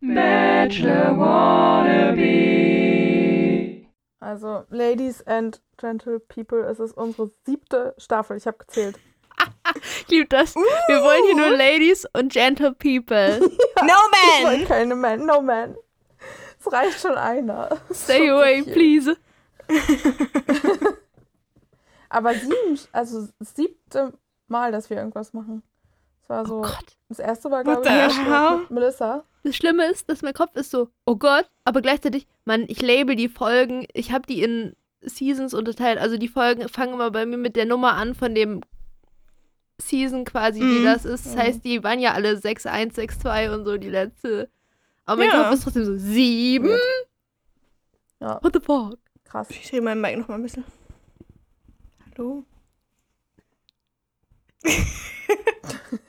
Bachelor Wannabe. Also, Ladies and Gentle People, es ist unsere siebte Staffel. Ich habe gezählt. Ich liebe das. Wir wollen hier nur Ladies und Gentle People. No Ich man! keine Man, no man. Es reicht schon einer. Stay Schon away, viel. please. Aber sieben, also das siebte Mal, dass wir irgendwas machen. Das war so. Oh Gott. Das erste war, glaube ich? Melissa. Das Schlimme ist, dass mein Kopf ist so, oh Gott, aber gleichzeitig, man, ich label die Folgen, ich habe die in Seasons unterteilt. Also die Folgen fangen immer bei mir mit der Nummer an von dem Season quasi, wie Mhm. das ist. Das Mhm. heißt, die waren ja alle 6-1, 6-2 und so die letzte. Aber mein Ja. Kopf ist trotzdem so, sieben? Ja, What the fuck? krass. Ich drehe meinen Mic noch mal ein bisschen. Hallo?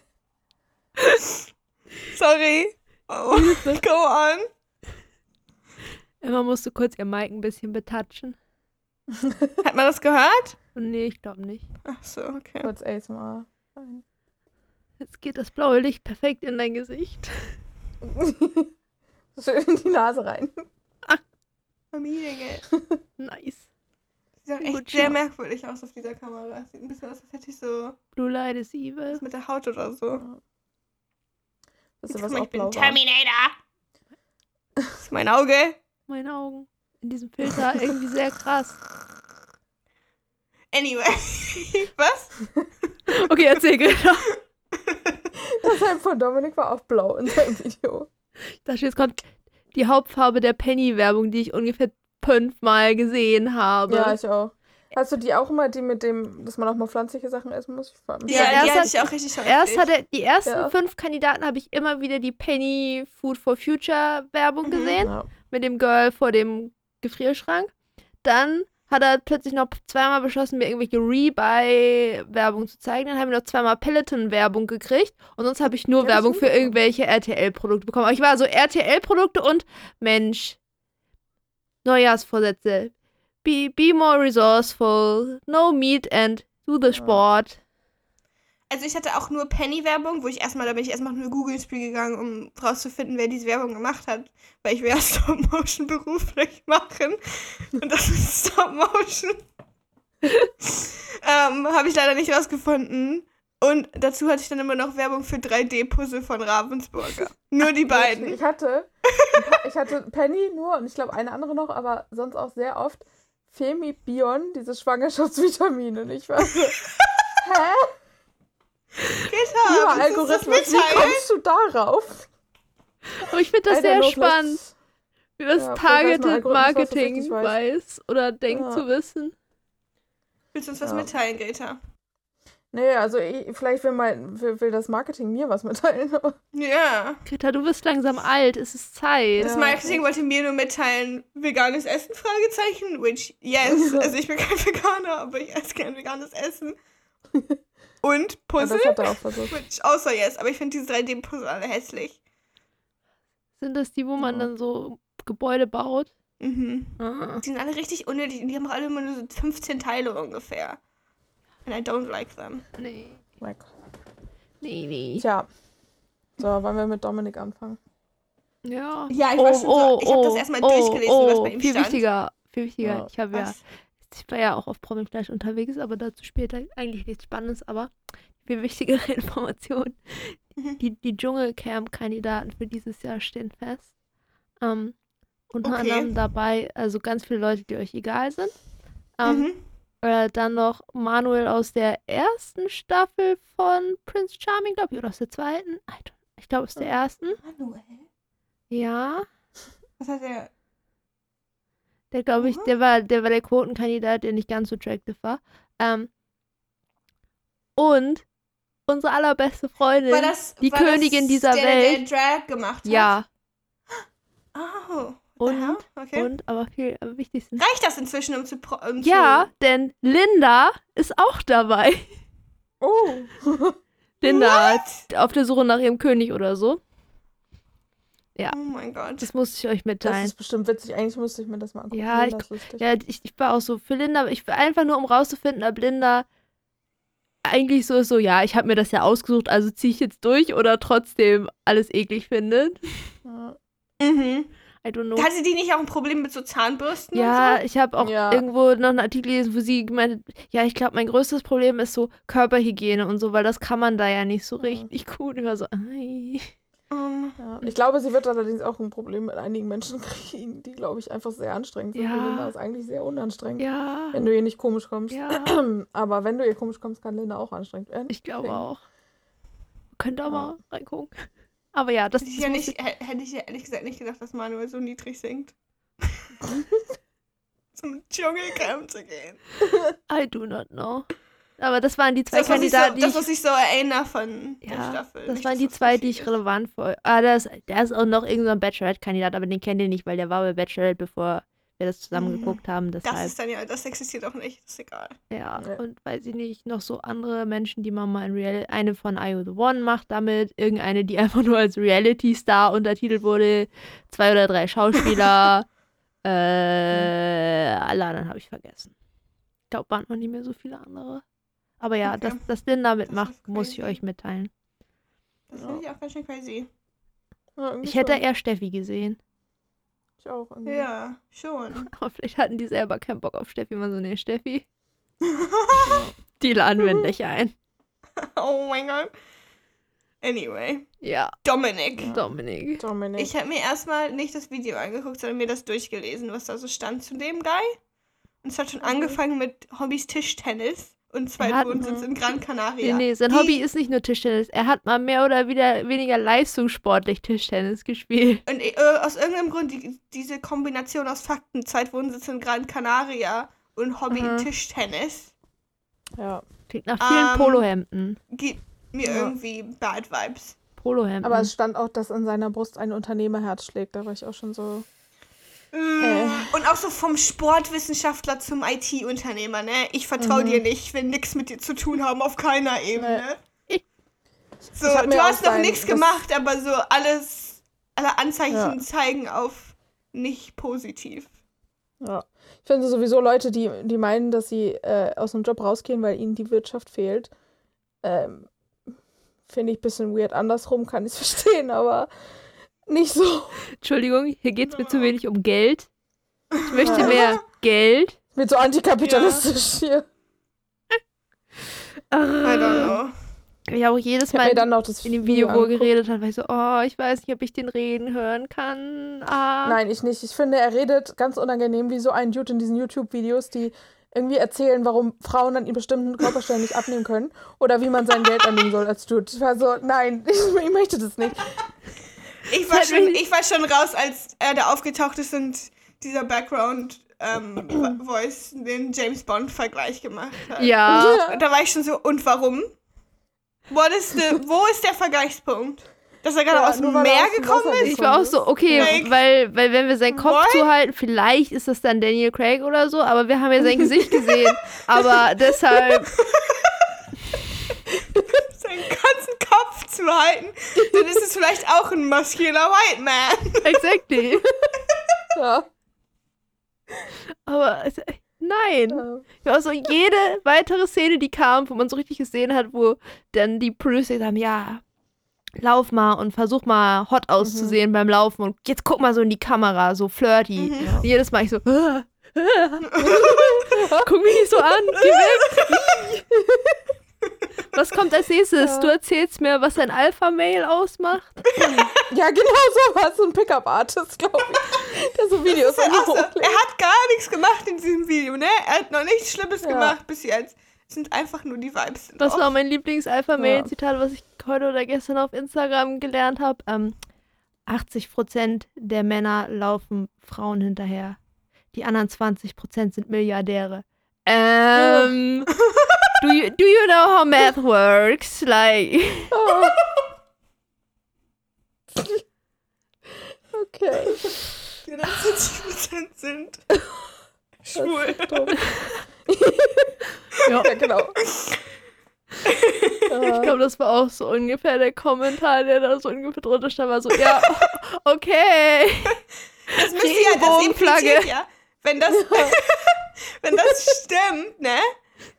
Sorry. Oh, go on. Emma musste kurz ihr Mic ein bisschen betatschen. Hat man das gehört? Nee, ich glaube nicht. Ach so, okay. Kurz ASMR. Jetzt geht das blaue Licht perfekt in dein Gesicht. Schön in die Nase rein. Familie. Nice. Sieht auch Gut echt sehr merkwürdig aus auf dieser Kamera. Sieht ein bisschen aus, als hätte ich so Blue Light is evil. was mit der Haut oder so. Wisst ihr, Guck was ich bin war? Terminator. Das ist mein Auge. Meine Augen. In diesem Filter irgendwie sehr krass. Anyway. Was? Okay, erzähl Greta. Das Hemd von Dominik war auch blau in seinem Video. Ich dachte, jetzt kommt die Hauptfarbe der Penny-Werbung, die ich ungefähr fünfmal gesehen habe. Ja, ich auch. Hast du die auch immer, die mit dem, dass man auch mal pflanzliche Sachen essen muss? Ja, Ja, erst die hatte ich auch richtig Erst häufig. hat er, die ersten Ja. fünf Kandidaten habe ich immer wieder die Penny Food for Future Werbung Mhm. gesehen. Ja. Mit dem Girl vor dem Gefrierschrank. Dann hat er plötzlich noch zweimal beschlossen, mir irgendwelche Rebuy-Werbung zu zeigen. Dann haben wir noch zweimal Peloton-Werbung gekriegt. Und sonst habe ich nur Ja, Werbung für irgendwelche RTL-Produkte bekommen. Aber ich war so RTL-Produkte und Mensch. Neujahrsvorsätze. Be, be more resourceful. No meat and do the sport. Also ich hatte auch nur Penny-Werbung, wo ich erstmal, da bin ich erstmal nur Google-Spiel gegangen, um rauszufinden, wer diese Werbung gemacht hat. Weil ich will ja Stop-Motion beruflich machen. Und das ist Stop-Motion. ähm, Habe ich leider nicht rausgefunden. Und dazu hatte ich dann immer noch Werbung für 3D-Puzzle von Ravensburger. Nur die beiden. Ich hatte, ich hatte Penny nur und ich glaube eine andere noch, aber sonst auch sehr oft Femibion, diese Schwangerschaftsvitamine. Und ich war so, hä? Geht Lieber Algorithmus, wie kommst du darauf? Aber ich finde das I sehr spannend, wie das Ja, Targeted Marketing weiß. weiß oder denkt Ja. zu wissen. Willst du uns was Ja. mitteilen, Greta? Nee, also ich, vielleicht will, mein, will, will das Marketing mir was mitteilen. Ja. Greta, du bist langsam alt, es ist Zeit. Das Ja. Marketing wollte mir nur mitteilen, veganes Essen? Fragezeichen. Which, yes. Also ich bin kein Veganer, aber ich esse gerne veganes Essen. Und Ja, Puzzle? das hat er auch versucht. Which, außer yes. Aber ich finde diese 3D-Puzzle alle hässlich. Sind das die, wo man Ja. dann so Gebäude baut? Mhm. Ah. Die sind alle richtig unnötig. und Die haben auch alle immer nur so 15 Teile ungefähr. And I don't like them. Nee, Gott. nee, nee. Tja. So, wollen wir mit Dominik anfangen? Ja. Ja, ich war schon so, ich habe das erstmal durchgelesen, was bei ihm Oh, viel stand. wichtiger, viel wichtiger. Ja. Ich habe ja, ich war ja auch auf Promi-Fleisch unterwegs, aber dazu später eigentlich nichts Spannendes, aber viel wichtigere Informationen. Mhm. Die, die Dschungelcamp-Kandidaten für dieses Jahr stehen fest. Ähm, unter Okay. anderem dabei, also ganz viele Leute, die euch egal sind. Ähm, Mhm. Äh, dann noch Manuel aus der ersten Staffel von Prince Charming, glaube ich, oder aus der zweiten. Ich glaube, aus der ersten. Manuel? Ja. Was hat er? Der glaube ich, Mhm. der war, der war der Quotenkandidat, der nicht ganz so attractive war. Ähm, und unsere allerbeste Freundin. Das, die Königin dieser der, Welt. Der Drag gemacht hat? ja. Oh. Und, Aha, okay. und, aber viel am wichtigsten. Reicht das inzwischen, um zu. Pro um Ja, denn Linda ist auch dabei. Oh. Linda auf der Suche nach ihrem König oder so. Zu, oh mein Gott. Das muss ich euch Das mitteilen. ist bestimmt witzig. Eigentlich müsste ich mir das mal angucken. Ja, Das lustig. Ja, ich, ich war auch so für Linda, ich einfach nur um rauszufinden, ob Linda eigentlich so ist, so, ja, ich habe mir das ja ausgesucht, also ziehe ich jetzt durch oder trotzdem alles eklig findet. Ja. Mhm. I don't know. Hatte die nicht auch ein Problem mit so Zahnbürsten? Ja, Und so? ich habe auch Ja. irgendwo noch einen Artikel gelesen, wo sie gemeint hat, ja, ich glaube, mein größtes Problem ist so Körperhygiene und so, weil das kann man da ja nicht so Mhm. richtig gut. Ich war so, ei. Ähm, Ja. Ich glaube, sie wird allerdings auch ein Problem mit einigen Menschen kriegen, die, glaube ich, einfach sehr anstrengend sind. Ja. Linda ist eigentlich sehr unanstrengend, Ja, wenn du ihr nicht komisch kommst. ja, Aber wenn du ihr komisch kommst, kann Linda auch anstrengend werden. ich glaube Deswegen. auch. Könnt ihr Ja. mal reingucken. Aber ja, das hätte, ich ist ja nicht, hä- hätte ich ja ehrlich gesagt nicht gedacht, dass Manuel so niedrig singt. Zum Dschungelcamp zu gehen. I do not know. Aber das waren die zwei Das, ich so, Kandidaten, die das, was ich so erinnere von der Ja, Staffel. das Nicht, waren die zwei, die ich relevant vor. Ah, da ist auch noch irgendein Bachelorette-Kandidat, aber den kennt ihr nicht, weil der war bei Bachelorette, bevor wir das zusammen Mhm. geguckt haben. ist. Das Deshalb, ist dann ja, das existiert auch nicht, ist egal. ja. Ja. Und weiß ich nicht, noch so andere Menschen, die man mal in Real eine von IO The One macht damit, irgendeine, die einfach nur als Reality-Star untertitelt wurde, zwei oder drei Schauspieler, äh, alle anderen habe ich vergessen. Ich glaube, waren noch nicht mehr so viele andere. Aber ja, Okay. dass, dass Linda mitmacht, ist muss ich euch mitteilen. Das finde ich auch ganz schön crazy. Ich hätte schon. eher Steffi gesehen. Ich auch. irgendwie. Ja, schon. Aber vielleicht hatten die selber keinen Bock auf Steffi. Man so, nee, Steffi, die laden wir nicht ein. oh mein Gott. Anyway, Ja, Dominik. Dominik. Dominik. Ich habe mir erstmal nicht das Video angeguckt, sondern mir das durchgelesen, was da so stand zu dem Guy. Und es hat schon angefangen mit Hobbys Tischtennis und Zweitwohnsitz in Gran Canaria. Nee, nee, sein Die- Hobby ist nicht nur Tischtennis. Er hat mal mehr oder wieder, weniger leistungssportlich Tischtennis gespielt. Und äh, aus irgendeinem Grund die, diese Kombination aus Fakten, Zweitwohnsitz in Gran Canaria und Hobby Mhm. Tischtennis, ja. Klingt nach vielen Ähm, Polohemden. gibt mir Ja. irgendwie Bad Vibes. Polohemden. Aber es stand auch, dass an seiner Brust ein Unternehmerherz schlägt. Da war ich auch schon so. Mm, Äh. Und auch so vom Sportwissenschaftler zum IT-Unternehmer, ne? Ich vertraue Mhm. dir nicht, ich will nichts mit dir zu tun haben auf keiner Ebene. Ich- So, du hast noch nichts gemacht, aber so alles, alle Anzeichen Ja. zeigen auf nicht positiv. Ja. Ich finde sowieso Leute, die, die meinen, dass sie äh, aus dem Job rausgehen, weil ihnen die Wirtschaft fehlt. Ähm, finde ich ein bisschen weird. Andersrum kann ich es verstehen, aber nicht so. Entschuldigung, hier geht es mir zu wenig um Geld. Ich möchte Ja. mehr Geld. Mit so antikapitalistisch hier. I don't know. Ich habe auch jedes Ich Mal mir dann noch das in dem Video, wo er geredet hat, war ich so, oh, ich weiß nicht, ob ich den reden hören kann. Ah. Nein, ich nicht. Ich finde, er redet ganz unangenehm wie so ein Dude in diesen YouTube-Videos, die irgendwie erzählen, warum Frauen an bestimmten Körperstellen nicht abnehmen können oder wie man sein Geld annehmen soll als Dude. Ich war so, nein, ich, ich möchte das nicht. Ich war, schon, ich war schon raus, als er da aufgetaucht ist und dieser Background ähm, Voice den James Bond-Vergleich gemacht hat. Ja. Und da war ich schon so, und warum? What is the, wo ist der Vergleichspunkt? Dass er gerade Ja, aus dem er Meer gekommen Wasser ist? Ich war auch so, okay, Like, weil, weil wenn wir seinen Kopf what? zuhalten, vielleicht ist das dann Daniel Craig oder so, aber wir haben ja sein Gesicht gesehen. aber deshalb, seinen ganzen Kopf zu halten, dann ist es vielleicht auch ein muscular White Man. exactly. Ja. Aber es- nein. Ja. Ja, so jede weitere Szene, die kam, wo man so richtig gesehen hat, wo dann die Producer gesagt haben, ja, lauf mal und versuch mal hot auszusehen beim Laufen und jetzt guck mal so in die Kamera, so flirty. Mhm. Und jedes Mal ich so, guck mich nicht so an, geh weg. Was kommt als nächstes? Ja. Du erzählst mir, was ein Alpha-Mail ausmacht? ja, genau so war so ein Pickup-Artist, glaube ich. Der so Videos so, die er hat gar nichts gemacht in diesem Video, ne? Er hat noch nichts Schlimmes Ja. gemacht bis jetzt. Es sind einfach nur die Vibes. Das war mein Lieblings-Alpha-Mail-Zitat, was ich heute oder gestern auf Instagram gelernt habe. Ähm, 80% der Männer laufen Frauen hinterher. Die anderen 20% sind Milliardäre. Ähm, do, you, do you know how math works? Like, Okay. Die 10% sind schwul. Ja, Ja, genau. ich glaube, das war auch so ungefähr der Kommentar, der da so ungefähr drunter stand, war so, ja, okay. Das müsste ja, das impliziert ja, wenn das, wenn das stimmt, ne?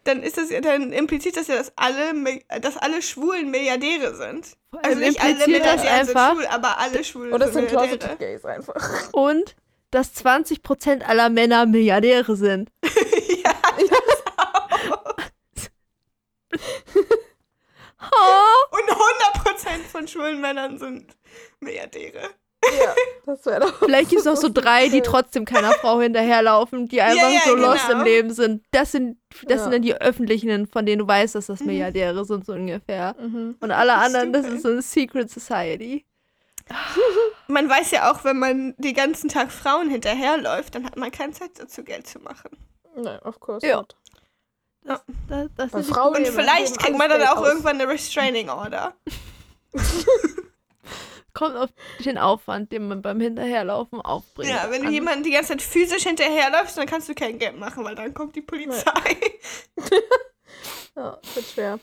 Dann ist das ja, dann impliziert das ja, dass alle, dass alle Schwulen Milliardäre sind. Also nicht alle Milliardäre sind schwul, aber alle Schwulen Oder sind sind Milliardäre. Closeted Gays einfach. und dass 20% aller Männer Milliardäre sind. ja, Oh, und 100% von schwulen Männern sind Milliardäre. Ja, das wäre doch. vielleicht gibt es noch so drei, die trotzdem keiner Frau hinterherlaufen, die einfach ja, so lost genau. im Leben sind. Das sind, das Ja. sind dann die öffentlichen, von denen du weißt, dass das Mhm. Milliardäre sind, so ungefähr. Mhm. Und alle Das anderen, das ist so eine Secret Society. Man weiß ja auch, wenn man den ganzen Tag Frauen hinterherläuft, dann hat man keine Zeit dazu, Geld zu machen. Nein, of course Ja. not. Das, das die Frauen- Und vielleicht kriegt man dann Geld auch aus. irgendwann eine Restraining Order. Kommt auf den Aufwand, den man beim Hinterherlaufen aufbringt. Ja, wenn du an. jemanden die ganze Zeit physisch hinterherläufst, dann kannst du kein Geld machen, weil dann kommt die Polizei. Ja, wird schwer.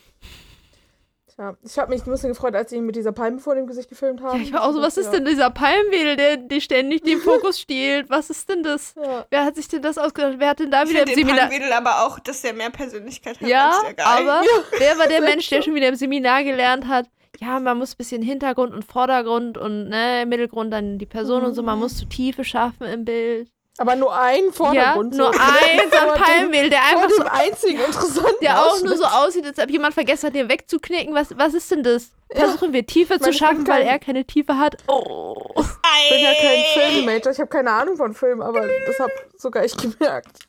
Tja, ich habe mich ein bisschen gefreut, als sie ihn mit dieser Palme vor dem Gesicht gefilmt haben. Ja, ich war auch so, was ist Ja. denn dieser Palmwedel, der, der ständig den Fokus stiehlt? Was ist denn das? Ja. Wer hat sich denn das ausgedacht? Wer hat denn da Ich wieder im den Seminar... Palmwedel aber auch, dass der mehr Persönlichkeit hat Ja, als der Guy. aber wer war der Mensch, der schon wieder im Seminar gelernt hat, ja, man muss ein bisschen Hintergrund und Vordergrund und ne, Mittelgrund, dann die Person und so, man muss so Tiefe schaffen im Bild. Aber nur ein Ja, Vordergrund. nur so. ein dem- Palmwedel, der einfach so einzigen interessanten der auch nur so Ausschnitt. aussieht, als ob jemand vergessen hat, den wegzuknicken. Was, was ist denn das? Versuchen wir Tiefe Ich zu schaffen, weil er keine Tiefe hat. Oh. Ich bin ja kein Filmmajor, ich habe keine Ahnung von Filmen, aber das habe sogar ich gemerkt.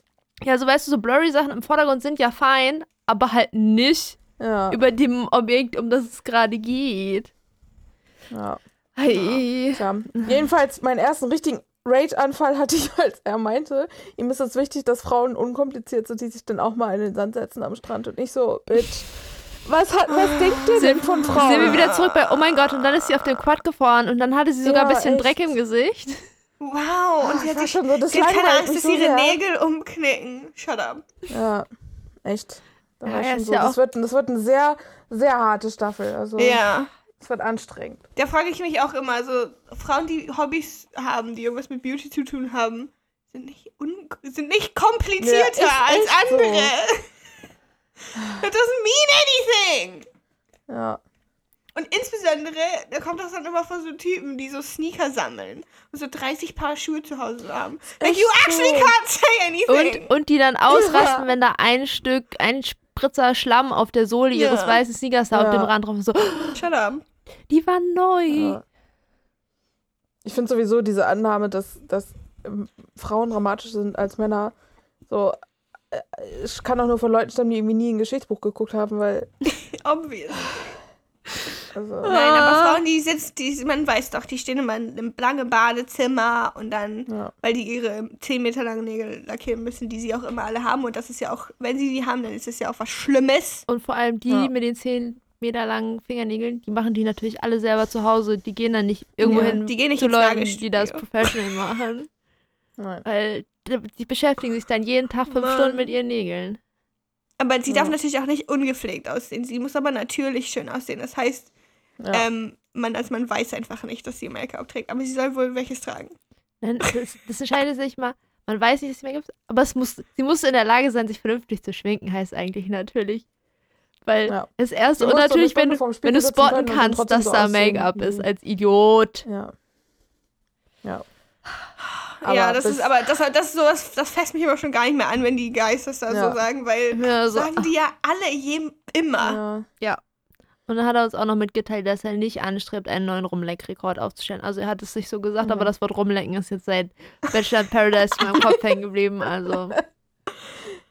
Ja, so weißt du, so blurry Sachen im Vordergrund sind ja fein, aber halt nicht Ja. über dem Objekt, um das es gerade geht. ja. Hey. Tja. Jedenfalls, meinen ersten richtigen Rage-Anfall hatte ich, als er meinte, ihm ist es wichtig, dass Frauen unkompliziert sind, die sich dann auch mal in den Sand setzen am Strand und nicht so, Bitch. Was, hat, was denkt ihr denn von Frauen? Sind wir wieder zurück bei, oh mein Gott, und dann ist sie auf dem Quad gefahren und dann hatte sie sogar Ja, ein bisschen echt. Dreck im Gesicht. Wow, und sie Das hat, sich, schon so, das sie hat keine Angst, dass so ihre sehr. Nägel umknicken. Shut up. Ja, echt. Da Ja, war ich schon so. ja das, wird, das wird eine sehr, sehr harte Staffel. Also, Ja. es wird anstrengend. Da frage ich mich auch immer, so Frauen, die Hobbys haben, die irgendwas mit Beauty zu tun haben, sind nicht, un sind nicht komplizierter Ja, als echt so. andere. That doesn't mean anything. Ja. Und insbesondere, da kommt das dann immer von so Typen, die so Sneaker sammeln und so 30 Paar Schuhe zu Hause haben. Like, you actually can't say anything. Und, und die dann ausrasten, Ja. wenn da ein Stück, ein Spritzer Schlamm auf der Sohle ihres Ja. weißen Sneakers da auf Ja. dem Rand drauf. So, Shut up. die war neu. Ja. Ich finde sowieso diese Annahme, dass, dass ähm, Frauen dramatischer sind als Männer, so. äh, Ich kann auch nur von Leuten stammen, die irgendwie nie ein Geschichtsbuch geguckt haben, weil. Obvious. Also, Nein, aber Frauen, die sitzen, die, man weiß doch, die stehen immer in einem langen Badezimmer und dann, ja. weil die ihre 10 Meter langen Nägel lackieren müssen, die sie auch immer alle haben. Und das ist ja auch, wenn sie die haben, dann ist das ja auch was Schlimmes. Und vor allem die Ja. mit den 10 Meter langen Fingernägeln, die machen die natürlich alle selber zu Hause. Die gehen dann nicht irgendwo Ja, hin die gehen nicht zu Leuten, die das professional machen. Nein. Weil die die beschäftigen sich dann jeden Tag fünf Mann. Stunden mit ihren Nägeln. Aber sie Ja. darf natürlich auch nicht ungepflegt aussehen. Sie muss aber natürlich schön aussehen. Das heißt, Ja. ähm, man, also man weiß einfach nicht, dass sie Make-up trägt. Aber sie soll wohl welches tragen. Nein, Das, das entscheidet sich mal. Man weiß nicht, dass sie Make-up aber es muss, sie muss in der Lage sein, sich vernünftig zu schminken, heißt eigentlich natürlich. Weil Ja. das erste, Du und musst so eine natürlich, wenn, wenn du spotten kannst, dass so da Make-up ist, als Idiot. ja. Ja. Ja, Aber das bis- ist aber, das, das ist sowas, das fässt mich immer schon gar nicht mehr an, wenn die Guys das da Ja. so sagen, weil Ja, so, sagen die ja alle jedem immer. Ja. Und dann hat er uns auch noch mitgeteilt, dass er nicht anstrebt, einen neuen Rumleck-Rekord aufzustellen. Also er hat es nicht so gesagt, Ja. aber das Wort Rumlecken ist jetzt seit Bachelor Paradise in meinem Kopf hängen geblieben. Also,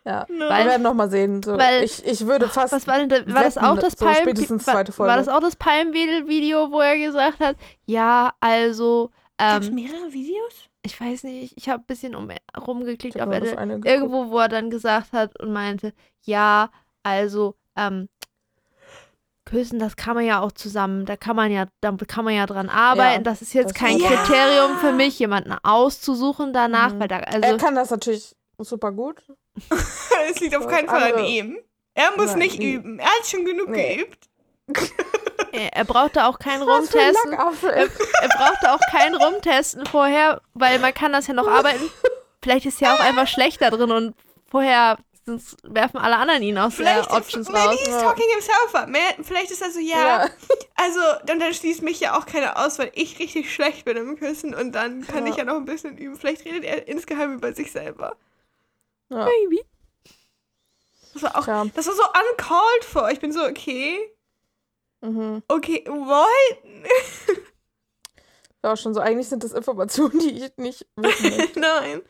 ja. Wir Weil- werden nochmal sehen. So. weil- ich, ich würde fast. was war denn da, war das auch das so Palm war, war das auch das Palmwedel-Video, wo er gesagt hat, ja, also, Ähm, mehrere Videos? ich weiß nicht, ich habe ein bisschen um, rumgeklickt, Ich er eine geguckt. irgendwo, wo er dann gesagt hat und meinte, ja, also, ähm, küssen, das kann man ja auch zusammen, da kann man ja, da kann man ja dran arbeiten. das ist jetzt das kein ist- Kriterium Ja. für mich, jemanden auszusuchen danach, Mhm. weil da, er also, kann das natürlich super gut. Es liegt auf keinen Fall an andere- ihm. Er muss Nein, nicht die- üben. Er hat schon genug Nee. geübt. er, brauchte auch kein Was für ein Rumtesten. Er, er brauchte auch kein Rumtesten vorher, weil man kann das ja noch arbeiten. Vielleicht ist er auch einfach schlechter drin und vorher sonst werfen alle anderen ihn aus Vielleicht, der Options maybe raus. he's Ja. talking himself up. Vielleicht ist er so, ja, Ja. also, dann, dann schließt mich ja auch keiner aus, weil ich richtig schlecht bin im Küssen und dann kann Ja. ich ja noch ein bisschen üben. Vielleicht redet er insgeheim über sich selber. Ja. Maybe. Das war auch, das war so uncalled for. Ich bin so, okay, Mhm. okay, what? Ja, schon so. Eigentlich sind das Informationen, die ich nicht wissen möchte. Nein.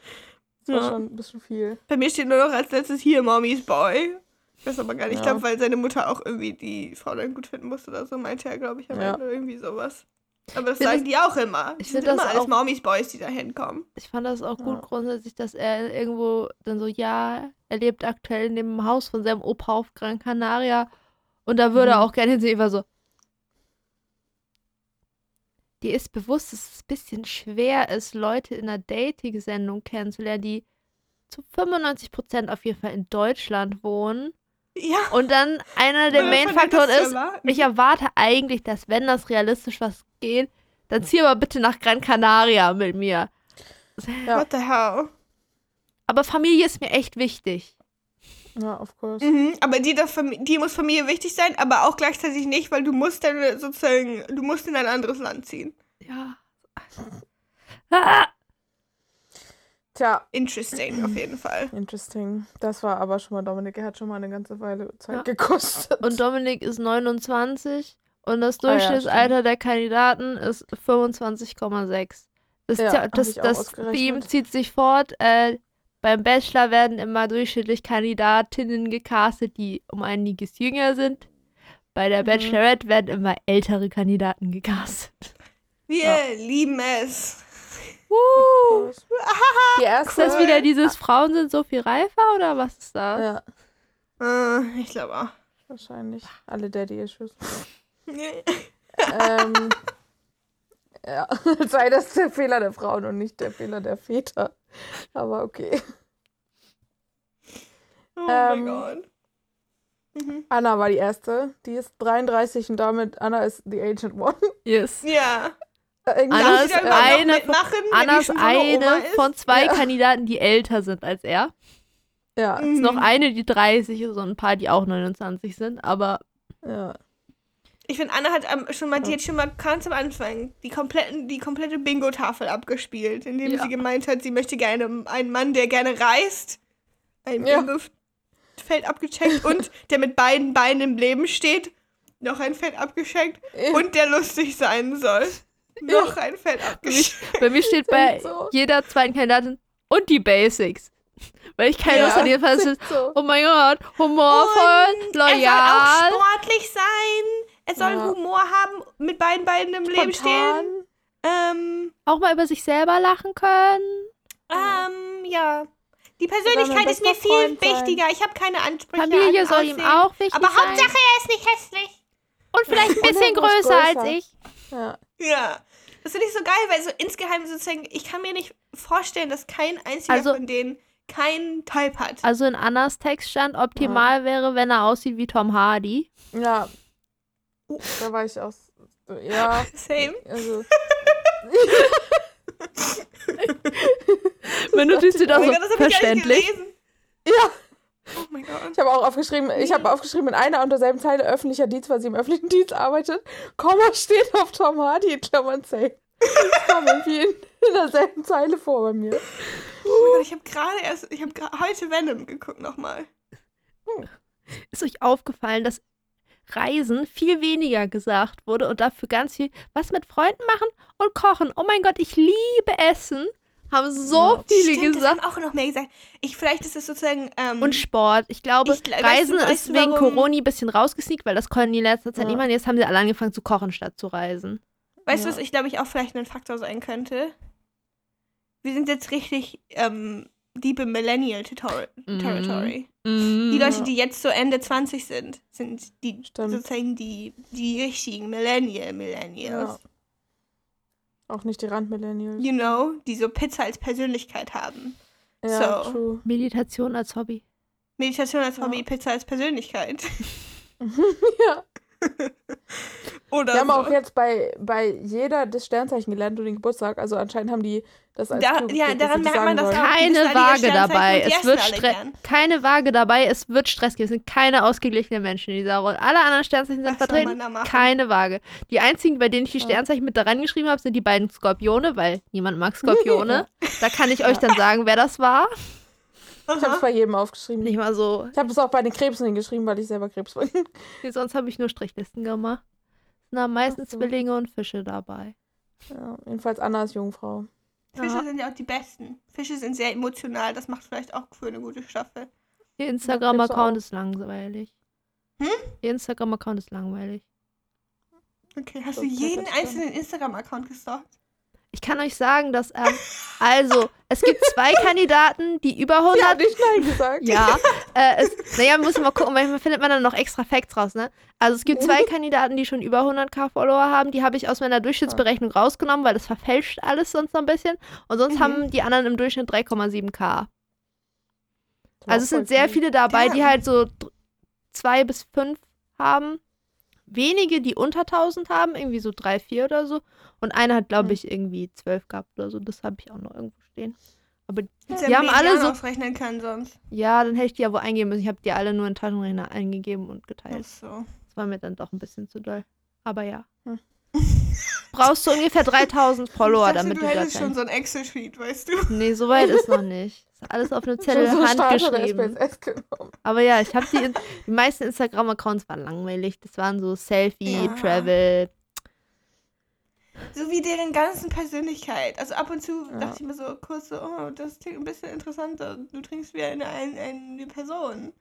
Das war Ja. schon ein bisschen viel. Bei mir steht nur noch als letztes hier Mommy's Boy. Ich weiß aber gar nicht. Ich Ja. glaube, weil seine Mutter auch irgendwie die Frau dann gut finden musste oder so, meinte er, glaube ich, am Ja. Ende irgendwie sowas. Aber das sagen die auch immer. ich Die sind find immer das alles Mommy's Boys, die da hinkommen. Ich fand das auch gut Ja. grundsätzlich, dass er irgendwo dann so, ja, er lebt aktuell in dem Haus von seinem Opa auf Gran Canaria und da würde er Mhm. auch gerne hinsehen. Ich war so, dir ist bewusst, dass es ein bisschen schwer ist, Leute in einer Dating-Sendung kennenzulernen, die zu 95% auf jeden Fall in Deutschland wohnen. Ja. Und dann einer der Main-Faktoren ist, erwarten. ich erwarte eigentlich, dass wenn das realistisch was geht, dann zieh aber bitte nach Gran Canaria mit mir. Ja. What the hell? Aber Familie ist mir echt wichtig. Ja, of course. Mhm, aber die, Fam- die muss Familie wichtig sein, aber auch gleichzeitig nicht, weil du musst dann sozusagen, du musst in ein anderes Land ziehen. Ja. Ah! Tja, Interesting, auf jeden Fall. interesting. Das war aber schon mal Dominik. Er hat schon mal eine ganze Weile Zeit Ja. gekostet. Und Dominik ist 29 und das Ah ja, Durchschnittsalter der Kandidaten ist 25,6. Das, Ja, das, das. Theme zieht sich fort. Äh, beim Bachelor werden immer durchschnittlich Kandidatinnen gecastet, die um einiges jünger sind. Bei der Mhm. Bachelorette werden immer ältere Kandidaten gecastet. Wir Ja. lieben es. Woo! Die erste. Ist das wieder dieses Frauen sind so viel reifer oder was ist das? Ja, Äh, ich glaube auch. wahrscheinlich. Alle Daddy-Issues. Nee. ähm, ja, sei das der Fehler der Frauen und nicht der Fehler der Väter. Aber okay. Oh Ähm, mein Gott. Mhm. Anna war die erste. Die ist 33 und damit Anna ist the Ancient One. Yes. Ja. Anna ist eine von- Anna ist eine ist? von zwei Ja. Kandidaten, die älter sind als er. ja, Es ist noch eine, die 30 ist und ein paar, die auch 29 sind, aber ja. Ich finde, Anna hat am, schon mal, die hat schon mal ganz am Anfang die, kompletten, die komplette Bingo-Tafel abgespielt, indem Ja. sie gemeint hat, sie möchte gerne einen Mann, der gerne reist. Ein Ja. Bingo-Feld abgecheckt und der mit beiden Beinen im Leben steht. Noch ein Feld abgecheckt. Und der lustig sein soll. Noch ein Feld abgecheckt. bei mir steht bei so. jeder zweiten Kandidatin und die Basics. Weil ich keine Ja. Lust an ist, so. oh mein Gott, humorvoll, Und Er soll loyal. auch sportlich sein. Er soll Ja. Humor haben, mit beiden Beinen im Leben stehen. Ähm, Auch mal über sich selber lachen können. ähm, ja. Die Persönlichkeit ist mir viel Freund sein. wichtiger. Ich habe keine Ansprüche. Familie an soll ihm auch wichtig Aber sein. Hauptsache, er ist nicht hässlich. und vielleicht ein bisschen muss größer als größer. ich. Ja. Ja. Das finde ich so geil, weil so insgeheim sozusagen, ich kann mir nicht vorstellen, dass kein einziger Also- von denen keinen Type hat. Also in Annas Text stand, optimal wäre, wenn er aussieht wie Tom Hardy. ja. Da war ich aus. Ja, Same. also. Wenn du siehst, da Oh so Gott, das habe ich gar nicht verständlich. gelesen. Ja, Oh mein Gott. ich habe auch aufgeschrieben, ich habe aufgeschrieben in einer und derselben Zeile öffentlicher Dienst, weil sie im öffentlichen Dienst arbeitet. Komma steht auf Tom Hardy in Klammern safe. Das kam irgendwie in, in derselben Zeile vor bei mir. Oh mein Gott, ich habe gerade erst, ich habe heute Venom geguckt nochmal. Ist euch aufgefallen, dass Reisen viel weniger gesagt wurde und dafür ganz viel was mit Freunden machen und kochen. Oh mein Gott, ich liebe Essen. Haben so Ja. viele Stimmt, das gesagt. haben auch noch mehr gesagt. Ich, vielleicht ist es sozusagen, ähm, Und Sport. Ich glaube, Ich gl- weißt Reisen du- ist wegen warum- Corona ein bisschen rausgesneakt, weil das konnten die in letzter Zeit Ja. machen. Jetzt haben sie alle angefangen zu kochen, statt zu reisen. weißt du, Ja. was ich glaube ich auch vielleicht ein Faktor sein könnte? Wir sind jetzt richtig ähm, deep im Millennial Territory. Mhm. Territory. Die Die Leute, die jetzt so Ende 20 sind, sind die Stimmt. sozusagen die, die richtigen Millennial Millennials. Ja. Auch nicht die Randmillennials. You know, die so Pizza als Persönlichkeit haben. Ja, So. true. Meditation als Hobby. Meditation als Ja. Hobby, Pizza als Persönlichkeit. ja. Oder Wir haben so. auch jetzt bei, bei jeder das Sternzeichen gelernt und den Geburtstag. Also anscheinend haben die das als Da- Clue ja, dass daran merkt man sagen das sollen. auch. Die keine Waage dabei. Es wird. Keine Waage dabei. Es wird Stress geben. Es sind keine ausgeglichenen Menschen in dieser Runde. Alle anderen Sternzeichen sind Was vertreten. Keine Waage. Die einzigen, bei denen ich die. Sternzeichen mit da reingeschrieben habe, sind die beiden Skorpione, weil niemand mag Skorpione. da kann ich euch dann sagen, wer das war. Ich habe es bei jedem aufgeschrieben. Nicht mal so. Ich habe es auch bei den Krebsen hingeschrieben, weil ich selber Krebs bin. Nee, sonst habe ich nur Strichlisten gemacht. Es sind am meisten Ach so. Zwillinge und Fische dabei. Ja, jedenfalls Anna ist Jungfrau. Fische Ja. sind ja auch die besten. Fische sind sehr emotional. Das macht vielleicht auch für eine gute Staffel. Ihr Instagram-Account ist langweilig. Hm? Ihr Instagram-Account ist langweilig. Okay, hast So, du jeden einzelnen Instagram-Account gestalkt? Ich kann euch sagen, dass, ähm, also, es gibt zwei Kandidaten, die über 100 Sie hat nicht Nein gesagt. Ja, äh, es, naja, muss man mal gucken, manchmal findet man dann noch extra Facts raus, ne? Also es gibt zwei Kandidaten, die schon über 100k Follower haben, die habe ich aus meiner Durchschnittsberechnung rausgenommen, weil das verfälscht alles sonst noch ein bisschen. Und sonst Mhm. haben die anderen im Durchschnitt 3,7k. Das war Also es sind sehr viel. viele dabei, die halt so zwei bis fünf haben. Wenige, die unter 1000 haben, irgendwie so drei, vier oder so. Und einer hat, glaube Hm. ich, irgendwie zwölf gehabt oder so. Das habe ich auch noch irgendwo stehen. Aber Dass Die haben alle so- ausrechnen kann sonst. ja, dann hätte ich die ja wohl eingeben müssen. Ich habe die alle nur in Taschenrechner eingegeben und geteilt. Ach so. Das war mir dann doch ein bisschen zu doll. Aber ja. Hm. Brauchst du ungefähr 3000 Follower, dachte, damit du du das schon so ein Excel-Sheet, weißt du? Nee, so weit ist noch nicht. Ist alles auf einem So- Zettel so handgeschrieben. Aber ja, ich habe die, die meisten Instagram-Accounts waren langweilig. Das waren so Selfie, Ja. Travel. So wie deren ganzen Persönlichkeit. Also ab und zu Ja. dachte ich mir so kurz so, oh, das klingt ein bisschen interessanter. Du trinkst wie eine, eine, eine Person.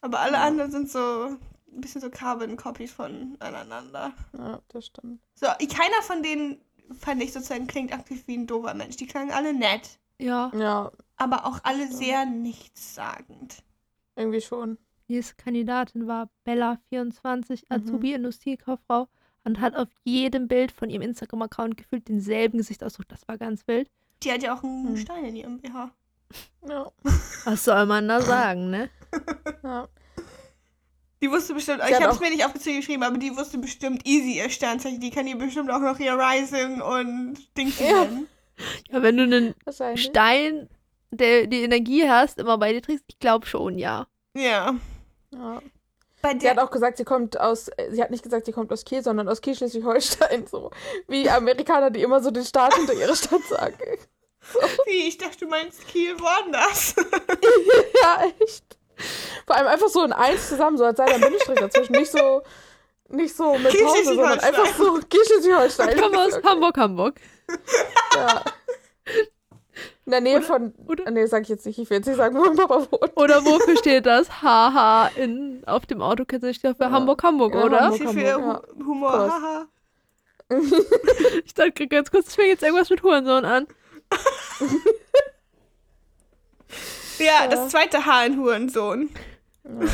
Aber alle Ja. anderen sind so ein bisschen so Carbon-Copies voneinander. Ja, das stimmt. So, keiner von denen fand ich sozusagen klingt aktiv wie ein doofer Mensch. Die klangen alle nett, Ja, Ja, aber auch alle Stimmt. sehr nichtssagend. irgendwie schon. die nächste Kandidatin war Bella24, Mhm. Azubi-Industriekauffrau. Und hat auf jedem Bild von ihrem Instagram-Account gefühlt denselben Gesichtsausdruck. Das war ganz wild. Die hat ja auch einen Hm. Stein in ihrem BH. Ja, Was soll man da sagen, ne? ja. Die wusste bestimmt, Sie ich habe es mir nicht aufgezählt geschrieben, aber die wusste bestimmt easy ihr Sternzeichen. Die kann ihr bestimmt auch noch ihr Rising und Dings Ja. nennen. Ja, wenn du einen. Stein, der die Energie hast, immer bei dir trägst, ich glaube schon, ja. Ja. Ja. Bei Sie der, hat auch gesagt, sie kommt aus, äh, sie hat nicht gesagt, sie kommt aus Kiel, sondern aus Kiel Schleswig-Holstein. So wie Amerikaner, die immer so den Staat hinter ihrer Stadt sagen. wie, ich dachte, du meinst Kiel woanders. ja, echt. Vor allem einfach so in eins zusammen, so als sei da ein Bindestrich dazwischen. Nicht so, nicht so mit Kiel Pause, sondern einfach so Kiel Schleswig-Holstein. Komm aus Okay. Hamburg, Hamburg. Ja. In der Nähe von. oder- Nee, sag ich jetzt nicht. Ich will jetzt nicht sagen, wo mein Papa wohnt. Oder wofür steht das? Haha in, auf dem Auto kennst du dich doch für Ja. Hamburg, Hamburg, Ja, oder? Hamburg. Viel für Hamburg, Hu- Humor. Haha. Ich dachte ganz kurz, es fängt jetzt irgendwas mit Hurensohn an. Ja, Ja. das zweite Haar in Hurensohn.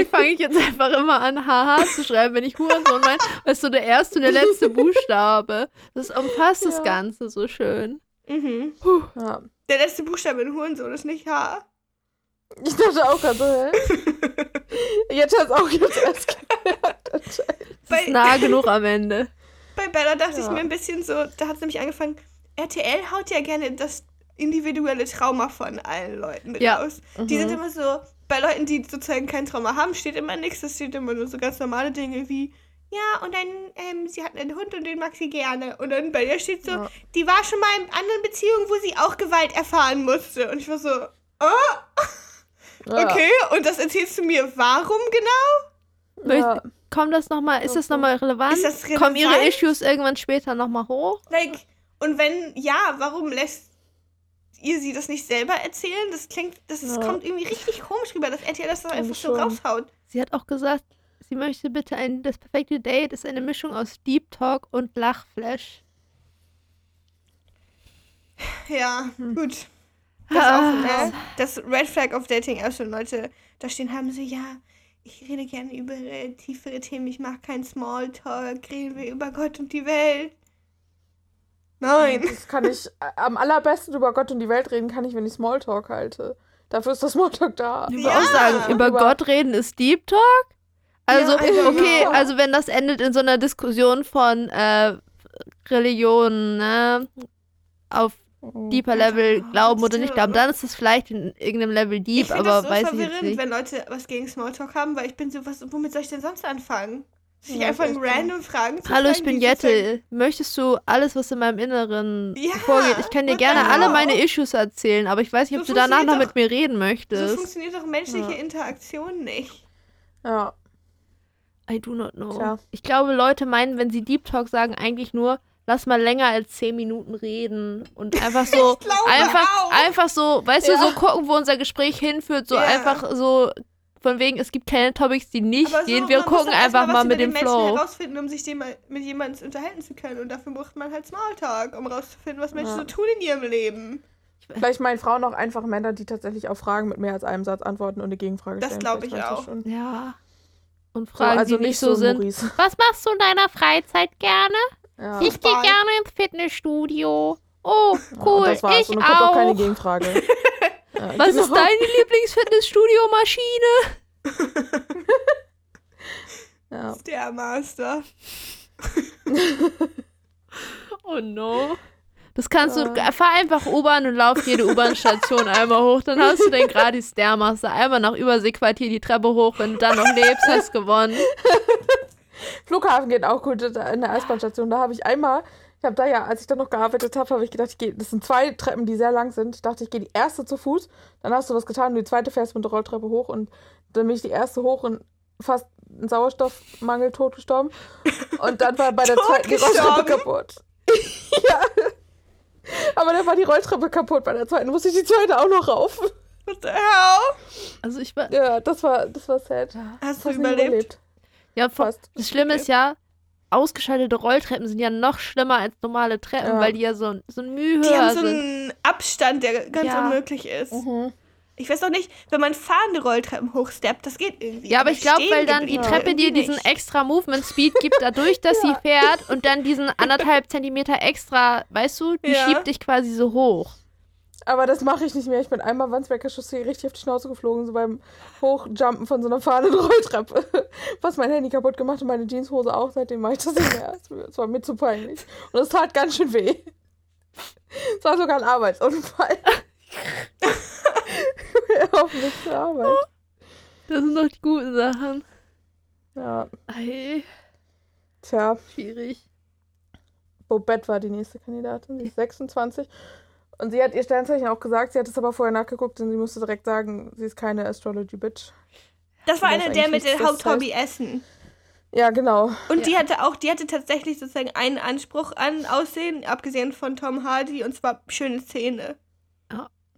Ich fange ich jetzt einfach immer an, haha zu schreiben, wenn ich Hurensohn meine. Weißt du, der erste und der letzte Buchstabe. Das umfasst das Ja. Ganze so schön. Mhm. Ja. Der letzte Buchstabe in Hurensohn ist nicht H. Ich dachte auch gerade so, hä? Jetzt hat es auch jetzt erst anscheinend. Das ist nah genug am Ende. Bei Bella dachte ich Ja. mir ein bisschen so, da hat es nämlich angefangen, RTL haut ja gerne das individuelle Trauma von allen Leuten Ja. raus. Die sind Mhm. immer so, bei Leuten, die sozusagen kein Trauma haben, steht immer nichts, das steht immer nur so ganz normale Dinge wie, ja, und dann, ähm, sie hat einen Hund und den mag sie gerne. Und dann bei ihr steht so, Ja. die war schon mal in anderen Beziehungen, wo sie auch Gewalt erfahren musste. Und ich war so, Ja. okay, und das erzählst du mir warum genau? Ja. Kommt das nochmal, ist das nochmal relevant? Ist das Kommen ihre relevant? Issues irgendwann später nochmal hoch? Like, und wenn ja, warum lässt ihr sie das nicht selber erzählen? Das klingt, das Ja. kommt irgendwie richtig komisch rüber, dass RTL das doch einfach so raushaut. Sie hat auch gesagt, sie möchte bitte ein, das perfekte Date ist eine Mischung aus Deep Talk und Lachflash. Ja, Hm. gut. Das, Ah. auch, das Red Flag auf Dating Apps und Leute da stehen haben so, ja, ich rede gerne über äh, tiefere Themen, ich mache keinen Smalltalk, reden wir über Gott und die Welt. Nein. Das kann ich äh, am allerbesten über Gott und die Welt reden, kann ich, wenn ich Smalltalk halte. Dafür ist das Smalltalk da. Ich würde Ja. auch sagen, über Über- Gott reden ist Deep Talk, Also, Ja, also, okay, ja. also wenn das endet in so einer Diskussion von äh, Religion, ne? Auf deeper Level Oh, glauben oder nicht glauben, dann ist es vielleicht in irgendeinem Level deep, ich finde aber das so weiß ich verwirrend, jetzt nicht. wenn Leute was gegen Smalltalk haben, weil ich bin so, was, womit soll ich denn sonst anfangen? Sich Ja, einfach random Fragen zu Hallo, ich bin Jette. Möchtest du alles, was in meinem Inneren Ja, vorgeht? Ich kann dir gerne the alle meine Issues erzählen, aber ich weiß nicht, ob So du danach noch mit mir reden So möchtest. funktioniert doch menschliche Ja. Interaktion nicht. Ja, I do not know. Tja. Ich glaube, Leute meinen, wenn sie Deep Talk sagen, eigentlich nur, lass mal länger als 10 Minuten reden und einfach so, Ich glaube einfach, auch. einfach so, weißt Ja. du, so gucken, wo unser Gespräch hinführt, so Ja. einfach so, von wegen, es gibt keine Topics, die nicht so, gehen, wir gucken erst einfach was mal über mit dem Menschen Flow. herausfinden, um sich dem mal, mit jemandem unterhalten zu können. Und dafür braucht man halt Smalltalk, um herauszufinden, was Menschen Ja. so tun in ihrem Leben. vielleicht meinen Frauen auch einfach Männer, die tatsächlich auf Fragen mit mehr als einem Satz antworten und eine Gegenfrage Das stellen. glaub Vielleicht ich das auch. schon. Ja. Und So, Fragen, also die nicht so sind. Maurice. Was machst du in deiner Freizeit gerne? Ja. Ich gehe gerne ins Fitnessstudio. Oh, Ja, cool. und das war's. ich und dann kommt auch keine auch. Gegenfrage. Ja, Was genau. ist deine Lieblingsfitnessstudio-Maschine? Ja. Stairmaster. Oh no. Das kannst du, fahr einfach U-Bahn und lauf jede U-Bahn-Station einmal hoch. Dann hast du den gratis Stairmaster. Einmal nach Überseequartier die Treppe hoch. Wenn du dann noch lebst, hast du gewonnen. Flughafen geht auch gut in der Eisbahnstation. Da habe ich einmal, ich habe da ja, als ich da noch gearbeitet habe, habe ich gedacht, ich gehe, das sind zwei Treppen, die sehr lang sind. Ich dachte, ich gehe die erste zu Fuß, dann hast du was getan und die zweite fährst mit der Rolltreppe hoch und dann bin ich die erste hoch und fast einen Sauerstoffmangel totgestorben. Und dann war bei der zweiten die Rolltreppe kaputt. ja. Aber dann war die Rolltreppe kaputt. Bei der zweiten musste ich die zweite auch noch rauf. What the hell? Also ich war. Ja, das war, das war sad. Hast du Fast nicht überlebt? Ja, Fast. das Schlimme ist ja, ausgeschaltete Rolltreppen sind ja noch schlimmer als normale Treppen, Ja. weil die ja so, so ein Mühe Die haben so einen Abstand, der ganz Ja. unmöglich ist. Mhm. Ich weiß auch nicht, wenn man fahrende Rolltreppen hochsteppt, das geht irgendwie. Ja, aber ich glaube, weil dann die Treppe dir diesen nicht. extra Movement Speed gibt, dadurch, dass sie fährt und dann diesen anderthalb Zentimeter extra, weißt du, die Ja. schiebt dich quasi so hoch. Aber das mache ich nicht mehr. Ich bin einmal Wandsbecker Chaussee richtig auf die Schnauze geflogen, so beim Hochjumpen von so einer fahrenden Rolltreppe. Was mein Handy kaputt gemacht und meine Jeanshose auch. Seitdem mache ich das nicht mehr. Es war- mir zu peinlich. Und es tat ganz schön weh. Es war sogar ein Arbeitsunfall. auf Weg zur Arbeit. Das sind doch die guten Sachen. Ja, Ey, tja. schwierig. Bobette war die nächste Kandidatin. Sie ist 26. Und sie hat ihr Sternzeichen auch gesagt. Sie hat es aber vorher nachgeguckt und sie musste direkt sagen, sie ist keine Astrology-Bitch. Das war eine der mit dem das Haupthobby Essen. Ja, genau. Und Ja. die hatte auch, die hatte tatsächlich sozusagen einen Anspruch an Aussehen, abgesehen von Tom Hardy, und zwar schöne Zähne.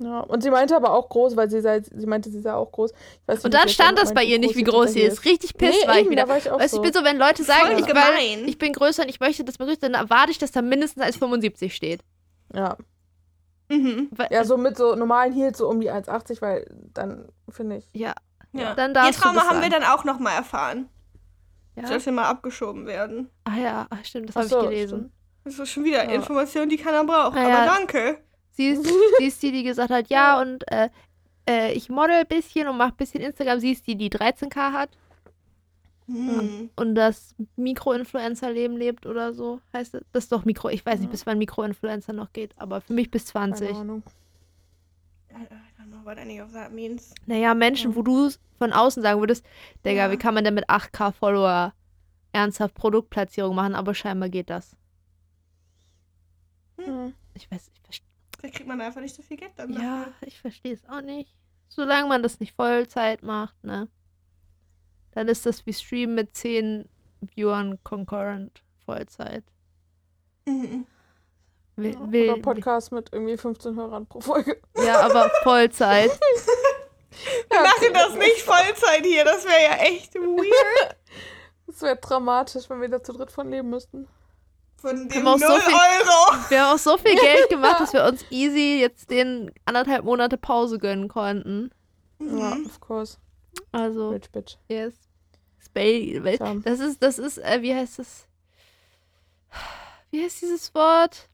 Ja, und sie meinte aber auch groß, weil sie sei, sie meinte, sie sei auch groß. Ich weiß Und dann stand das bei ihr nicht, wie groß sie tatsächlich ist. Richtig piss Nee, war ich wieder. war ich auch Weißt so. ich bin so, wenn Leute sagen, ich, weil, ich bin größer und ich möchte, dass man größer ist, dann erwarte ich, dass da mindestens als 75 steht. Ja. Mhm. Ja, so mit so normalen Heels so um die 1,80, weil dann finde ich. ja, Ja. Dann Ihr darfst du Trauma das haben wir dann auch nochmal erfahren. ja. Sollte mal abgeschoben werden. Ah ja, ach, stimmt, das habe so, ich gelesen. stimmt. Das ist schon wieder Ja. Information, die keiner braucht. Ah, Aber ja. danke. Sie ist, sie ist die, die gesagt hat, ja, und äh, äh, ich model ein bisschen und mache ein bisschen Instagram. Sie ist die, die 13k hat Hm. und das Mikroinfluencer-Leben lebt oder so. Heißt das? Das ist doch Mikro. Ich weiß nicht, bis wann Mikroinfluencer noch geht, aber für mich bis 20. Keine Ahnung. I I don't know what any of that means. Naja, Menschen, Ja. wo du von außen sagen würdest, Digga, Ja. wie kann man denn mit 8k Follower ernsthaft Produktplatzierung machen, aber scheinbar geht das. Hm. Ich weiß, ich verstehe. Da kriegt man einfach nicht so viel Geld dann. Ja, dafür. ich verstehe es auch nicht. Solange man das nicht Vollzeit macht, ne? Dann ist das wie Stream mit 10 Viewern concurrent Vollzeit. Mhm. Will, Ja, will, Oder Podcast mit irgendwie 15 Hörern pro Folge. ja, aber Vollzeit. Wir machen das nicht Vollzeit hier, das wäre ja echt weird. Das wäre dramatisch, wenn wir da zu dritt von leben müssten. Von Wir dem haben 0 auch so viel- Euro. Wir haben auch so viel Geld gemacht, dass wir uns easy jetzt den anderthalb Monate Pause gönnen konnten. Ja, Mhm. of course. Also, Rich Bitch. yes. Weil- das ist, das ist, äh, wie heißt das? Wie heißt dieses Wort?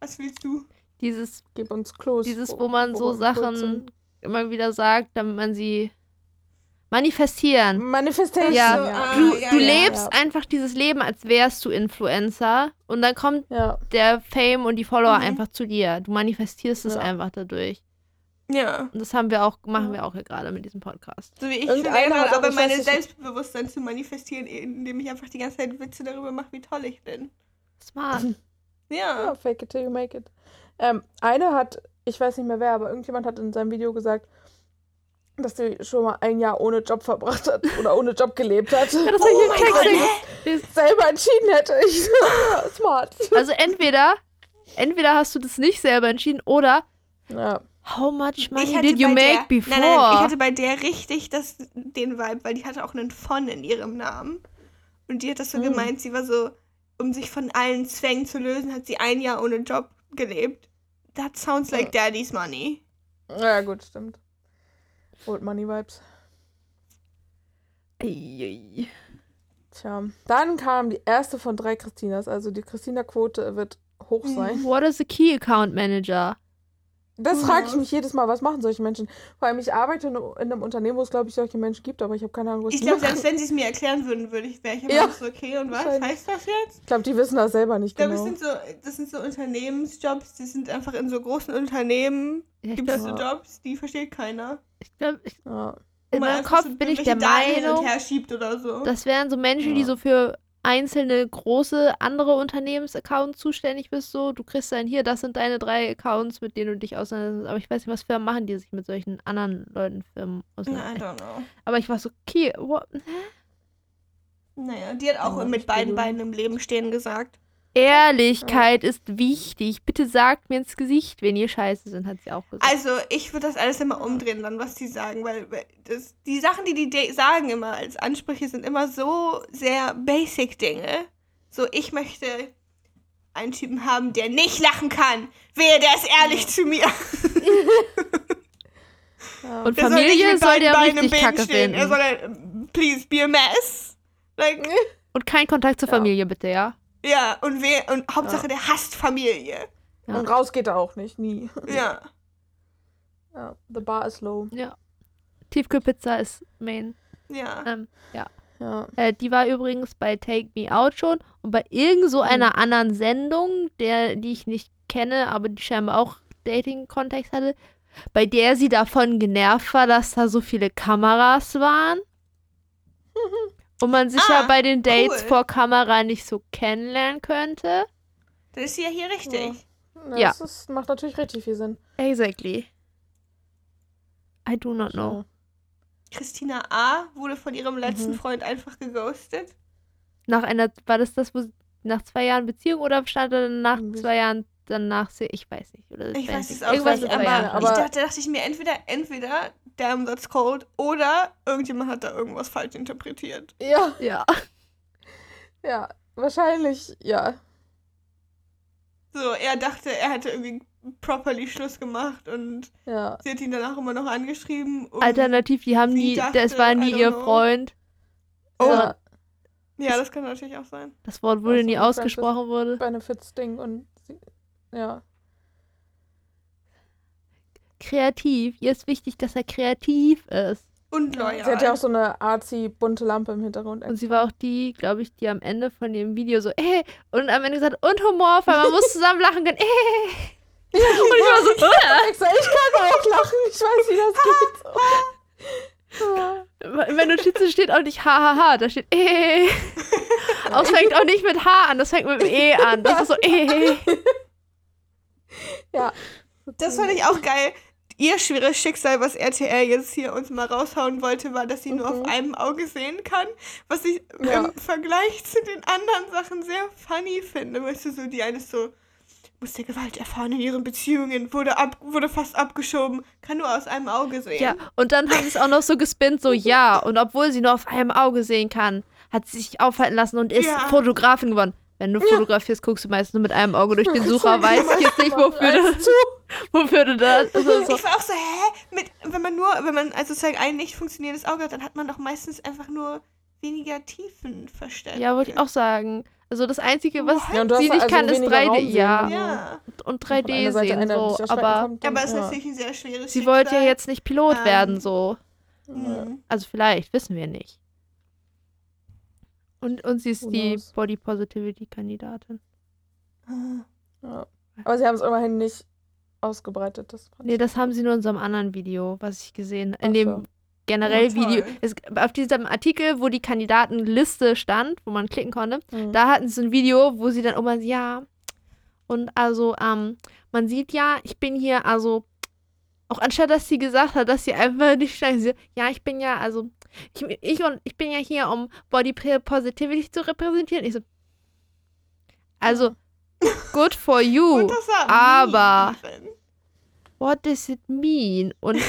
Was willst du? Dieses Gib uns Klos. Dieses, wo man so wir kurz sind. Sachen immer wieder sagt, damit man sie manifestieren. Manifestation. Ja, so, ah, Du, ja, du ja. lebst Ja. einfach dieses Leben, als wärst du Influencer und dann kommt der Fame und die Follower Mhm. einfach zu dir. Du manifestierst es einfach dadurch. Ja. Und das haben wir auch, machen wir auch hier gerade mit diesem Podcast. So wie ich hat aber, aber nicht- Selbstbewusstsein zu manifestieren, indem ich einfach die ganze Zeit Witze darüber mache, wie toll ich bin. Smart. Ja, Ja. fake it till you make it. Ähm, eine hat, ich weiß nicht mehr wer, aber irgendjemand hat in seinem Video gesagt, dass sie schon mal ein Jahr ohne Job verbracht hat oder ohne Job gelebt hat. Ja, das Oh ich mein Gott, selber entschieden hätte. Ich, smart. Also entweder, entweder hast du das nicht selber entschieden oder Ja. How much money Ich hatte did you bei make der, before? Nein, nein, ich hatte bei der richtig das, den Vibe, weil die hatte auch einen von in ihrem Namen. Und die hat das so Hm. gemeint, sie war so, um sich von allen Zwängen zu lösen, hat sie ein Jahr ohne Job gelebt. That sounds like daddy's money. Ja, gut, stimmt. Old Money Vibes. Eieiei. Tja, dann kam die erste von drei Christinas. Also die Christina-Quote wird hoch Mhm. sein. What is a Key Account Manager? Das Mhm. frage ich mich jedes Mal, was machen solche Menschen? Vor allem, ich arbeite in in einem Unternehmen, wo es, glaube ich, solche Menschen gibt, aber ich habe keine Ahnung, was Ich glaube, selbst wenn sie es mir erklären würden, würde ich, wäre ich immer Ja. noch so, okay, und was heißt das jetzt? Ich glaube, die wissen das selber nicht Ich glaube, genau. das, sind so, das sind so Unternehmensjobs, die sind einfach in so großen Unternehmen, Ja, ich gibt es glaube, so Jobs, die versteht keiner. ich glaub, ich, Ja. in meinem Kopf so bin ich der Daten hin und Meinung, her schiebt oder so. das wären so Menschen, die Ja. so für einzelne große andere Unternehmensaccounts zuständig bist. So, du kriegst dann hier, das sind deine drei Accounts, mit denen du dich auseinandersetzt. Aber ich weiß nicht, was Firmen machen, die sich mit solchen anderen Leuten Firmen I auseinandersetzen. don't know. Aber ich war so, okay, what? Naja, die hat auch Ja, mit beiden Beinen im Leben stehen gesagt. Ehrlichkeit ist wichtig. Bitte sagt mir ins Gesicht, wenn ihr scheiße sind, hat sie auch gesagt. Also, ich würde das alles immer umdrehen, dann, was die sagen, weil das, die Sachen, die die sagen immer als Ansprüche, sind immer so sehr basic Dinge. So, ich möchte einen Typen haben, der nicht lachen kann. Wehe, der ist ehrlich zu mir. Und Der soll Familie soll beiden der Beinen richtig kacke stehen. Er soll, äh, please, be a mess. Like, Und kein Kontakt zur Ja. Familie, bitte, ja? Ja, und, wer, und Hauptsache, der hasst Familie. Ja. Und raus geht er auch nicht, nie. Ja. Ja. The bar is low. Tiefkühlpizza ist Main. Ja. Ähm, ja. Ja. Äh, die war übrigens bei Take Me Out schon und bei irgend so Mhm. einer anderen Sendung, der, die ich nicht kenne, aber die scheinbar auch Dating-Kontext hatte, bei der sie davon genervt war, dass da so viele Kameras waren. Und man sich ja Ah, bei den Dates cool. vor Kamera nicht so kennenlernen könnte. Das ist ja hier richtig. Ja. Ja. Das ist, macht natürlich richtig viel Sinn. Exactly. I do not know. Ja. Christina A. wurde von ihrem letzten Mhm. Freund einfach geghostet. Nach einer, war das das, wo sie nach zwei Jahren Beziehung oder stand er nach so. zwei Jahren danach, ich weiß nicht. Oder Ich weiß es nicht. auch Irgendwas nicht, aber, aber- ich dachte, dachte ich mir entweder, entweder, damn, that's cold, oder irgendjemand hat da irgendwas falsch interpretiert. ja, Ja. ja. Wahrscheinlich, ja. So, er dachte, er hätte irgendwie properly Schluss gemacht und Ja. sie hat ihn danach immer noch angeschrieben. Alternativ, die haben nie, dachte, das war nie ihr know. Freund. Oh. Ja. Ja, das kann natürlich auch sein. Das Wort wurde Also, nie ausgesprochen wurde. Benefits-Ding und sie, ja. Kreativ. Ihr ist wichtig, dass er kreativ ist. Und loyal. Sie hat ja auch so eine arzi bunte Lampe im Hintergrund. Und sie war auch die, glaube ich, die am Ende von dem Video so, äh, und am Ende gesagt, und Humor, weil man muss zusammen lachen können, äh. Und ich war so, äh. Alexa, ich kann auch lachen. Ich weiß, wie das geht. In meinen Notizen steht auch nicht hahaha, da steht eh. Aber es fängt auch nicht mit H an, das fängt mit dem E an. Das ist so eh. ja. Das fand ich auch geil. Ihr schweres Schicksal, was RTL jetzt hier uns mal raushauen wollte, war, dass sie nur Mhm. auf einem Auge sehen kann. Was ich Ja. im Vergleich zu den anderen Sachen sehr funny finde. Weißt du, so die eine ist so, musste Gewalt erfahren in ihren Beziehungen, wurde, ab, wurde fast abgeschoben, kann nur aus einem Auge sehen. Ja, und dann haben sie es auch noch so gespinnt, so ja. Und obwohl sie nur auf einem Auge sehen kann, hat sie sich aufhalten lassen und ist Ja. Fotografin geworden. Wenn du fotografierst, guckst du meistens nur mit einem Auge durch den Sucher, weiß ich jetzt nicht, wofür du, wofür du da. Also so. Ich war auch so, hä? Mit, wenn man nur, wenn man also sozusagen ein nicht funktionierendes Auge hat, dann hat man doch meistens einfach nur weniger Tiefenverständnis. Ja, wollte ich auch sagen. Also das Einzige, was Ja, und du sie nicht also kann, ist weniger 3D. Raum sehen, Ja. Ja. und Von einer 3D Seite sehen, so. Aber kommt, Ja, aber es ist ja. natürlich ein sehr schweres sie wollte ja jetzt nicht Pilot Ähm, werden, so. Ja. Mhm. Also vielleicht, wissen wir nicht. Und, und sie ist die? Body Positivity Kandidatin. Ja. Aber sie haben es immerhin nicht ausgebreitet. Das Nee, das haben sie nur in so einem anderen Video, was ich gesehen In Ach dem so. generell Oh, Video. Es, auf diesem Artikel, wo die Kandidatenliste stand, wo man klicken konnte, Mhm. da hatten sie so ein Video, wo sie dann immer, ja, und also, ähm, man sieht ja, ich bin hier, also, auch anstatt dass sie gesagt hat, dass sie einfach nicht schnell, sie, ja, ich bin ja, also, ich, ich und ich bin ja hier, um Body Positivity zu repräsentieren. Ich so, also, good for you. Aber- what does it mean? Und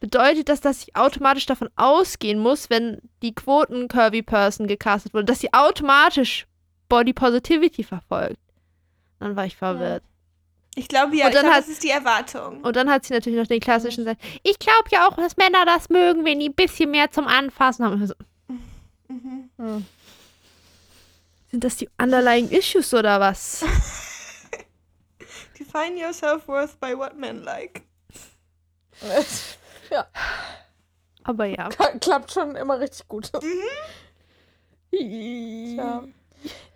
bedeutet das, dass ich automatisch davon ausgehen muss, wenn die Quoten Curvy Person gecastet wurde, dass sie automatisch Body Positivity verfolgt? Dann war ich verwirrt. Ich glaube ja, Und ich dann glaube, hat- das ist die Erwartung. Und dann hat sie natürlich noch den klassischen Satz. Ich glaube ja auch, dass Männer das mögen, wenn die ein bisschen mehr zum Anfassen haben. Ich so, Mhm. Mhm. Sind das die underlying issues oder was? Define your self-worth by what men like. Aber ja. Kla- Klappt schon immer richtig gut. Mhm. Tja.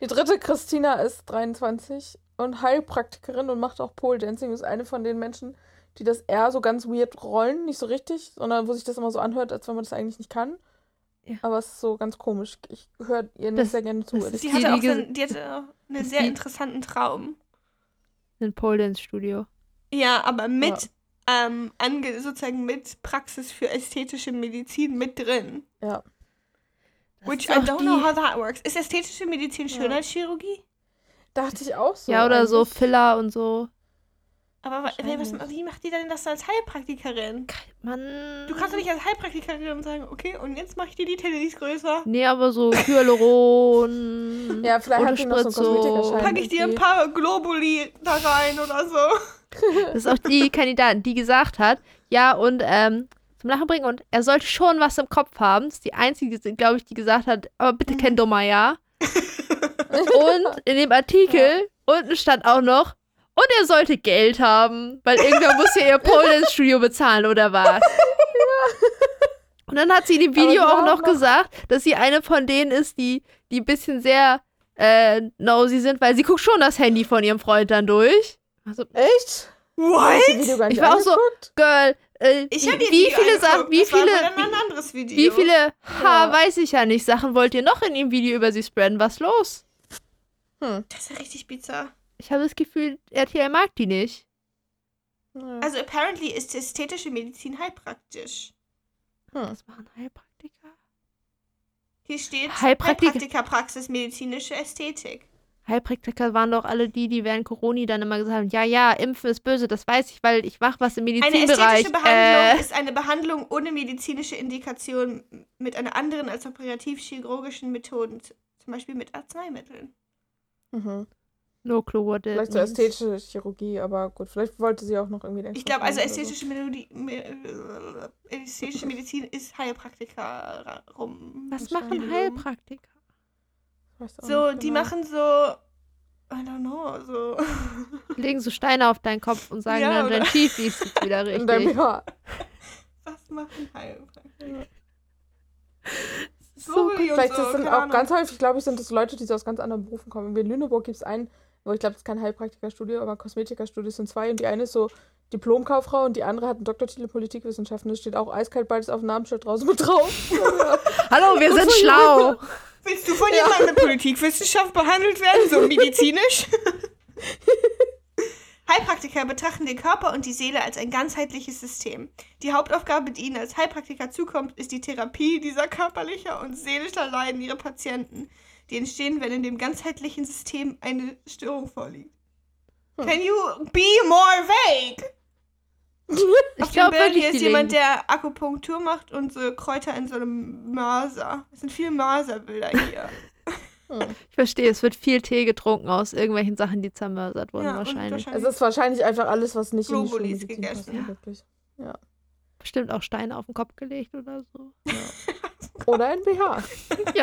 Die dritte Christina ist 23 und Heilpraktikerin und macht auch Pole Dancing. Ist eine von den Menschen, die das eher so ganz weird rollen, nicht so richtig, sondern wo sich das immer so anhört, als wenn man das eigentlich nicht kann. Ja. Aber es ist so ganz komisch. Ich höre ihr nicht Das- sehr gerne zu. Die hatte, auch die so, die hatte auch einen sehr die- interessanten Traum. Ein Pole Dance Studio. Ja, aber mit, ähm, ange sozusagen mit Praxis für ästhetische Medizin mit drin. Ja. Das Which I don't die- know how that works. Ist ästhetische Medizin Ja. Schönheitschirurgie? Dachte ich auch so. Ja, oder so eigentlich. Filler und so. Aber was, wie macht die denn das als Heilpraktikerin? Mann. Du kannst doch nicht als Heilpraktikerin sagen, okay, und jetzt mache ich dir die Titties größer. Nee, aber so Hyaluron. Ja, vielleicht hat die noch so. Packe ich dir ein paar Globuli da rein oder so. Das ist auch die Kandidatin, die gesagt hat, ja, und ähm, zum Lachen bringen und er sollte schon was im Kopf haben. Das ist die einzige, glaube ich, die gesagt hat, aber bitte kein dummer Ja. Und in dem Artikel unten stand auch noch, und er sollte Geld haben, weil irgendwer muss ja ihr Pole Dance Studio bezahlen oder was. Und dann hat sie in dem Video auch noch noch- gesagt, dass sie eine von denen ist, die, die ein bisschen sehr äh, nosy sind, weil sie guckt schon das Handy von ihrem Freund dann durch. Also, Echt? What? Ich war auch so-? Girl, äh, Ich wie, habe wie Video viele. Sachen, wie viele, wie, wie viele, ha, Ja. weiß ich ja nicht, Sachen wollt ihr noch in dem Video über sie spreaden? Was los? Hm. Das ist ja richtig bizarr. Ich habe das Gefühl, RTL mag die nicht. Ja. Also apparently ist ästhetische Medizin heilpraktisch. Hm. Was machen Heilpraktiker? Hier steht Heilpraktiker- Heilpraktikerpraxis medizinische Ästhetik. Heilpraktiker waren doch alle die, die während Corona dann immer gesagt haben, ja, ja, Impfen ist böse, das weiß ich, weil ich mache was im Eine Medizinbereich. ästhetische Behandlung Äh, ist eine Behandlung ohne medizinische Indikation mit einer anderen als operativ-chirurgischen Methoden, zum Beispiel mit Arzneimitteln. Mhm. no clue Vielleicht so ästhetische Chirurgie, aber gut, vielleicht wollte sie auch noch irgendwie den Ich glaube, also ästhetische, Melodie, me, ästhetische Medizin ist Heilpraktiker rum. Was machen Heilpraktiker? So, Weiß auch So, nicht die genau. machen so, I don't know, so. Legen so Steine auf deinen Kopf und sagen Ja, dann, oder? dein Schief ist wieder In deinem richtig. Haar. Was machen Heilpraktiker? So und Vielleicht so, das sind auch ganz häufig, glaube ich, sind das Leute, die so aus ganz anderen Berufen kommen. In Lüneburg gibt es einen, wo ich glaube, das ist kein Heilpraktikerstudio, aber Kosmetikerstudio sind zwei und die eine ist so Diplomkauffrau und die andere hat einen Doktortitel in Politikwissenschaften. Das steht auch eiskalt beides auf dem Namensschild draußen mit drauf. Hallo, wir sind schlau. Willst du von jemandem mit Politikwissenschaft behandelt werden, so medizinisch? Heilpraktiker betrachten den Körper und die Seele als ein ganzheitliches System. Die Hauptaufgabe, die ihnen als Heilpraktiker zukommt, ist die Therapie dieser körperlicher und seelischer Leiden ihrer Patienten, die entstehen, wenn in dem ganzheitlichen System eine Störung vorliegt. Hm. Can you be more vague? Ich Auf dem glaube wirklich, hier die ist jemand, der Akupunktur macht und so Kräuter in so einem Mörser. Es sind viele Mörserbilder hier. Ich verstehe, es wird viel Tee getrunken aus irgendwelchen Sachen, die zermörsert wurden Ja, und wahrscheinlich. Es ist wahrscheinlich einfach alles, was nicht in die Globulis passt. gegessen. Wirklich. Bestimmt auch Steine auf den Kopf gelegt oder so. Oder ein BH. Wie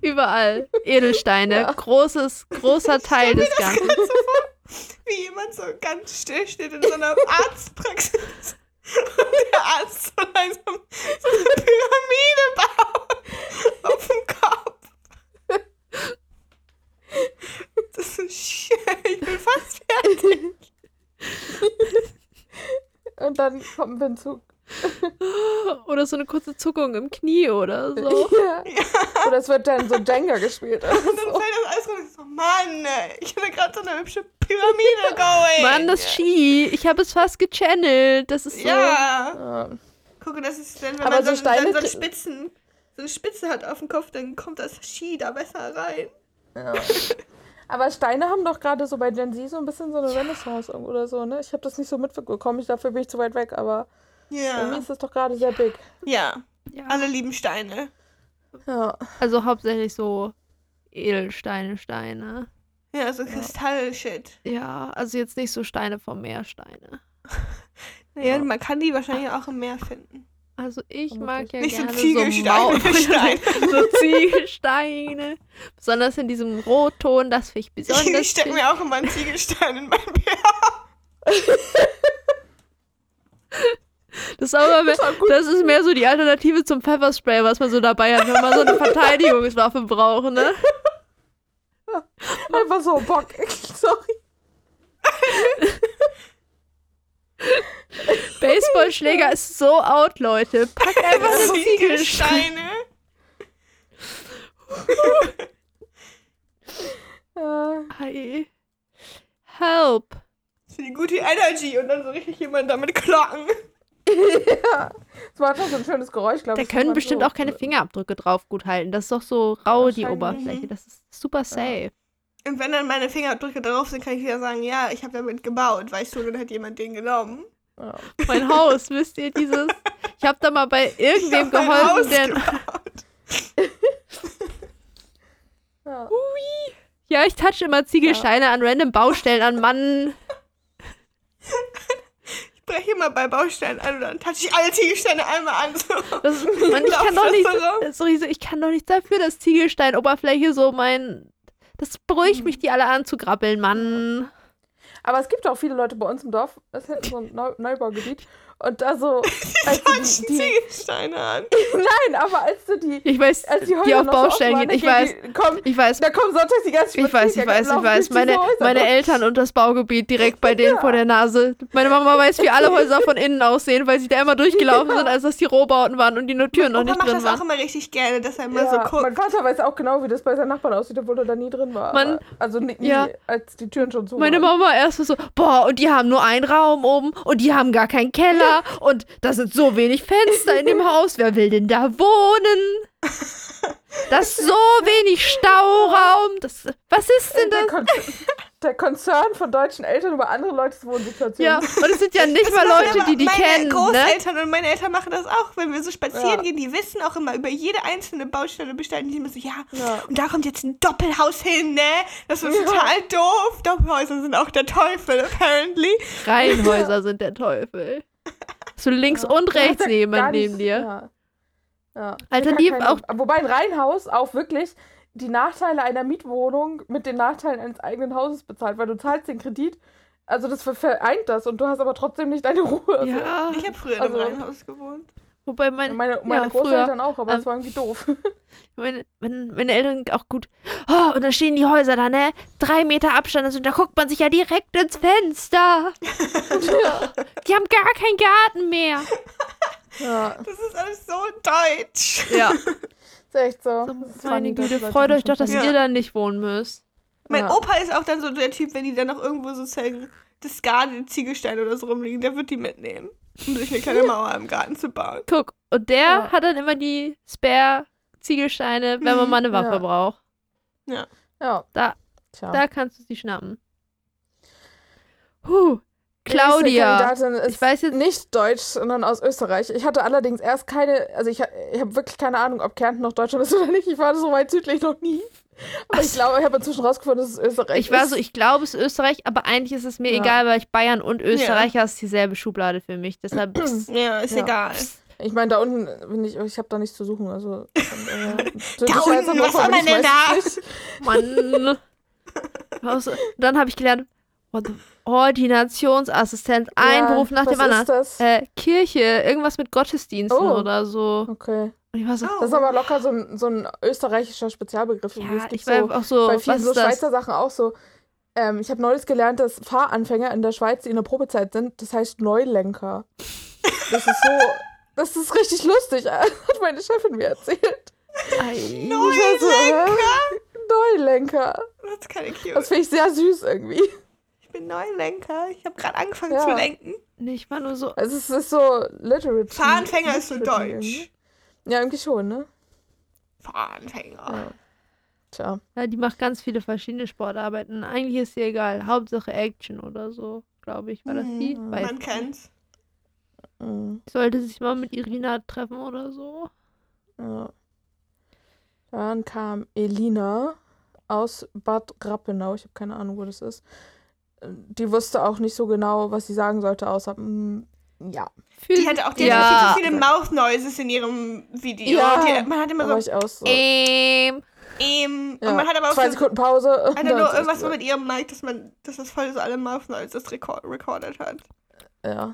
Überall. Edelsteine. Ja. Großes, großer Teil des Ganzen. Wie jemand so ganz still steht in so einer Arztpraxis. Und der Arzt so langsam so eine Pyramide baut auf dem Kopf. Das ist schön. Ich bin fast fertig. Und dann kommt ein Windzug. Oder so eine kurze Zuckung im Knie oder so. Ja. Oder es wird dann so Jenga gespielt. Und dann so. fällt das alles runter. Ich so, Mann, ich hatte gerade so eine hübsche Pyramide going. Mann, das Ski. Ich habe es fast gechannelt. Das ist so. Ja. Ja. Gucke, das ist dann, wenn Aber man so so, Steine dann so, einen Spitzen, so eine Spitze hat auf dem Kopf, dann kommt das Ski da besser rein. Ja. Aber Steine haben doch gerade so bei Gen Z so ein bisschen so eine Renaissance oder so, ne? Ich habe das nicht so mitbekommen, ich dafür bin ich zu weit weg, aber irgendwie Ja. ist das doch gerade sehr big. Ja. Ja. Alle lieben Steine. Ja. Also hauptsächlich so Edelsteine, Steine. Ja, so Kristall-Shit. Ja, also jetzt nicht so Steine vom Meer, Steine. Naja, Ja. man kann die wahrscheinlich auch im Meer finden. Also ich Vermutlich. mag ja Nicht so gerne Ziegelsteine, so, Mau- Steine. so Ziegelsteine. Besonders in diesem Rotton, das finde ich besonders Ich stecke mir auch immer einen Ziegelstein in mein BH. Das ist aber mehr, gut. das ist mehr so die Alternative zum Pfefferspray, was man so dabei hat, wenn man so eine Verteidigungswaffe braucht, ne? Einfach so Bock. Sorry. Baseballschläger ist so out, Leute. Pack einfach Ziegelstein. Ziegelsteine. Ei. Help. Für die gute Energy und dann so richtig jemand damit klocken. ja. Das macht doch so ein schönes Geräusch, glaube Da ich. können Das bestimmt so- auch keine Fingerabdrücke drauf gut halten. Das ist doch so rau, die. Oberfläche. Das ist super safe. Und wenn dann meine Fingerabdrücke drauf sind, kann ich wieder sagen, ja, ich habe damit gebaut, weißt du, dann hat jemand den genommen. Ja. Mein Haus, wisst ihr, dieses. Ich habe da mal bei irgendwem geholfen, Haus der. gebaut. Ja. Ja, ich touch immer Ziegelsteine an random Baustellen an Mann. Ich breche immer bei Baustellen an und dann touche ich alle Ziegelsteine einmal an. So. Das, Mann, ich kann doch nicht. so ich kann doch nichts dafür, dass Ziegelsteinoberfläche so mein. Das beruhigt mich, die alle anzugrabbeln, Mann. Aber es gibt auch viele Leute bei uns im Dorf, das ist hinten so ein Neu Neubaugebiet. Und da so. Die Als die, die, Ziegelsteine an. nein, aber als du die. Ich weiß, Als die, die Häuser auf so Baustellen waren, gehen. Ich weiß, Die, komm, ich weiß, da kommen sonntags die ganzen Ich weiß, ich weiß, ich weiß. Meine, meine. Eltern und das Baugebiet direkt bei denen Ja. vor der Nase. Meine Mama weiß, wie alle Häuser von innen aussehen, weil sie da immer durchgelaufen Ja. sind, als das die Rohbauten waren und die nur Türen noch nicht macht drin das auch waren. immer richtig gerne, dass er immer Ja, so mein guckt. Vater weiß auch genau, wie das bei seinen Nachbarn aussieht, obwohl er da nie drin war. Aber, also nie ja. als die Türen schon zu Meine waren. Mama erst so, boah, und die haben nur einen Raum oben und die haben gar keinen Keller und da sind so wenig Fenster in dem Haus. Wer will denn da wohnen? Das ist so wenig Stauraum. Das, was ist denn der, das? Kon der Konzern von deutschen Eltern über andere Leutes Wohnsituationen. Ja, und es sind ja nicht mal machen Leute, die die meine kennen, ne? Großeltern und meine Eltern machen das auch, wenn wir so spazieren Ja. gehen. Die wissen auch immer über jede einzelne Baustelle. Und die immer so, ja, Ja. und da kommt jetzt ein Doppelhaus hin, ne? Das ist Ja. total doof. Doppelhäuser sind auch der Teufel, apparently. Reihenhäuser sind der Teufel. So links Ja. und rechts neben gar neben nicht- dir. Ja. Ja. Alter, keine- auch- Wobei ein Reihenhaus auch wirklich die Nachteile einer Mietwohnung mit den Nachteilen eines eigenen Hauses bezahlt, weil du zahlst den Kredit. Also das ver- vereint das und du hast aber trotzdem nicht deine Ruhe. Ja, Ich habe früher Also- in einem Reihenhaus gewohnt. Wobei So. mein, Meine, meine ja, Großeltern auch, aber Ähm, das war irgendwie doof. meine, meine, meine Eltern auch gut. Oh, und dann stehen die Häuser da, ne? Drei Meter Abstand, also da guckt man sich ja direkt ins Fenster. Die haben gar keinen Garten mehr. ja, Das ist alles so deutsch. Ja, ist echt so. Das ist meine Güte, freut das euch doch, dass nicht Ja. ihr da nicht wohnen müsst. Mein Ja. Opa ist auch dann so der Typ, wenn die dann noch irgendwo sozusagen das Garten, Ziegelsteine oder so rumliegen, der wird die mitnehmen, um sich eine kleine Mauer im Garten zu bauen. Guck, und der Ja. hat dann immer die Spare-Ziegelsteine, wenn man Mhm, mal eine Waffe ja. braucht. Ja. Da, Tja. da kannst du sie schnappen. Huh. Claudia. Kandidatin ist Ich weiß jetzt nicht deutsch, sondern aus Österreich. Ich hatte allerdings erst keine, also ich, ich habe wirklich keine Ahnung, ob Kärnten noch Deutschland ist oder nicht. Ich war so weit südlich noch nie. Aber ich glaube, ich habe inzwischen rausgefunden, dass es Österreich Ich war ist. so, ich glaube, es ist Österreich, aber eigentlich ist es mir Ja. egal, weil ich Bayern und Österreicher ist dieselbe Schublade für mich. Deshalb, pss, Ja, ist Ja. egal. Ich meine, da unten bin ich, ich habe da nichts zu suchen. Also, daher- Da unten, was soll man ich denn da? Mann. Was- Dann habe ich gelernt, what the- Ordinationsassistent, ein Ja, Beruf nach was dem anderen. Ist das? Äh, Kirche, irgendwas mit Gottesdiensten Oh. oder so. Okay. Und ich war so, Oh. Das ist aber locker so ein, so ein österreichischer Spezialbegriff. ja, es gibt ich war so, auch so, bei vielen so ist das? Schweizer Sachen auch so. Ähm, ich habe neulich gelernt, dass Fahranfänger in der Schweiz, die in der Probezeit sind, das heißt Neulenker. Das ist so, das ist richtig lustig, hat meine Chefin mir erzählt. Ei. War so? Neulenker. Das ist keine cute. Das finde ich sehr süß irgendwie. Ich bin Neulenker. Ich habe gerade angefangen Ja. zu lenken. Nee, ich war nur so, Also es ist so Literature. Fahranfänger ist so deutsch. Ja, irgendwie schon, ne? Fahranfänger. Ja. Tja. ja, die macht ganz viele verschiedene Sportarbeiten. Eigentlich ist ihr egal. Hauptsache Action oder so, glaube ich. War das die? Mhm, Weiß Man nicht. kennt's. Mhm. Sollte sich mal mit Irina treffen oder so. Ja. Dann kam Elina aus Bad Rappenau. Ich habe keine Ahnung, wo das ist. Die wusste auch nicht so genau, was sie sagen sollte, außer mm, ja. Die hatte auch die ja. hatte viel zu viele Mouth Noises in ihrem Video. Ja. Die, man hat immer so ich aus. So. Ähm, ähm, ja. und man hat aber auch Zwei Sekunden Pause. hatte dann nur irgendwas so mit ihrem Mic, dass man, dass das voll so alle Mouth Noises record, recorded hat. Ja.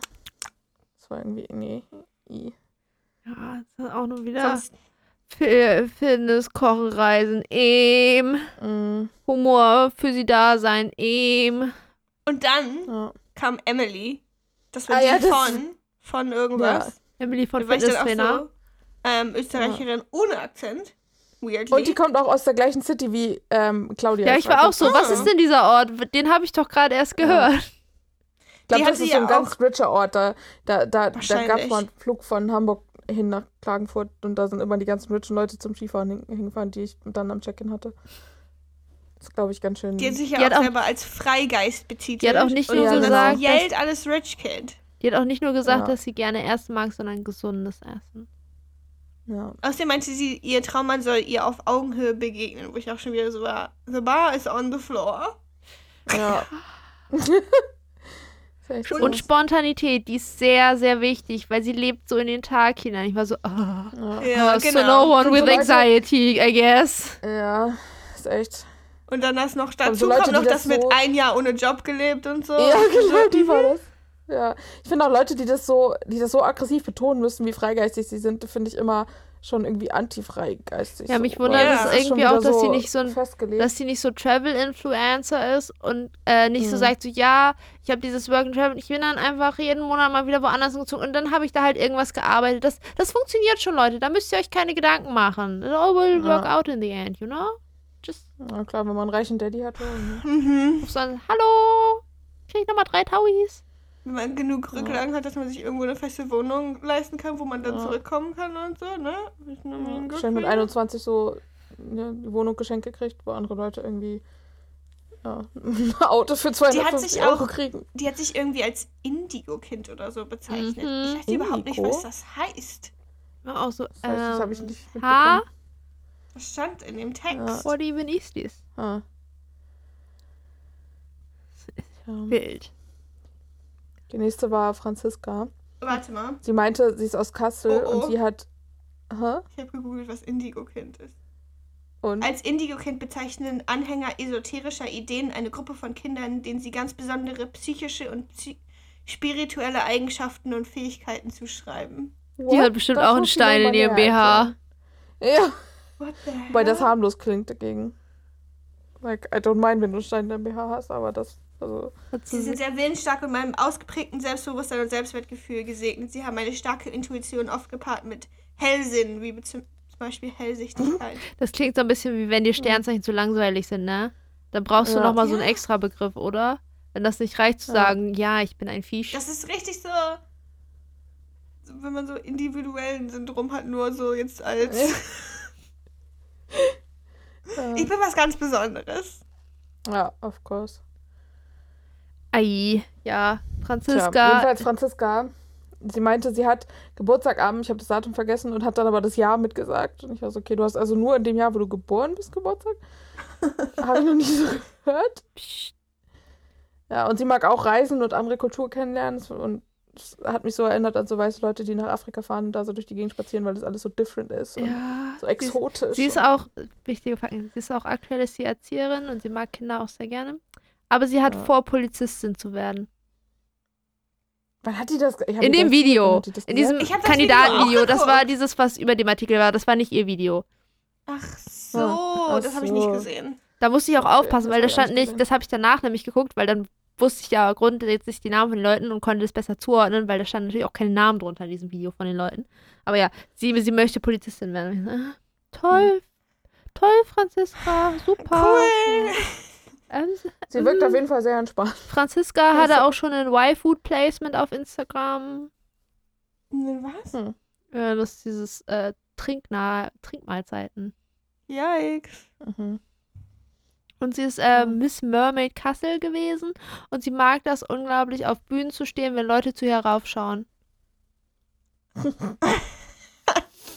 Das war irgendwie. Nee. I. ja, das ist auch nur wieder Sonst, Fi- Fitness, Kochen, Reisen. Ähm, Mm, Humor für sie da sein. Ähm. und dann ja. kam Emily. Das war Ah, die ja, das- von, von irgendwas. Emily von Da war ich dann auch Fitnesstrainer. so, ähm, Österreicherin ohne Akzent. Weirdly. Und die kommt auch aus der gleichen City wie ähm, Claudia. Ja, ich war auch so. Was Ah. ist denn dieser Ort? Den habe ich doch gerade erst gehört. Ich glaube, Die hat das sie ist so ein ja ganz richer Ort. Da, da, da, da gab es mal einen Flug von Hamburg hin nach Klagenfurt und da sind immer die ganzen richen Leute zum Skifahren hin- hingefahren, die ich dann am Check-in hatte. Das ist, glaube ich, ganz schön. Die hat sich ja auch auch- selber als Freigeist betitelt. Die hat auch nicht nur so gesagt, Geld alles Rich Kid. Die hat auch nicht nur gesagt, Ja. dass sie gerne Essen mag, sondern gesundes Essen. ja. Außerdem meinte sie, ihr Traummann soll ihr auf Augenhöhe begegnen, wo ich auch schon wieder so war. The bar is on the floor. ja. So. Und Spontanität, die ist sehr, sehr wichtig, weil sie lebt so in den Tag hinein. Ich war so, ah. ja. Oh, So genau. no one with so anxiety, I guess. ja, ist echt. Und dann das noch dazu so Leute, kommt noch das das mit so- ein Jahr ohne Job gelebt und so. Ja, genau, die war das. Ja. Ich finde auch Leute, die das so, die das so aggressiv betonen müssen, wie freigeistig sie sind, finde ich immer schon irgendwie anti-freigeistig. Ja, so. mich wundert Weil es irgendwie auch, dass sie so nicht so ein-. Dass sie nicht so Travel-Influencer ist und äh, nicht so Mhm. sagt, so, ja, ich habe dieses Work and Travel, ich bin dann einfach jeden Monat mal wieder woanders gezogen und dann habe ich da halt irgendwas gearbeitet. Das, das funktioniert schon, Leute. Da müsst ihr euch keine Gedanken machen. It all will work Ja. out in the end, you know? Ja, klar, wenn man einen reichen Daddy hat. Ja, ne? Mhm. rufst dann, hallo, krieg ich nochmal drei Tauis? Wenn man genug Rücklagen hat, dass man sich irgendwo eine feste Wohnung leisten kann, wo man dann Ja. zurückkommen kann und so, ne? Nur Ja, mit for you. 21 so ja, die Wohnung geschenkt gekriegt, wo andere Leute irgendwie ja, ein Auto für 250 sich Euro auch- kriegen. Die hat sich irgendwie als Indigo-Kind oder so bezeichnet. Mhm. Ich weiß überhaupt nicht, Indigo? was das heißt. Ja, auch so, Das, heißt, das habe ich ähm, nicht mitbekommen. Das stand in dem. Text. What even is this? Ja. Wild. Die nächste war Franziska. Warte mal, Sie meinte, sie ist aus Kassel Oh, oh. und sie hat. Hä? ich habe gegoogelt, was Indigo-Kind ist. Und? Als Indigo-Kind bezeichnen Anhänger esoterischer Ideen eine Gruppe von Kindern, denen sie ganz besondere psychische und psy spirituelle Eigenschaften und Fähigkeiten zuschreiben. Die What? hat bestimmt Das auch einen Stein in ihrem BH. Ja, What the hell? weil das harmlos klingt dagegen. Like, I don't mind, wenn du einen Stein in deinem BH hast, aber das. Also, Sie sind sehr willensstark und meinem ausgeprägten Selbstbewusstsein und Selbstwertgefühl gesegnet. Sie haben eine starke Intuition, oft gepaart mit Hellsinn, wie zum Beispiel Hellsichtigkeit. Das klingt so ein bisschen wie wenn die Sternzeichen zu langweilig sind, ne? Da brauchst du Ja. noch mal so einen extra Begriff, oder? Wenn das nicht reicht zu Ja. sagen, ja, ich bin ein Fisch. Das ist richtig so, so, wenn man so individuellen Syndrom hat, nur so jetzt als ich bin was ganz Besonderes. ja, of course. Ei, ja. Tja, Franziska. jedenfalls Franziska. Sie meinte, sie hat Geburtstagabend, ich habe das Datum vergessen und hat dann aber das Jahr mitgesagt. Und ich war so, okay, du hast also nur in dem Jahr, wo du geboren bist, Geburtstag? habe ich noch nie so gehört. Psst. Ja, und sie mag auch reisen und andere Kultur kennenlernen. Und das hat mich so erinnert an so weiße Leute, die nach Afrika fahren und da so durch die Gegend spazieren, weil das alles so different ist. Und Ja. so sie ist- exotisch. Sie ist auch, wichtige Fakten, sie ist auch aktuell ist sie Erzieherin und sie mag Kinder auch sehr gerne. Aber sie hat Ja. vor, Polizistin zu werden. Wann hat die das? In dem Video. die das In diesem das Kandidatenvideo. Das war dieses, was über dem Artikel war. Das war nicht ihr Video. Ach so, ach das habe ich so. nicht gesehen. Da musste ich auch aufpassen, das weil da stand nicht nicht, gesehen. das habe ich danach nämlich geguckt, weil dann wusste ich ja grundsätzlich die Namen von den Leuten und konnte das besser zuordnen, weil da stand natürlich auch keine Namen drunter in diesem Video von den Leuten. Aber ja, sie, sie möchte Polizistin werden. Ich so, ah, Toll, toll, Franziska, super. Cool. Ähm, Sie wirkt auf jeden Fall sehr entspannt. Franziska Ja, hatte so- auch schon ein Y-Food-Placement auf Instagram. Was? Hm. Ja, das ist dieses äh, Trinkna Trinkmahlzeiten. Yikes. Mhm. Und sie ist äh, Miss Mermaid Kassel gewesen und sie mag das unglaublich, auf Bühnen zu stehen, wenn Leute zu ihr raufschauen.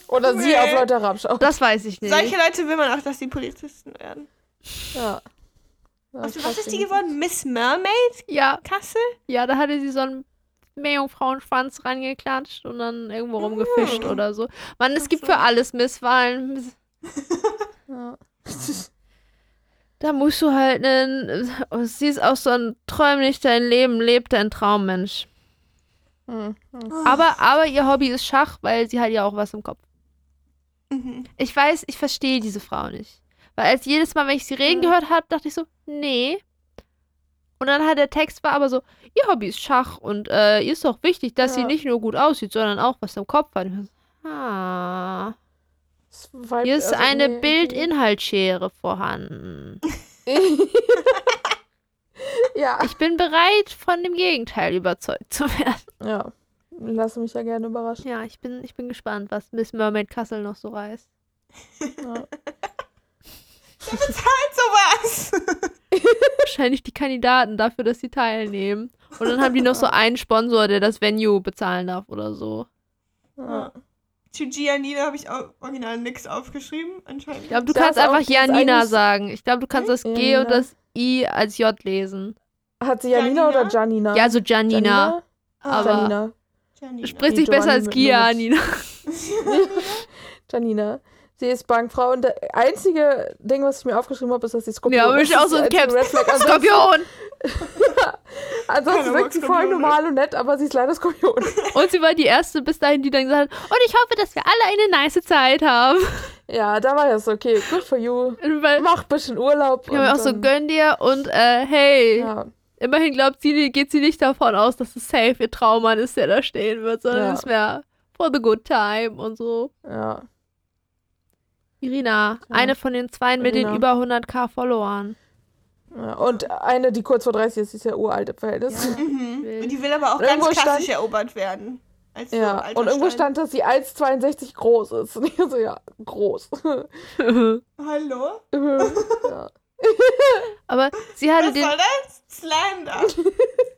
Oder sie Nee. auf Leute herabschaut. Das weiß ich nicht. Solche Leute will man auch, dass die Polizisten werden. Ja. Ja, Also, was ist die geworden? Miss Mermaid ja, Kassel? ja, da hatte sie so einen Meerjungfrauenschwanz rangeklatscht und dann irgendwo rumgefischt Mhm. oder so. Mann, es gibt so. für alles Misswahlen. Miss Ja. Da musst du halt einen. Sie ist auch so ein Träum nicht dein Leben, lebt dein Traummensch. Hm, hm. Aber, aber ihr Hobby ist Schach, weil sie hat ja auch was im Kopf. Mhm. Ich weiß, ich verstehe diese Frau nicht. Weil als jedes Mal, wenn ich sie reden gehört habe, dachte ich so, nee. Und dann hat der Text war aber so, ihr Hobby ist Schach und äh, ihr ist doch wichtig, dass sie Ja. nicht nur gut aussieht, sondern auch was im Kopf hat. Ich so, Ah, Vibe- hier ist also, eine nee, Bild-Inhaltsschere vorhanden. ja. Ich bin bereit, von dem Gegenteil überzeugt zu werden. Ja. Lass mich ja gerne überraschen. Ja, ich bin, ich bin gespannt, was Miss Mermaid Kassel noch so reißt. Ja. Halt sowas! Wahrscheinlich die Kandidaten dafür, dass sie teilnehmen. Und dann haben die noch so einen Sponsor, der das Venue bezahlen darf oder so. Ja. Zu Giannina habe ich auch original nix aufgeschrieben, anscheinend. Ich glaube, du Das kannst einfach Janina sagen. Ich glaube, du kannst das G Janina. und das I als J lesen. Hat sie Janina, Janina? oder Janina? Ja, so Janina. Aber- Janina. Janina. Spricht sich besser als Giovanni mit- Gia, nur mit- Nina. Janina. Sie ist Bankfrau und das einzige Ding, was ich mir aufgeschrieben habe, ist, dass sie Skorpion Ja, aber ich ist. auch so ein ist Caps. Ansonsten, Skorpion! ansonsten Keiner wirkt sie voll normal und nett, aber sie ist leider Skorpion. Und sie war die erste bis dahin, die dann gesagt hat, und ich hoffe, dass wir alle eine nice Zeit haben. Ja, da war das okay. Good for you. Weil, Mach ein bisschen Urlaub. wir haben und auch so, gönn dir und äh, hey, Ja, immerhin glaubt sie, geht sie nicht davon aus, dass es safe ihr Traummann ist, der da stehen wird, sondern Ja. es wäre for the good time und so. ja. Irina, Ja. eine von den zwei mit den Irina. über 100k Followern. ja. Und eine, die kurz vor 30 ist, ist ja uralt im Verhältnis. Ja. Mhm. Und die will aber auch Und ganz klassisch stand- erobert werden. Als so Ja, und irgendwo Stein. stand, dass sie 1,62 groß ist. Und ich so, ja, groß. Hallo? ja. Aber sie hatte Was den, soll das? Slander.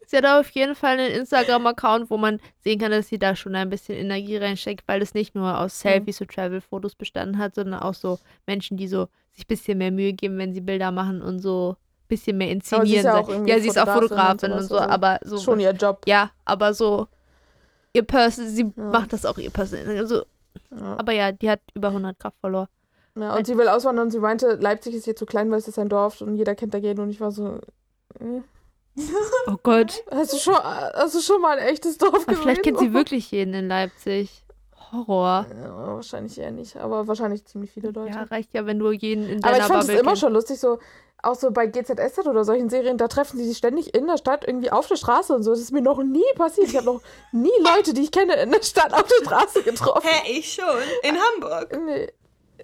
Sie hat auf jeden Fall einen Instagram-Account, wo man sehen kann, dass sie da schon ein bisschen Energie reinsteckt, weil es nicht nur aus Selfies und Travel-Fotos bestanden hat, sondern auch so Menschen, die so sich ein bisschen mehr Mühe geben, wenn sie Bilder machen und so ein bisschen mehr inszenieren. sie ist ja ja, sie ist auch Fotografin und und so, sowas, also aber so. Schon ihr Job. Ja, aber so ihr Person, sie Ja. macht das auch ihr Person. Also, Ja. aber ja, die hat über 100 Kraft verloren. Ja, und sie will auswandern und sie meinte, Leipzig ist hier zu klein, weil es ist ein Dorf und jeder kennt da jeden. Und ich war so, äh, Oh Gott. hast du schon, hast du schon mal ein echtes Dorf Aber gesehen? vielleicht kennt sie wirklich jeden in Leipzig. Horror. Ja, wahrscheinlich eher nicht, aber wahrscheinlich ziemlich viele Leute. Ja, reicht ja, wenn du jeden in aber deiner ich fand es immer schon lustig, so auch so bei GZSZ oder solchen Serien, da treffen die sich ständig in der Stadt irgendwie auf der Straße und so. Das ist mir noch nie passiert. Ich habe noch nie Leute, die ich kenne, in der Stadt auf der Straße getroffen. Hä, ich schon. In Hamburg. Nee,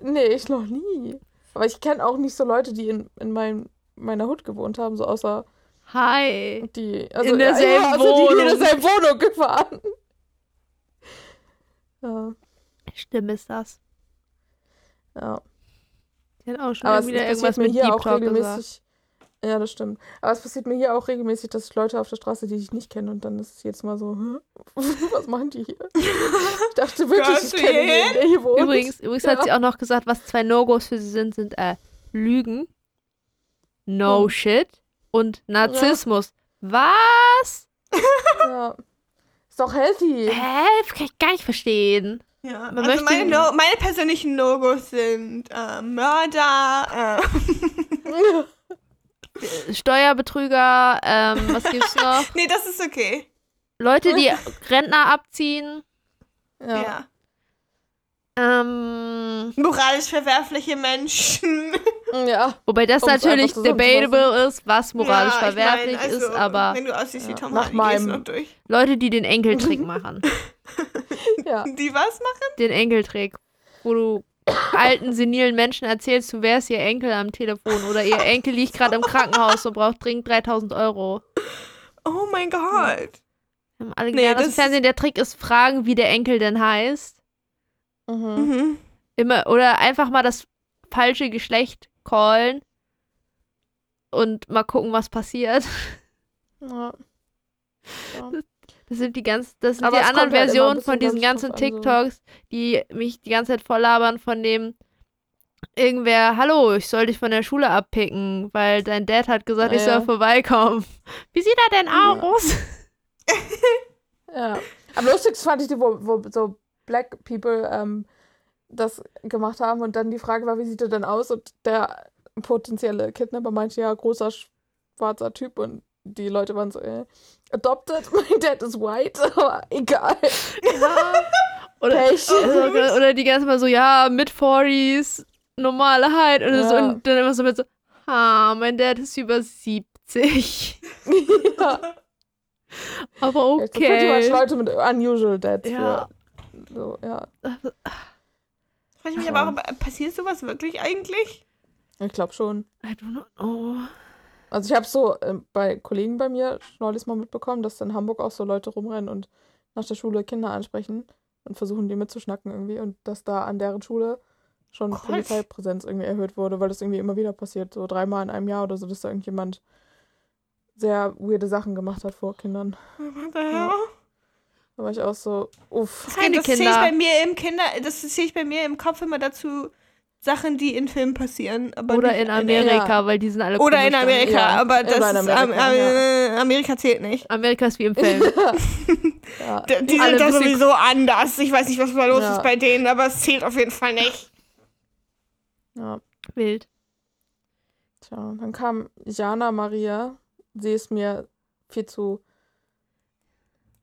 nee, ich noch nie. Aber ich kenne auch nicht so Leute, die in, in mein, meiner Hut gewohnt haben, so außer Hi. die. Also, In derselben ja, also die, die in Wohnung. derselben Wohnung gefahren. Ja, Stimme ist das. ja. Die hat auch schon Aber es, wieder es irgendwas passiert mir mit hier Deep auch Talk regelmäßig. gesagt. Ja, das stimmt. Aber es passiert mir hier auch regelmäßig, dass ich Leute auf der Straße, die ich nicht kenne, und dann ist es jetzt mal so, Hä? was machen die hier? Ich dachte wirklich, ich kenne jeden, der hier wohnt. Übrigens, übrigens hat Ja. sie auch noch gesagt, was zwei No-Gos für sie sind, sind äh, Lügen, No Hm. Shit und Narzissmus. Was? Ja. Ist doch healthy. Hä? Das kann ich gar nicht verstehen. Ja, Man also möchte- meine, no meine persönlichen Logos sind äh, Mörder, äh, Steuerbetrüger, ähm, was gibt's noch? nee, das ist okay. Leute, die Rentner abziehen. Ja. Ja. Ähm, Moralisch verwerfliche Menschen. Ja. wobei das Um es natürlich debatable ist, was moralisch Ja, ich mein, verwerflich also, ist, aber Wenn du aussiehst wie Ja, Tom nach Hardy, gehst noch durch. Leute, die den Enkeltrick machen. ja. Die was machen? Den Enkeltrick, wo du alten, senilen Menschen erzählst, du wärst ihr Enkel am Telefon oder ihr Enkel liegt gerade im Krankenhaus und braucht dringend 3000 Euro. Oh mein Gott. Wir haben alle Nee, gelernt aus dem das- Fernsehen, der Trick ist fragen, wie der Enkel denn heißt. Mhm. Mhm. Immer, oder einfach mal das falsche Geschlecht callen und mal gucken, was passiert. Ja. Ja. Das sind die ganz, das sind Aber die anderen halt Versionen von diesen ganzen an, so. TikToks, die mich die ganze Zeit voll labern von dem irgendwer, hallo, ich soll dich von der Schule abpicken, weil dein Dad hat gesagt, Ja, ich soll ja. vorbeikommen. Wie sieht er denn Ja. aus? Ja. Am lustigsten fand ich die, wo, wo so Black People ähm, das gemacht haben und dann die Frage war, wie sieht er denn aus? Und der potenzielle Kidnapper meinte, ja, großer schwarzer Typ und die Leute waren so, äh, adopted, my dad is white, aber egal. Oder, Pech. oder, oder die ganze Mal so, ja, mid 40s, normale Height und, so, Ja. und dann immer so mit so, ah, mein Dad ist über 70. ja. Aber Jetzt sind pretty much okay. Leute mit unusual dads Ja. für, so, ja. Frag ich mich aber auch, passiert sowas wirklich eigentlich? Ich glaube schon. I don't know. Also ich habe so äh, bei Kollegen bei mir neulich mal mitbekommen, dass in Hamburg auch so Leute rumrennen und nach der Schule Kinder ansprechen und versuchen, die mitzuschnacken irgendwie und dass da an deren Schule schon Gott. Polizeipräsenz irgendwie erhöht wurde, weil das irgendwie immer wieder passiert, so dreimal in einem Jahr oder so, dass da irgendjemand sehr weirde Sachen gemacht hat vor Kindern. What the hell? Ja. Da war ich auch so, uff. Keine das zähle ich Kinder. bei mir im Kinder, das zähle ich bei mir im Kopf immer dazu Sachen, die in Filmen passieren. Aber Oder in Amerika, Ja. weil die sind alle Oder in. Amerika, Ja, aber oder das in ist, Amerika, Am- Am- Amerika zählt nicht. Amerika ist wie im Film. Ja. Die sind da sowieso anders. Ich weiß nicht, was da los Ja. ist bei denen, aber es zählt auf jeden Fall nicht. ja. Wild. Tja, dann kam Jana Maria. Sie ist mir viel zu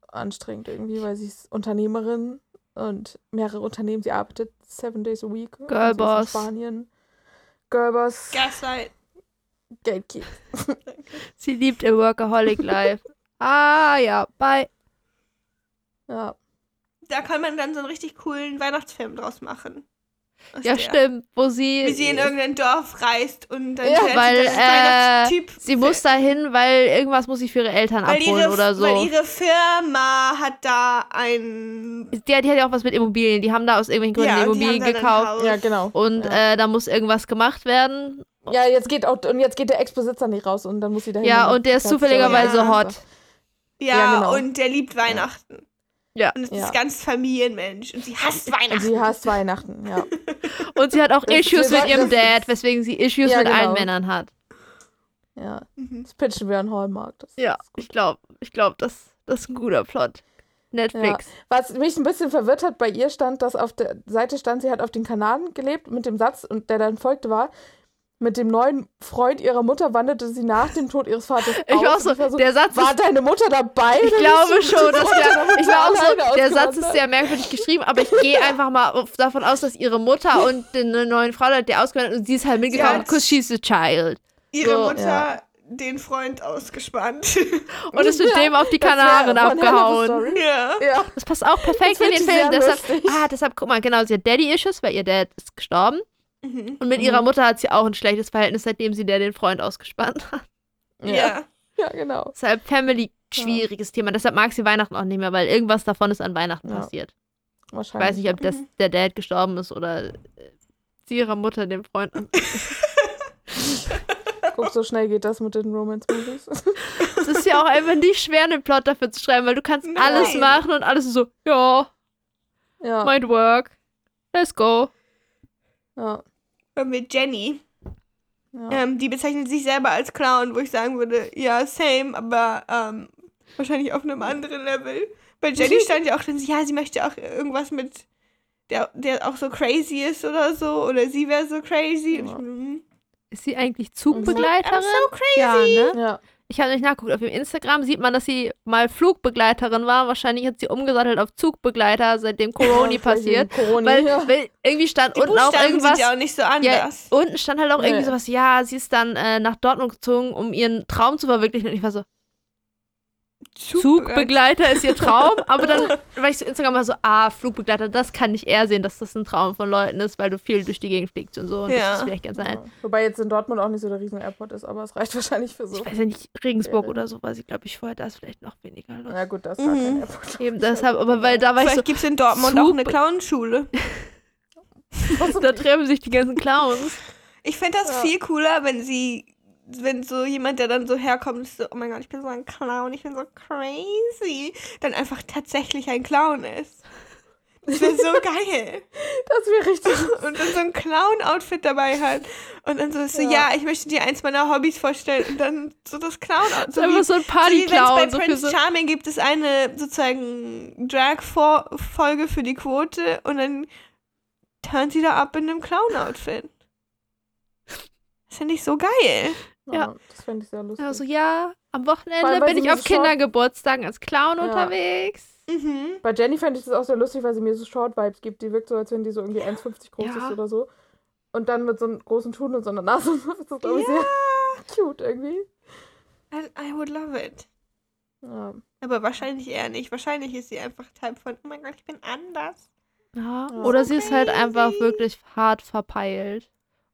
anstrengend irgendwie, weil sie ist Unternehmerin und mehrere Unternehmen. Sie arbeitet seven days a week. Girlboss. In Spanien. Girlboss, Gaslight. Gatekeep. Sie liebt ihr Workaholic Life. ah, ja, bye. Ja. Da kann man dann so einen richtig coolen Weihnachtsfilm draus machen. Aus Ja, der. stimmt, wo sie. Wie sie in irgendein Dorf reist und dann Ja, weil, äh, Weihnachtstyp sie muss dahin, weil irgendwas muss sie für ihre Eltern weil abholen ihre, oder so. Weil ihre Firma hat da ein. Die, die hat ja auch was mit Immobilien. Die haben da aus irgendwelchen Gründen ja, Immobilien gekauft. Ja, genau. Und Ja. äh, da muss irgendwas gemacht werden. Ja, jetzt geht auch, und jetzt geht der Ex-Besitzer nicht raus und dann muss sie dahin. Ja, und der ist zufälligerweise stellen. hot. Ja, Ja, genau. und der liebt Weihnachten. Ja. Und es Ja. ist ganz Familienmensch. Und sie hasst Und Weihnachten. sie hasst Weihnachten, ja. Und sie hat auch Das- Issues mit ihrem Dad, weswegen sie Issues Ja, mit allen genau. Männern hat. ja. Mhm. Das pitchen wir an Hallmark. Das Ja, ich glaube, ich glaube, das, das ist ein guter Plot. Netflix. Was mich ein bisschen verwirrt hat, bei ihr stand, dass auf der Seite stand, sie hat auf den Kanaren gelebt mit dem Satz, und der dann folgte war, mit dem neuen Freund ihrer Mutter wanderte sie nach dem Tod ihres Vaters Ich aus. auch so, war der Satz war ist, deine Mutter dabei? ich glaube schon, dass der, ich war auch so, der Satz ist sehr merkwürdig geschrieben, aber ich gehe einfach mal davon aus, dass ihre Mutter und eine neue Frau hat, der ausgewandert und sie ist halt mitgekommen, hat- because she's a child. Ihre So, Mutter ja. den Freund ausgespannt. Und ist mit Ja, dem auf die Kanaren abgehauen. ja. Ja. Das passt auch perfekt Das in den Film. Deshalb, ah, deshalb, guck mal, genau, sie hat Daddy-Issues, weil ihr Dad ist gestorben. Mhm. Und mit Mhm. ihrer Mutter hat sie auch ein schlechtes Verhältnis, seitdem sie der den Freund ausgespannt hat. Ja. Ja. ja, genau. Deshalb Family schwieriges Thema. Deshalb mag sie Weihnachten auch nicht mehr, weil irgendwas davon ist an Weihnachten Ja. passiert. Ich Wahrscheinlich. weiß nicht, ob das Mhm. der Dad gestorben ist oder äh, sie ihrer Mutter den Freund. Guck, so schnell geht das mit den Romance-Movies. Es ist ja auch einfach nicht schwer, einen Plot dafür zu schreiben, weil du kannst Nein. alles machen und alles ist so, ja, ja. might work. Let's go. Ja. Und mit Jenny. ja. Ähm, die bezeichnet sich selber als Clown, wo ich sagen würde, ja, same, aber ähm, wahrscheinlich auf einem anderen Level. Bei Jenny stand ja auch drin, ja, sie möchte auch irgendwas mit, der, der auch so crazy ist oder so. Oder sie wäre so crazy. Ich, Ja. mm, Ist sie eigentlich I'm Zugbegleiterin? so crazy. Ja, ne? Ja. Ich habe nicht nachgeguckt. Auf ihrem Instagram sieht man, dass sie mal Flugbegleiterin war. Wahrscheinlich hat sie umgesattelt auf Zugbegleiter, seitdem Corona Ja, passiert. Corona, Weil, ja. weil irgendwie stand Die unten auch Buchstaben irgendwas. sind ja auch nicht so anders. Unten stand halt auch irgendwie Nee. sowas, ja, sie ist dann äh, nach Dortmund gezogen, um ihren Traum zu verwirklichen. Und ich war so, Zugbegleiter ist ihr Traum. Aber dann war ich so Instagram mal so, ah, Flugbegleiter, das kann ich eher sehen, dass das ein Traum von Leuten ist, weil du viel durch die Gegend fliegst und so. Und Ja. das ist vielleicht ganz sein. Ja. Wobei jetzt in Dortmund auch nicht so der riesen Airport ist, aber es reicht wahrscheinlich für so. Ich weiß ja nicht, Regensburg Ja. oder so, weiß ich glaube ich vorher, da ist vielleicht noch weniger los. Ja gut, das ist gar kein Mhm. Airport. Eben deshalb, aber weil da war ich so, Vielleicht gibt es in Dortmund auch eine Zug- Clownschule. da treffen sich die ganzen Clowns. Ich fände das Ja. viel cooler, wenn sie, wenn so jemand, der dann so herkommt, ist so, oh mein Gott, ich bin so ein Clown, ich bin so crazy, dann einfach tatsächlich ein Clown ist. Das wäre so geil. Das wäre richtig. Und dann so ein Clown-Outfit dabei hat. Und dann so, ist so Ja. ja. ich möchte dir eins meiner Hobbys vorstellen. Und dann so das Clown-Outfit. So einfach so ein so wie wenn's bei Party-Clown. Prince so, Charming gibt es eine sozusagen Drag-Folge für die Quote und dann turnt sie da ab in einem Clown-Outfit. Das finde ich so geil. Ja. Das fände ich sehr lustig. also ja, am Wochenende bin ich auf Kindergeburtstagen als Clown Ja. unterwegs. Mhm. Bei Jenny fände ich das auch sehr lustig, weil sie mir so Short-Vibes gibt. Die wirkt so, als wenn die so irgendwie 1,50 groß Ja. ist oder so. Und dann mit so einem großen Tun und so einer Nase. und so ist das, glaube ich, sehr cute irgendwie. I, I would love it. Ja. Aber wahrscheinlich eher nicht. Wahrscheinlich ist sie einfach Type von, oh mein Gott, ich bin anders. Ja. Ja. Oder So sie ist halt crazy. einfach wirklich hart verpeilt.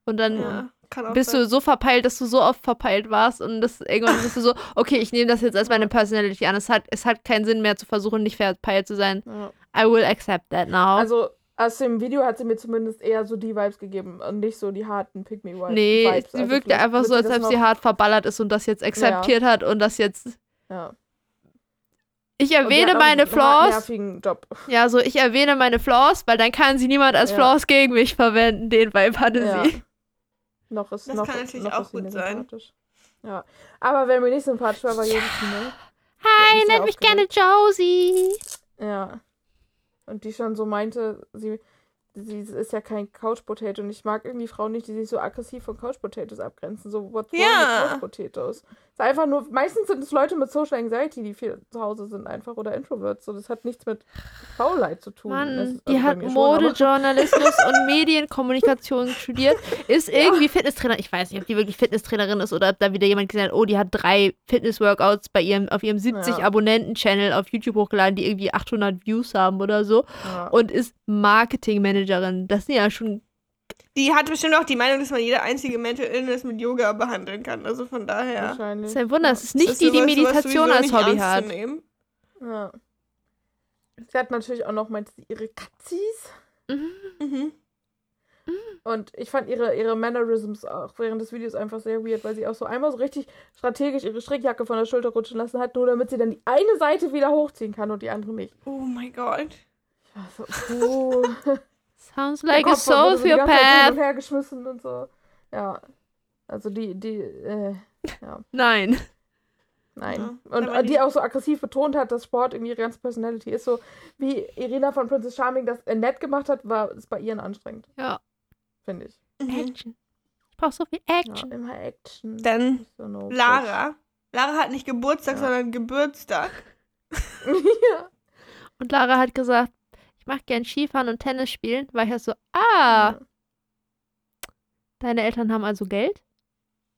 Und dann Ja, bist sein. du so verpeilt, dass du so oft verpeilt warst und das irgendwann bist du so, okay, ich nehme das jetzt als meine Personality an. Es hat, es hat keinen Sinn mehr zu versuchen, nicht verpeilt zu sein. ja. I will accept that now. Also aus dem Video hat sie mir zumindest eher so die Vibes gegeben und nicht so die harten Pick Me Vibes. nee, Vibes. sie Also wirkte einfach so, als ob sie hart verballert ist und das jetzt akzeptiert hat und das jetzt. Ja. Ich erwähne meine Flaws. Job. Ja, so ich erwähne meine Flaws, weil dann kann sie niemand als Ja. Flaws gegen mich verwenden. Den Vibe hatte Ja. sie. Noch ist, Das noch, kann natürlich noch auch gut sein. Ja. Aber wer mir nicht sympathisch war, war Josephine. Hi, ist sehr nennt mich gerne Josie. Ja. Und die schon so meinte, sie, sie ist ja kein Couch Potato und ich mag irgendwie Frauen nicht, die sich so aggressiv von Couch Potatoes abgrenzen. So, what's wrong Ja. with Couch Potatoes? Ist einfach nur, meistens sind es Leute mit Social Anxiety, die viel zu Hause sind einfach oder Introverts. So, das hat nichts mit Faulheit zu tun. Das Mann, ist- die also hat Modejournalismus und Medienkommunikation studiert, ist irgendwie Fitnesstrainer. Ich weiß nicht, ob die wirklich Fitnesstrainerin ist oder ob da wieder jemand gesehen hat, oh, die hat drei Fitness-Workouts bei ihrem, auf ihrem 70 Ja. Abonnenten-Channel auf YouTube hochgeladen, die irgendwie 800 Views haben oder so Ja. und ist Marketingmanagerin. Das sind ja schon, Die hat bestimmt auch die Meinung, dass man jede einzige Mental Illness mit Yoga behandeln kann. Also von daher. Wahrscheinlich. das ist ein Wunder. Es ist nicht ist die, die Meditation als Hobby hat. Ja. Sie hat natürlich auch noch meinte sie, ihre Katzis. Mhm. Mhm. Und ich fand ihre, ihre Mannerisms auch während des Videos einfach sehr weird, weil sie auch so einmal so richtig strategisch ihre Strickjacke von der Schulter rutschen lassen hat, nur damit sie dann die eine Seite wieder hochziehen kann und die andere nicht. Oh mein Gott. Ich war so, oh. Sounds like a sociopath. und her geschmissen und so. Ja. Also die, die, äh, Nein. nein. Ja, und die, auch so aggressiv betont hat, dass Sport irgendwie ihre ganze Personality ist. So wie Irina von Princess Charming das äh, nett gemacht hat, war es bei ihren anstrengend. Ja. Finde ich. Mhm. Action. Ich brauche so viel Ja, Action. immer Action. Dann Nicht so no Lara. Lara hat nicht Geburtstag, Ja. sondern Geburtstag. ja. Und Lara hat gesagt, ich mache gern Skifahren und Tennis spielen. War ich ja so, ah, deine Eltern haben also Geld?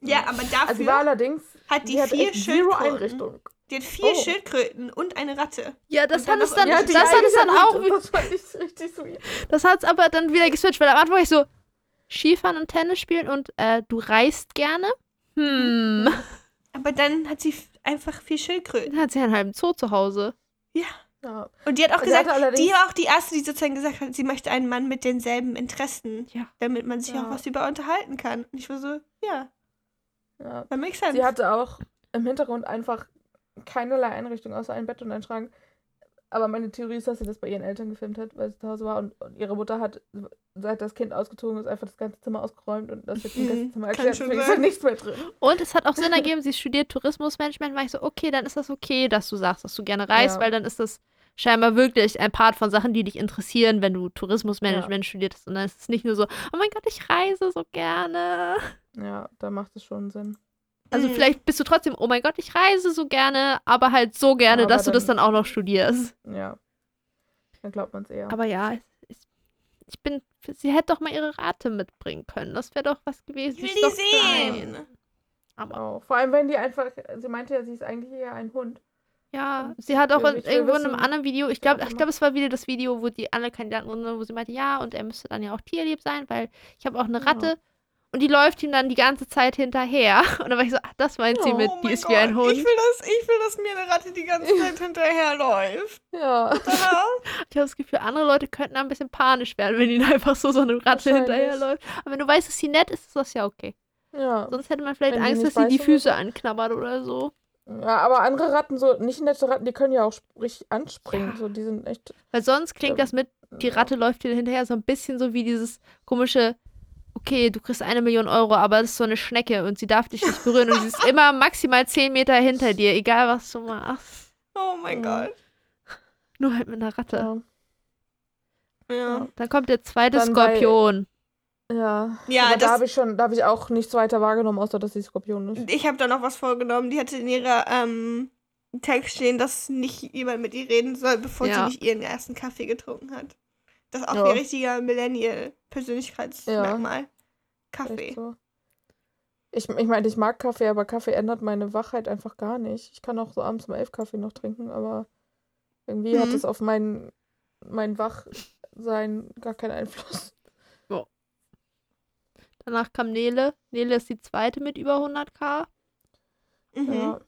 Ja, aber dafür Also sie war allerdings, hat die die hat vier Schildkröten. Einrichtung. Die hat vier Oh. Schildkröten und eine Ratte. Ja, das hat es dann, Ja, das hat es dann auch, Das fand ich richtig sweet. das hat es aber dann wieder geswitcht, weil am Anfang war ich so, Skifahren und Tennis spielen und äh, du reist gerne? Hm. Aber dann hat sie einfach vier Schildkröten. Dann hat sie einen halben Zoo zu Hause. Ja. Und die hat auch Sie gesagt, die war auch die erste, die sozusagen gesagt hat, sie möchte einen Mann mit denselben Interessen, Ja. damit man sich Ja. auch was über unterhalten kann. Und ich war so, ja, ja. that makes sense. Sie hatte auch im Hintergrund einfach keinerlei Einrichtung außer ein Bett und ein Schrank. Aber meine Theorie ist, dass sie das bei ihren Eltern gefilmt hat, weil sie zu Hause war. Und, und ihre Mutter hat, seit das Kind ausgezogen ist, einfach das ganze Zimmer ausgeräumt und das jetzt im Gästezimmer kann erklärt. schon Deswegen ist sein. da nichts mehr drin. Und es hat auch Sinn ergeben, sie studiert Tourismusmanagement, war ich so, okay, dann ist das okay, dass du sagst, dass du gerne reist, Ja. weil dann ist das scheinbar wirklich ein Part von Sachen, die dich interessieren, wenn du Tourismusmanagement studierst. Und dann ist es nicht nur so, oh mein Gott, ich reise so gerne. Ja, da macht es schon Sinn. Also Mhm. vielleicht bist du trotzdem, oh mein Gott, ich reise so gerne, aber halt so gerne, Aber dass du das dann- dann auch noch studierst. Ja. Dann glaubt man es eher. Aber ja, ich, ich, ich bin, sie hätte doch mal ihre Rate mitbringen können. Das wäre doch was gewesen. Ich will die sehen. fein. Aber Auch. Vor allem, wenn die einfach, sie meinte ja, sie ist eigentlich eher ein Hund. ja, sie hat auch in, irgendwo in einem wissen, anderen Video, ich glaube, ich glaube, es war wieder das Video, wo die alle Kandidaten, wo sie meinte, ja, und er müsste dann ja auch tierlieb sein, weil ich habe auch eine Ja. Und die läuft ihm dann die ganze Zeit hinterher. Und dann war ich so, ach, das meint sie Oh mit, die ist wie ein Gott, Hund. Ich will, das, ich will, dass mir eine Ratte die ganze Zeit hinterherläuft. Ja. Ja. Ich habe das Gefühl, andere Leute könnten da ein bisschen panisch werden, wenn ihnen einfach so so eine Ratte hinterherläuft. Aber wenn du weißt, dass sie nett ist, ist das ja okay. Ja. Sonst hätte man vielleicht Wenn Angst, dass sie die Füße anknabbert oder so. Ja, aber andere Ratten, so nicht nette Ratten, die können ja auch richtig anspringen. Ja. So, die sind echt. Weil sonst klingt Ja. das mit, die Ratte läuft dir hinterher so ein bisschen so wie dieses komische, okay, du kriegst eine Million Euro, aber es ist so eine Schnecke und sie darf dich nicht berühren und sie ist immer maximal zehn Meter hinter dir, egal was du machst. Oh mein. Gott. Nur halt mit einer Ratte. Ja. Ja. Dann kommt der zweite Dann bei- Skorpion. Ja, Ja, aber da das- habe ich schon, da habe ich auch nichts weiter wahrgenommen, außer dass sie Skorpion ist. Ich habe da noch was vorgenommen. Die hatte in ihrer ähm, Text stehen, dass nicht jemand mit ihr reden soll, bevor Ja. sie nicht ihren ersten Kaffee getrunken hat. Das ist auch Ja. ein richtiger Millennial-Persönlichkeitsmerkmal. Kaffee. Echt so. Ich, ich meine, ich mag Kaffee, aber Kaffee ändert meine Wachheit einfach gar nicht. Ich kann auch so abends um elf Kaffee noch trinken, aber irgendwie hat Mhm. es auf mein, mein Wachsein gar keinen Einfluss. Danach kam Nele. Nele ist die zweite mit über 100k. Mhm. Ja.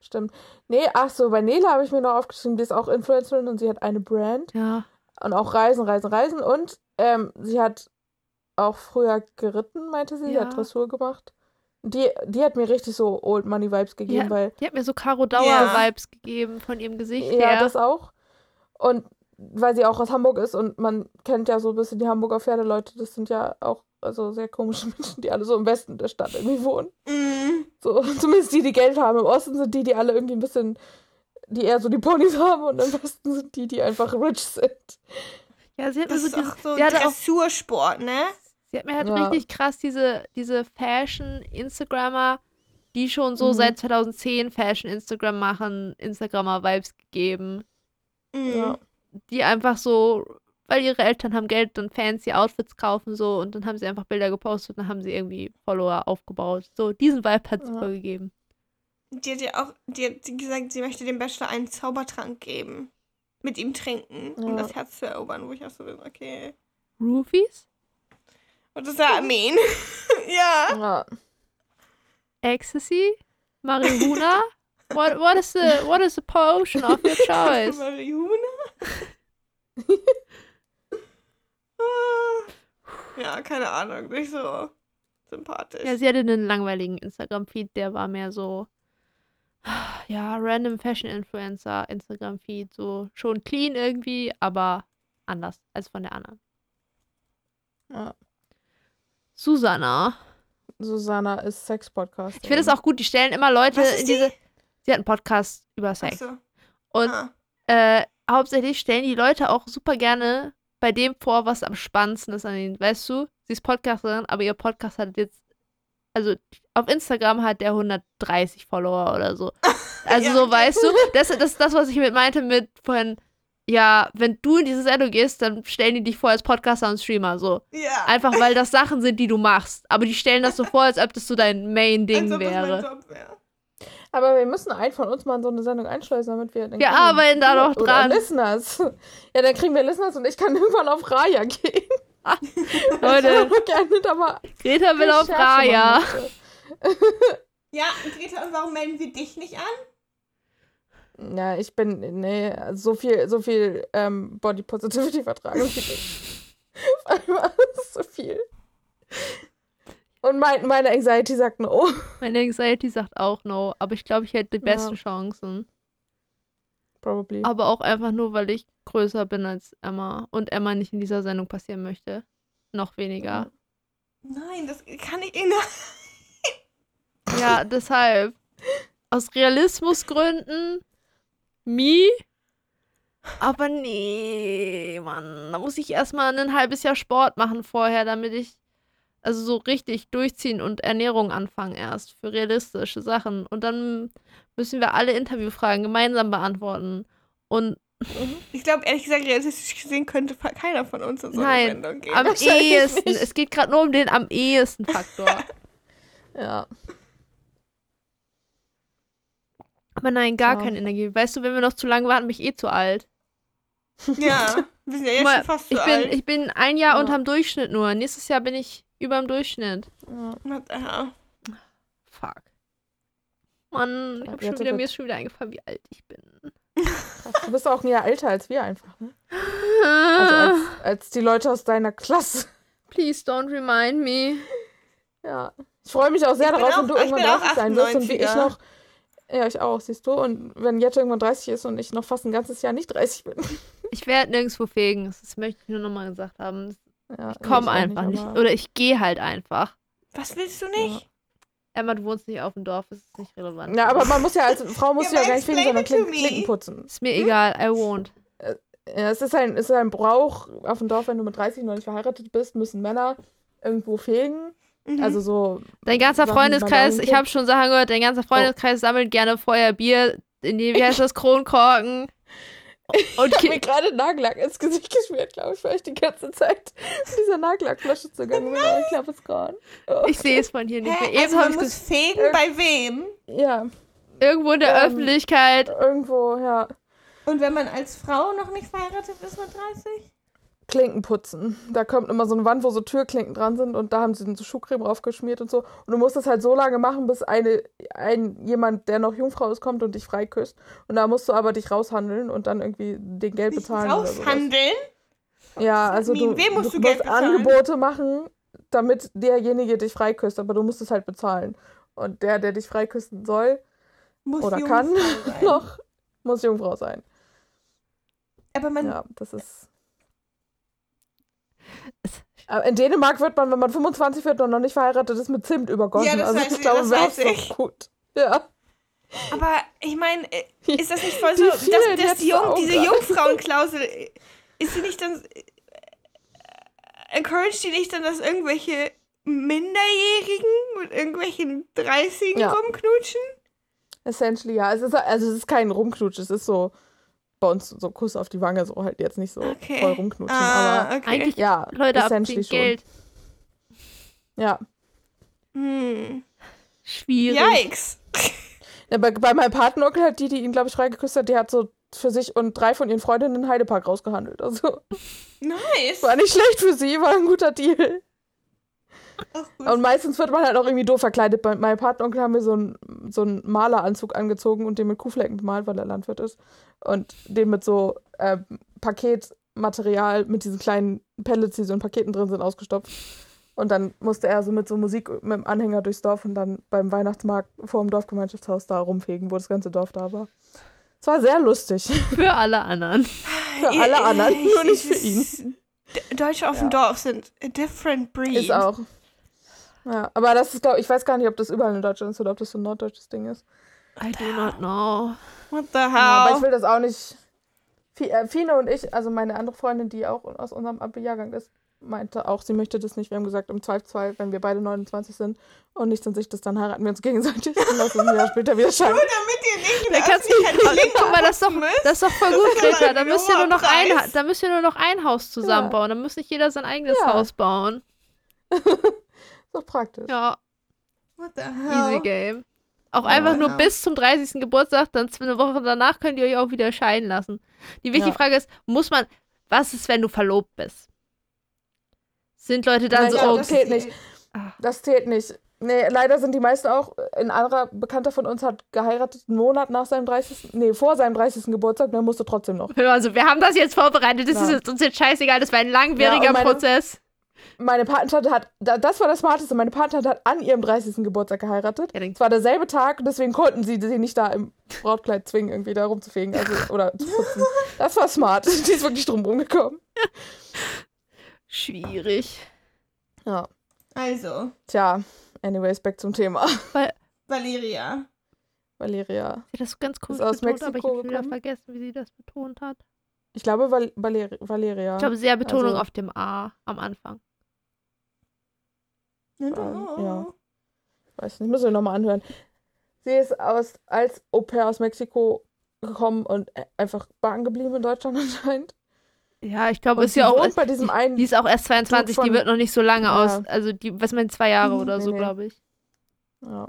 Stimmt. Nee, ach so, bei Nele habe ich mir noch aufgeschrieben, die ist auch Influencerin und sie hat eine Brand Ja. Und auch Reisen, Reisen, Reisen und ähm, sie hat auch früher geritten, meinte sie, sie Ja. hat Dressur gemacht. Die, die hat mir richtig so Old Money Vibes gegeben, Ja. weil Die hat mir so Caro Dauer Ja. Vibes gegeben von ihrem Gesicht Ja, her. das auch. Und weil sie auch aus Hamburg ist und man kennt ja so ein bisschen die Hamburger Pferdeleute, das sind ja auch also sehr komische Menschen, die alle so im Westen der Stadt irgendwie wohnen. Mhm. So, zumindest die, die Geld haben. Im Osten sind die, die alle irgendwie ein bisschen, die eher so die Ponys haben und im Westen sind die, die einfach rich sind. ja, sie hat mir Das so ist diese, auch so sie Dressursport, ne? Sie hat mir halt Ja. richtig krass diese, diese Fashion-Instagrammer, die schon so Mhm. seit 2010 Fashion-Instagram machen, Instagrammer-Vibes gegeben. Mhm. Ja. Die einfach so, weil ihre Eltern haben Geld und fancy Outfits kaufen so und dann haben sie einfach Bilder gepostet und dann haben sie irgendwie Follower aufgebaut. So, diesen Vibe hat sie Ja. voll gegeben. Die hat ja auch, die hat gesagt, sie möchte dem Bachelor einen Zaubertrank geben. Mit ihm trinken, um Ja. das Herz zu erobern, wo ich auch so bin, okay. Roofies? What does that mean? ja. Ja. Ecstasy? Marihuana? what, what, is the, what is the potion of your choice? Marihuana? Ah. ja, keine Ahnung, nicht so sympathisch. Ja, sie hatte einen langweiligen Instagram-Feed, der war mehr so, ja, random Fashion-Influencer Instagram-Feed, so schon clean irgendwie, aber anders als von der anderen. ja. Susanna. Susanna ist Sex-Podcast. Ich finde es auch gut, die stellen immer Leute Was ist in die? diese. Sie hat einen Podcast über Sex. Achso. Und Ah. äh, hauptsächlich stellen die Leute auch super gerne bei dem vor, was am spannendsten ist an ihnen. Weißt du, sie ist Podcasterin, aber ihr Podcast hat jetzt, also auf Instagram hat der 130 Follower oder so. Also Ja, so, weißt du, das, das ist das, was ich mit meinte mit von, ja, wenn du in diese Sendung gehst, dann stellen die dich vor als Podcaster und Streamer, so. Ja. Einfach, weil das Sachen sind, die du machst. Aber die stellen das so vor, als ob das so dein Main-Ding Als ob das mein wäre. Job wäre. Aber wir müssen einen von uns mal in so eine Sendung einschleusen, damit wir. Wir arbeiten da noch oder dran. Listeners. Ja, dann kriegen wir Listeners und ich kann irgendwann auf Raya gehen. Leute, Greta will auf Raya. Ja, Greta, und warum melden wir dich nicht an? Ja, ich bin, nee, so viel, so viel ähm, Body Positivity vertragen ich nicht. So viel. Und mein, meine Anxiety sagt no. Meine Anxiety sagt auch no, aber ich glaube, ich hätte die Ja. besten Chancen. Probably. Aber auch einfach nur, weil ich größer bin als Emma und Emma nicht in dieser Sendung passieren möchte. Noch weniger. Nein, das kann ich Ihnen. Ja, deshalb. Aus Realismusgründen, me, Aber nee, Mann. Da muss ich erstmal ein halbes Jahr Sport machen vorher, damit ich also so richtig durchziehen und Ernährung anfangen erst für realistische Sachen. Und dann müssen wir alle Interviewfragen gemeinsam beantworten. Und Ich glaube, ehrlich gesagt, realistisch gesehen könnte keiner von uns in so eine nein, Sendung gehen. am ehesten. Es geht gerade nur um den am ehesten Faktor. Ja. Aber nein, gar Ja. keine Energie. Weißt du, wenn wir noch zu lange warten, bin ich eh zu alt. Ja, wir sind ja jetzt mal, schon fast ich, bin, alt. ich bin ein Jahr Ja. unterm Durchschnitt nur. Nächstes Jahr bin ich über dem Durchschnitt. ja. Fuck. Mann, ich hab schon wieder, mir ist schon wieder eingefallen, wie alt ich bin. Du bist auch ein Jahr älter als wir einfach, ne? Also als, als die Leute aus deiner Klasse. Please don't remind me. Ja. Ich freue mich auch sehr Ich darauf, auch- wenn du irgendwann bin auch 30 sein wirst und wie ich 98er. noch. Ja, ich auch, siehst du. Und wenn Jette irgendwann 30 ist und ich noch fast ein ganzes Jahr nicht 30 bin. Ich werde nirgendwo fegen. Das möchte ich nur nochmal gesagt haben. Ja, Ich komme nee, einfach nicht. aber- Oder ich gehe halt einfach. Was willst du nicht? Emma, du wohnst nicht auf dem Dorf, das ist nicht relevant. Ja, aber man muss ja als Frau muss Ja, ja, gar nicht fegen, sondern explain it to Klink, me. Klinken putzen. Ist mir egal, I won't. Ja, es ist ein, es ist ein Brauch auf dem Dorf, wenn du mit 30 noch nicht verheiratet bist, müssen Männer irgendwo fegen. Mhm. Also so, Dein ganzer Sachen, Freundeskreis, ich habe schon Sachen gehört, dein ganzer Freundeskreis sammelt gerne Feuer, Bier, in die, wie heißt das, Kronkorken. Und ich habe mir gerade Nagellack ins Gesicht geschmiert, glaube ich, weil ich die ganze Zeit mit dieser Nagellackflasche zugange bin. Aber ich glaube, es gerade. Oh. ich sehe es von hier nicht mehr. Eben Also man ich muss fegen bei wem? Ja, irgendwo in der ähm, Öffentlichkeit. irgendwo, ja. Und wenn man als Frau noch nicht verheiratet ist mit 30? Klinken putzen. Da kommt immer so eine Wand, wo so Türklinken dran sind und da haben sie dann so Schuhcreme draufgeschmiert und so. Und du musst das halt so lange machen, bis eine, ein, jemand, der noch Jungfrau ist, kommt und dich freiküsst. Und da musst du aber dich raushandeln und dann irgendwie den Geld Sich bezahlen. Raushandeln? Ja, also du, Wem musst du du musst? Angebote machen, damit derjenige dich freiküsst, aber du musst es halt bezahlen. Und der, der dich freiküssen soll Muss oder Jungfrau kann, sein. noch, muss Jungfrau sein. Aber man, Ja, das ist. In Dänemark wird man, wenn man 25 wird und noch nicht verheiratet ist, mit Zimt übergossen. Ja, das also weiß ich glaube, das weiß ich. gut. Ja. aber ich meine, äh, ist das nicht voll so, dass, dass die Jung, diese? Jungfrauenklausel, äh, ist sie nicht dann, äh, encourage die nicht dann, dass irgendwelche Minderjährigen mit irgendwelchen 30 Ja. rumknutschen? Essentially, ja. Es ist, also es ist kein Rumknutsch, es ist so bei uns so Kuss auf die Wange, so halt jetzt nicht so Okay. voll rumknutschen. aber Ah, okay. Eigentlich ja, Leute essentially schon. Geld. Ja. Hm. Schwierig. Yikes. ja bei, bei meinem Patenonkel hat die, die ihn, glaube ich, freigeküsst hat, die hat so für sich und drei von ihren Freundinnen einen Heidepark rausgehandelt. Also Nice. war nicht schlecht für sie, war ein guter Deal. Gut. Und meistens wird man halt auch irgendwie doof verkleidet. Bei meinem Patenonkel haben wir so einen, so einen Maleranzug angezogen und den mit Kuhflecken bemalt, weil er Landwirt ist. Und den mit so äh, Paketmaterial, mit diesen kleinen Pellets, die so in Paketen drin sind, ausgestopft. Und dann musste er so mit so Musik mit dem Anhänger durchs Dorf und dann beim Weihnachtsmarkt vor dem Dorfgemeinschaftshaus da rumfegen, wo das ganze Dorf da war. Es war sehr lustig. Für alle anderen. Für alle anderen, nur nicht für ihn. Deutsche auf dem Dorf sind a different breed. Ist auch. Ja, aber das ist, glaube ich, weiß gar nicht, ob das überall in Deutschland ist oder ob das so ein norddeutsches Ding ist. I do not know. What the Ja, aber ich hell? will das auch nicht. Äh, Fine und ich, also meine andere Freundin, die auch aus unserem Abi-Jahrgang ist, meinte auch, sie möchte das nicht. Wir haben gesagt, im Zweifelsfall, wenn wir beide 29 sind und nicht an sich das, dann heiraten wir uns gegenseitig und lassen uns ein Jahr später wieder scheiden. Nur damit ihr nicht in Da der kannst du, Öffentlichkeit klinken guck mal, das ist doch, das ist doch voll gut, Greta. Da müsst ihr nur noch ein, da müsst ihr nur noch ein Haus zusammenbauen. Dann muss nicht jeder sein eigenes Ja. Haus bauen. Ist doch praktisch. Ja, What the easy hell? game. Auch einfach nur ja. bis zum 30. Geburtstag, dann eine Woche danach könnt ihr euch auch wieder scheiden lassen. Die wichtige Ja. Frage ist, muss man, was ist, wenn du verlobt bist? Sind Leute dann Nein, so, ja, oh, das zählt nicht. Ah. Das zählt nicht. Nee, leider sind die meisten auch, ein anderer Bekannter von uns hat geheiratet, einen Monat nach seinem 30. Nee, vor seinem 30. Geburtstag, der musste trotzdem noch. also wir haben das jetzt vorbereitet, das Ja. ist jetzt- uns jetzt scheißegal, das war ein langwieriger Ja, meine- Prozess. Meine Patentante hat, da- das war das Smarteste, meine Patentante hat an ihrem 30. Geburtstag geheiratet. Ja, Es war derselbe Tag, deswegen konnten sie sie nicht da im Brautkleid zwingen, irgendwie da rumzufegen also, oder zu putzen. Das war smart. Die ist wirklich drum rumgekommen. Schwierig. Ja. Also, Tja, anyways, back zum Thema. Valeria. Valeria. Sie hat das so ganz komisch aus betont, aber ich Mexiko habe wieder vergessen, wie sie das betont hat. Ich glaube Val Valer Valeria. Ich glaube, sehr Betonung Also- auf dem A am Anfang. Ähm, ja. Weiß nicht, müssen wir nochmal anhören. Sie ist aus, als Au pair aus Mexiko gekommen und äh, einfach bahn geblieben in Deutschland anscheinend. Ja, ich glaube, ist sie ja auch. wohnt bei diesem einen. Die ist auch erst 22, die von- wird noch nicht so lange Ja. aus. Also, die, was meint, zwei Jahre Mhm, oder nee, so, nee. glaube ich. Ja.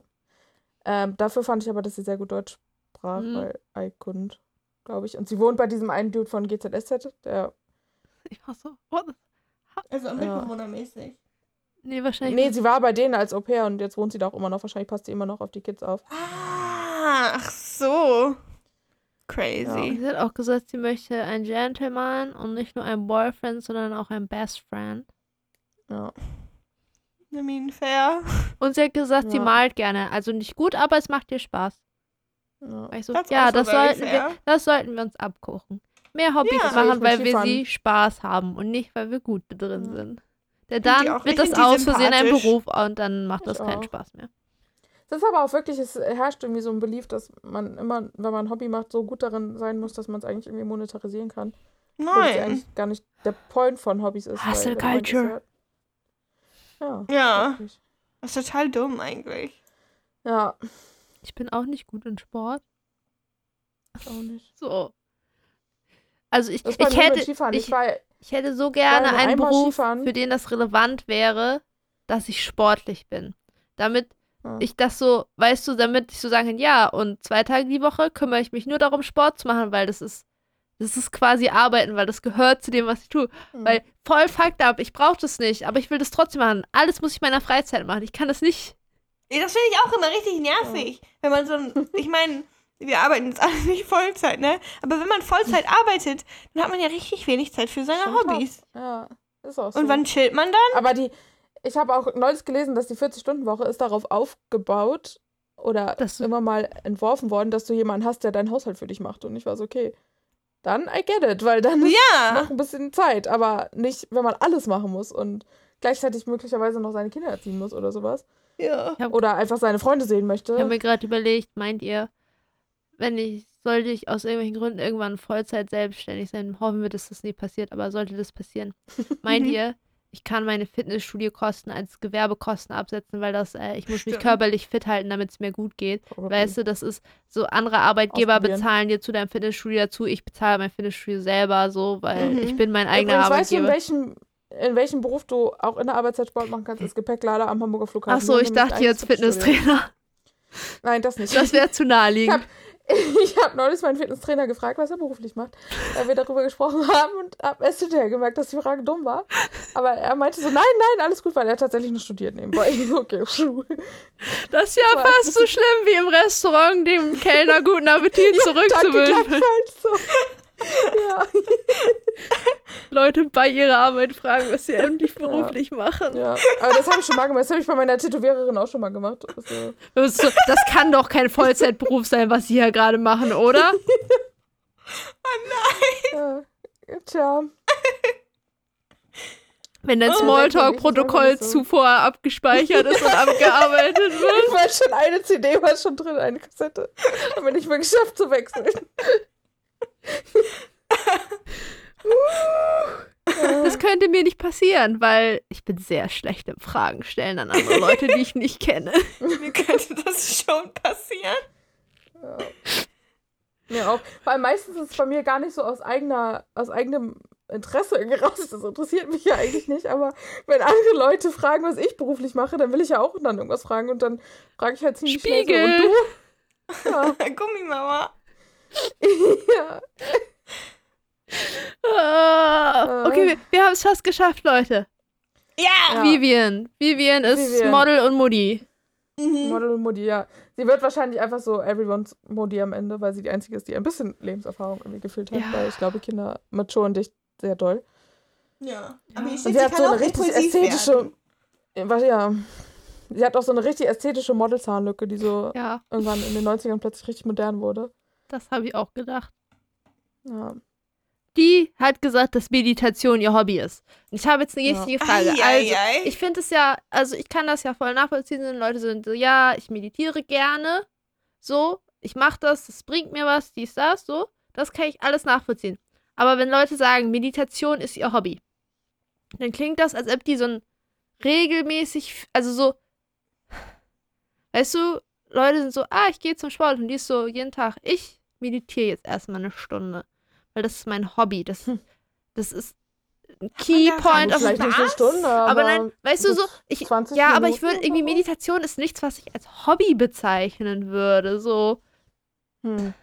Ähm, dafür fand ich aber, dass sie sehr gut Deutsch sprach, Mhm. weil I couldn't, glaube ich. Und sie wohnt bei diesem einen Dude von GZSZ, der. Ich war so, what Also Ja. Mitbewohnermäßig. Nee, wahrscheinlich. Nee, nicht. sie war bei denen als Au pair und jetzt wohnt sie da auch immer noch. Wahrscheinlich passt sie immer noch auf die Kids auf. Ah, ach so. Crazy. Sie hat auch gesagt, sie möchte ein Gentleman und nicht nur ein Boyfriend, sondern auch ein Best Friend. Ja. I mean, fair. Und sie hat gesagt, sie Ja. malt gerne. Also nicht gut, aber es macht ihr Spaß. ja. So, ja, also das very sollten, wir, das sollten wir uns abgucken. Mehr Hobbys Ja. machen, weil wir sie Spaß haben und nicht, weil wir gut drin Ja. sind. Denn dann wird ich das aus Versehen ein. Beruf und dann macht Ich das keinen auch. Spaß mehr. Das ist aber auch wirklich, es herrscht irgendwie so ein Belief, dass man immer, wenn man ein Hobby macht, so gut darin sein muss, dass man es eigentlich irgendwie monetarisieren kann. Obwohl das ja Nein. eigentlich gar nicht der Point von Hobbys ist. Hustle Culture. Ja, ja, wirklich. Das ist total dumm eigentlich. Ja, Ich bin auch nicht gut in Sport. ich auch nicht. So. Also ich, ich, hätte, Skifahren. Ich, ich, war, ich hätte so gerne einen Beruf, Skifahren. für den das relevant wäre, dass ich sportlich bin. Damit Ja. ich das so, weißt du, damit ich so sagen kann, ja, und zwei Tage die Woche kümmere ich mich nur darum, Sport zu machen, weil das ist, das ist quasi Arbeiten, weil das gehört zu dem, was ich tue. Mhm. Weil voll fucked up, ich brauche das nicht, aber ich will das trotzdem machen. Alles muss ich in meiner Freizeit machen. Ich kann das nicht. Ja, Das finde ich auch immer richtig nervig. Wenn man so ein, ich meine, wir arbeiten jetzt alle nicht Vollzeit, ne? Aber wenn man Vollzeit arbeitet, dann hat man ja richtig wenig Zeit für seine Schon Hobbys. ja, ist auch so. Und wann chillt man dann? Aber die, ich habe auch neulich gelesen, dass die 40-Stunden-Woche ist darauf aufgebaut oder Dass du- immer mal entworfen worden, dass du jemanden hast, der deinen Haushalt für dich macht. Und ich war so, okay, dann I get it, weil dann ist Ja. noch ein bisschen Zeit, aber nicht, wenn man alles machen muss und gleichzeitig möglicherweise noch seine Kinder erziehen muss oder sowas. Ja. Oder einfach seine Freunde sehen möchte. Ich habe mir gerade überlegt, meint ihr, wenn ich, sollte ich aus irgendwelchen Gründen irgendwann Vollzeit selbstständig sein, hoffen wir, dass das nie passiert, aber sollte das passieren, meint ihr, ich kann meine Fitnessstudiokosten als Gewerbekosten absetzen, weil das, äh, ich muss mich Stimmt. körperlich fit halten, damit es mir gut geht. Probably. Weißt du, das ist so, andere Arbeitgeber bezahlen dir zu deinem Fitnessstudio dazu, ich bezahle mein Fitnessstudio selber so, weil Mhm. ich bin mein eigener Übrigens, weißt du, in Arbeitgeber. welchem, in welchem Beruf du auch in der Arbeitszeit Sport machen kannst? Ist Gepäcklader am Hamburger Flughafen. Ach so, Wir ich dachte jetzt. Fitnesstrainer. Nein, das nicht. Das wäre zu naheliegend. Ich habe neulich meinen Fitnesstrainer gefragt, was er beruflich macht, weil wir darüber gesprochen haben und habe erst hinterher gemerkt, dass die Frage dumm war. Aber er meinte so, nein, nein, alles gut, weil er tatsächlich nur studiert nebenbei. Okay. Das ist ja Aber- fast so schlimm wie im Restaurant dem Kellner guten Appetit Danke, zurückzuwünschen. so. Ja, Leute bei ihrer Arbeit fragen, was sie endlich beruflich machen. ja. Aber das habe ich schon mal gemacht. Das habe ich bei meiner Tätowiererin auch schon mal gemacht. Also, Das, kann doch kein Vollzeitberuf sein, was sie hier gerade machen, oder? ja. Tja. Wenn dein Oh, Smalltalk-Protokoll das ist zu vorher abgespeichert ist und abgearbeitet wird. Ich weiß schon, eine CD war schon drin, eine Kassette. Aber nicht mehr geschafft zu wechseln. Das könnte mir nicht passieren, weil ich bin sehr schlecht im Fragen stellen an andere Leute, die ich nicht kenne. Mir könnte das schon passieren. Ja. Mir auch. Vor allem meistens ist es bei mir gar nicht so aus eigener, aus eigenem Interesse irgendwie raus. Das interessiert mich ja eigentlich nicht. Aber wenn andere Leute fragen, was ich beruflich mache, dann will ich ja auch dann irgendwas fragen. Und dann frage ich halt ziemlich schnell Spiegel. so, und du? Ja. Gummimama. ja. Ah, okay, wir, wir haben es fast geschafft, Leute. Ja. Ja. Vivian. Vivian ist Vivian. Model und Mutti. Mhm. Model und Modi, ja. Sie wird wahrscheinlich einfach so everyone's Modi am Ende, weil sie die einzige ist, die ein bisschen Lebenserfahrung irgendwie gefühlt hat. Ja. Weil ich glaube, Kinder maturen dich sehr doll. Ja. Aber hier Und sie sie hat so eine auch richtig ästhetische. warte, ja. Sie hat auch so eine richtig ästhetische Modelzahnlücke, die so Ja, irgendwann in den 90ern plötzlich richtig modern wurde. das habe ich auch gedacht. Ja. Die hat gesagt, dass Meditation ihr Hobby ist. Und ich habe jetzt eine Ja. richtige Frage. Ei, ei, also, ei. ich finde es ja, also ich kann das ja voll nachvollziehen. wenn Leute sind so, ja, ich meditiere gerne. So, ich mache das, das bringt mir was, dies, das, so. Das kann ich alles nachvollziehen. Aber wenn Leute sagen, Meditation ist ihr Hobby, dann klingt das, als ob die so ein regelmäßig, also so, weißt du, Leute sind so, ah, ich gehe zum Sport und die ist so jeden Tag, ich meditiere jetzt erstmal eine Stunde, weil das ist mein Hobby, das, Hm. das ist ein Key Point of Vielleicht nicht eine? Stunde, aber, aber nein, weißt du so, ich, 20 ja, aber ich würde irgendwie? Meditation ist nichts, was ich als Hobby bezeichnen würde. So, Hm.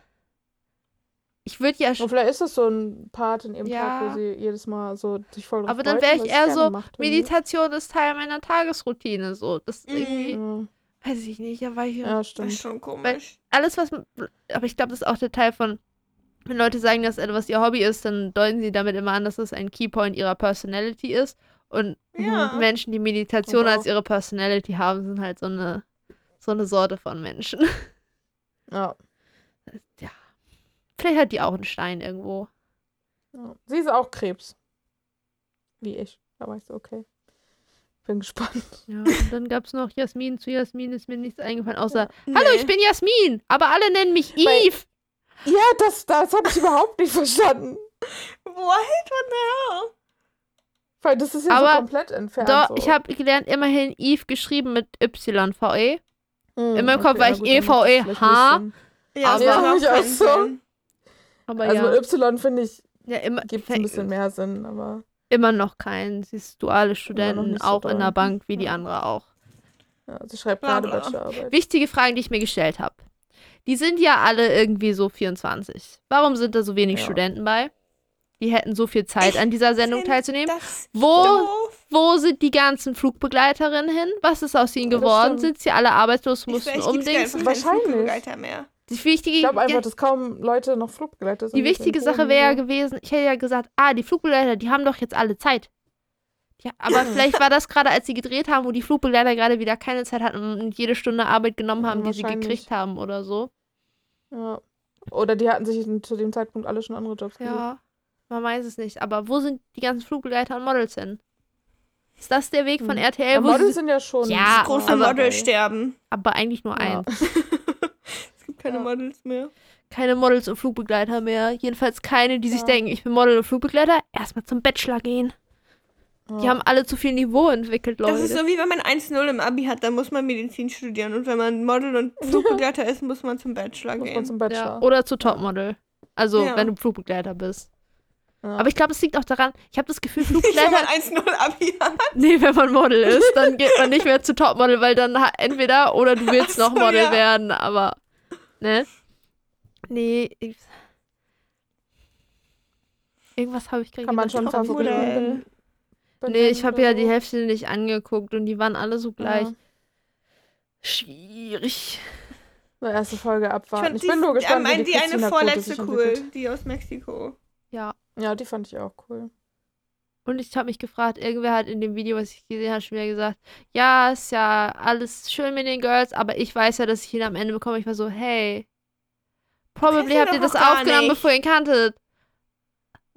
ich würde ja Und schon, vielleicht ist das so ein Part in ihrem Ja. Tag, wo sie jedes Mal so sich voll aber dann wäre ich eher so, macht. Meditation ist Teil meiner Tagesroutine. So, das Mhm. irgendwie, Ja, weiß ich nicht, war ich ja Das ist stimmt. schon komisch. alles, was, aber ich glaube, das ist auch der Teil von, wenn Leute sagen, dass etwas ihr Hobby ist, dann deuten sie damit immer an, dass es ein Keypoint ihrer Personality ist. Und Ja. Menschen, die Meditation Aber als ihre Personality haben, sind halt so eine, so eine Sorte von Menschen. Ja. ja. Vielleicht hat die auch einen Stein irgendwo. ja. Sie ist auch Krebs. Wie ich. Ich so, okay. Bin gespannt. Ja, und dann gab es noch Jasmin. Zu Jasmin ist mir nichts eingefallen, außer, Nee. hallo, ich bin Jasmin, aber alle nennen mich Eve. Ja, das, das habe ich überhaupt nicht verstanden. What? What the hell? Weil das ist ja Aber so komplett entfernt. Doch, so. ich habe gelernt, immerhin Eve geschrieben mit YVE. Hm, in meinem Kopf war ja ich dann EVE, bisschen- Ja, Aber- Ja, ich auch so. Aber Also ja, Y finde ich, ja immer, gibt ein bisschen mehr Sinn, aber immer noch keinen. Sie ist duale Studentin, nicht so auch in der Bank wie die Ja. andere auch. ja, sie schreibt gerade. Bachelorarbeit. Wichtige Fragen, die ich mir gestellt habe. Die sind ja alle irgendwie so 24. Warum sind da so wenig Ja. Studenten bei? Die hätten so viel Zeit, Ich an dieser Sendung teilzunehmen. Wo, doof. wo sind die ganzen Flugbegleiterinnen hin? Was ist aus ihnen geworden? Sind sie alle arbeitslos, mussten keine Wahrscheinlich. Flugbegleiter mehr. Die wichtige, Ich glaube einfach, ja, dass kaum Leute noch Flugbegleiter sind. die wichtige Sache wäre ja gewesen, ich hätte ja gesagt, ah, die Flugbegleiter, die haben doch jetzt alle Zeit. Ja, aber vielleicht war das gerade, als sie gedreht haben, wo die Flugbegleiter gerade wieder keine Zeit hatten und jede Stunde Arbeit genommen haben, die sie gekriegt haben oder so. Ja. Oder die hatten sich zu dem Zeitpunkt alle schon andere Jobs gesucht. Ja, man weiß es nicht. Aber wo sind die ganzen Flugbegleiter und Models hin? Ist das der Weg von Hm. RTL? Ja, Wo Models sie, sind ja schon. Ja, Das große aber- Model sterben. aber eigentlich nur Ja. eins. es gibt keine Ja. Models mehr. Keine Models und Flugbegleiter mehr. Jedenfalls keine, die sich Ja. denken, ich bin Model und Flugbegleiter. Erstmal zum Bachelor gehen. Die Ja. haben alle zu viel Niveau entwickelt, Leute. Das ist so wie wenn man 1-0 im Abi hat, dann muss man Medizin studieren. Und wenn man Model und Flugbegleiter ist, muss man zum Bachelor Muss man gehen. zum ja. Bachelor. Oder zu Topmodel. Also, Ja. wenn du Flugbegleiter bist. Ja. Aber ich glaube, es liegt auch daran, ich habe das Gefühl, Nicht, wenn Flugbegleiter. man 1-0 Abi hat. nee, wenn man Model ist, dann geht man nicht mehr zu Topmodel, weil dann entweder oder du willst Ach noch so, Model ja. werden, aber. Ne? Nee. Ich, irgendwas habe ich gerade Kann man schon gedacht. Nee, ich habe ja die. Hälfte nicht angeguckt und die waren alle so gleich. Ja. Schwierig. Eine erste Folge abwarten. fand Ich, bin die- nur gespannt, ähm, wie die, die eine vorletzte cool, die aus Mexiko. Ja. Ja, die fand ich auch cool. Und ich habe mich gefragt, irgendwer hat in dem Video, was ich gesehen habe, schon wieder gesagt, ja, ist ja alles schön mit den Girls, aber ich weiß ja, dass ich ihn am Ende bekomme. Ich war so, hey, probably habt ihr das aufgenommen, nicht. bevor ihr ihn kanntet.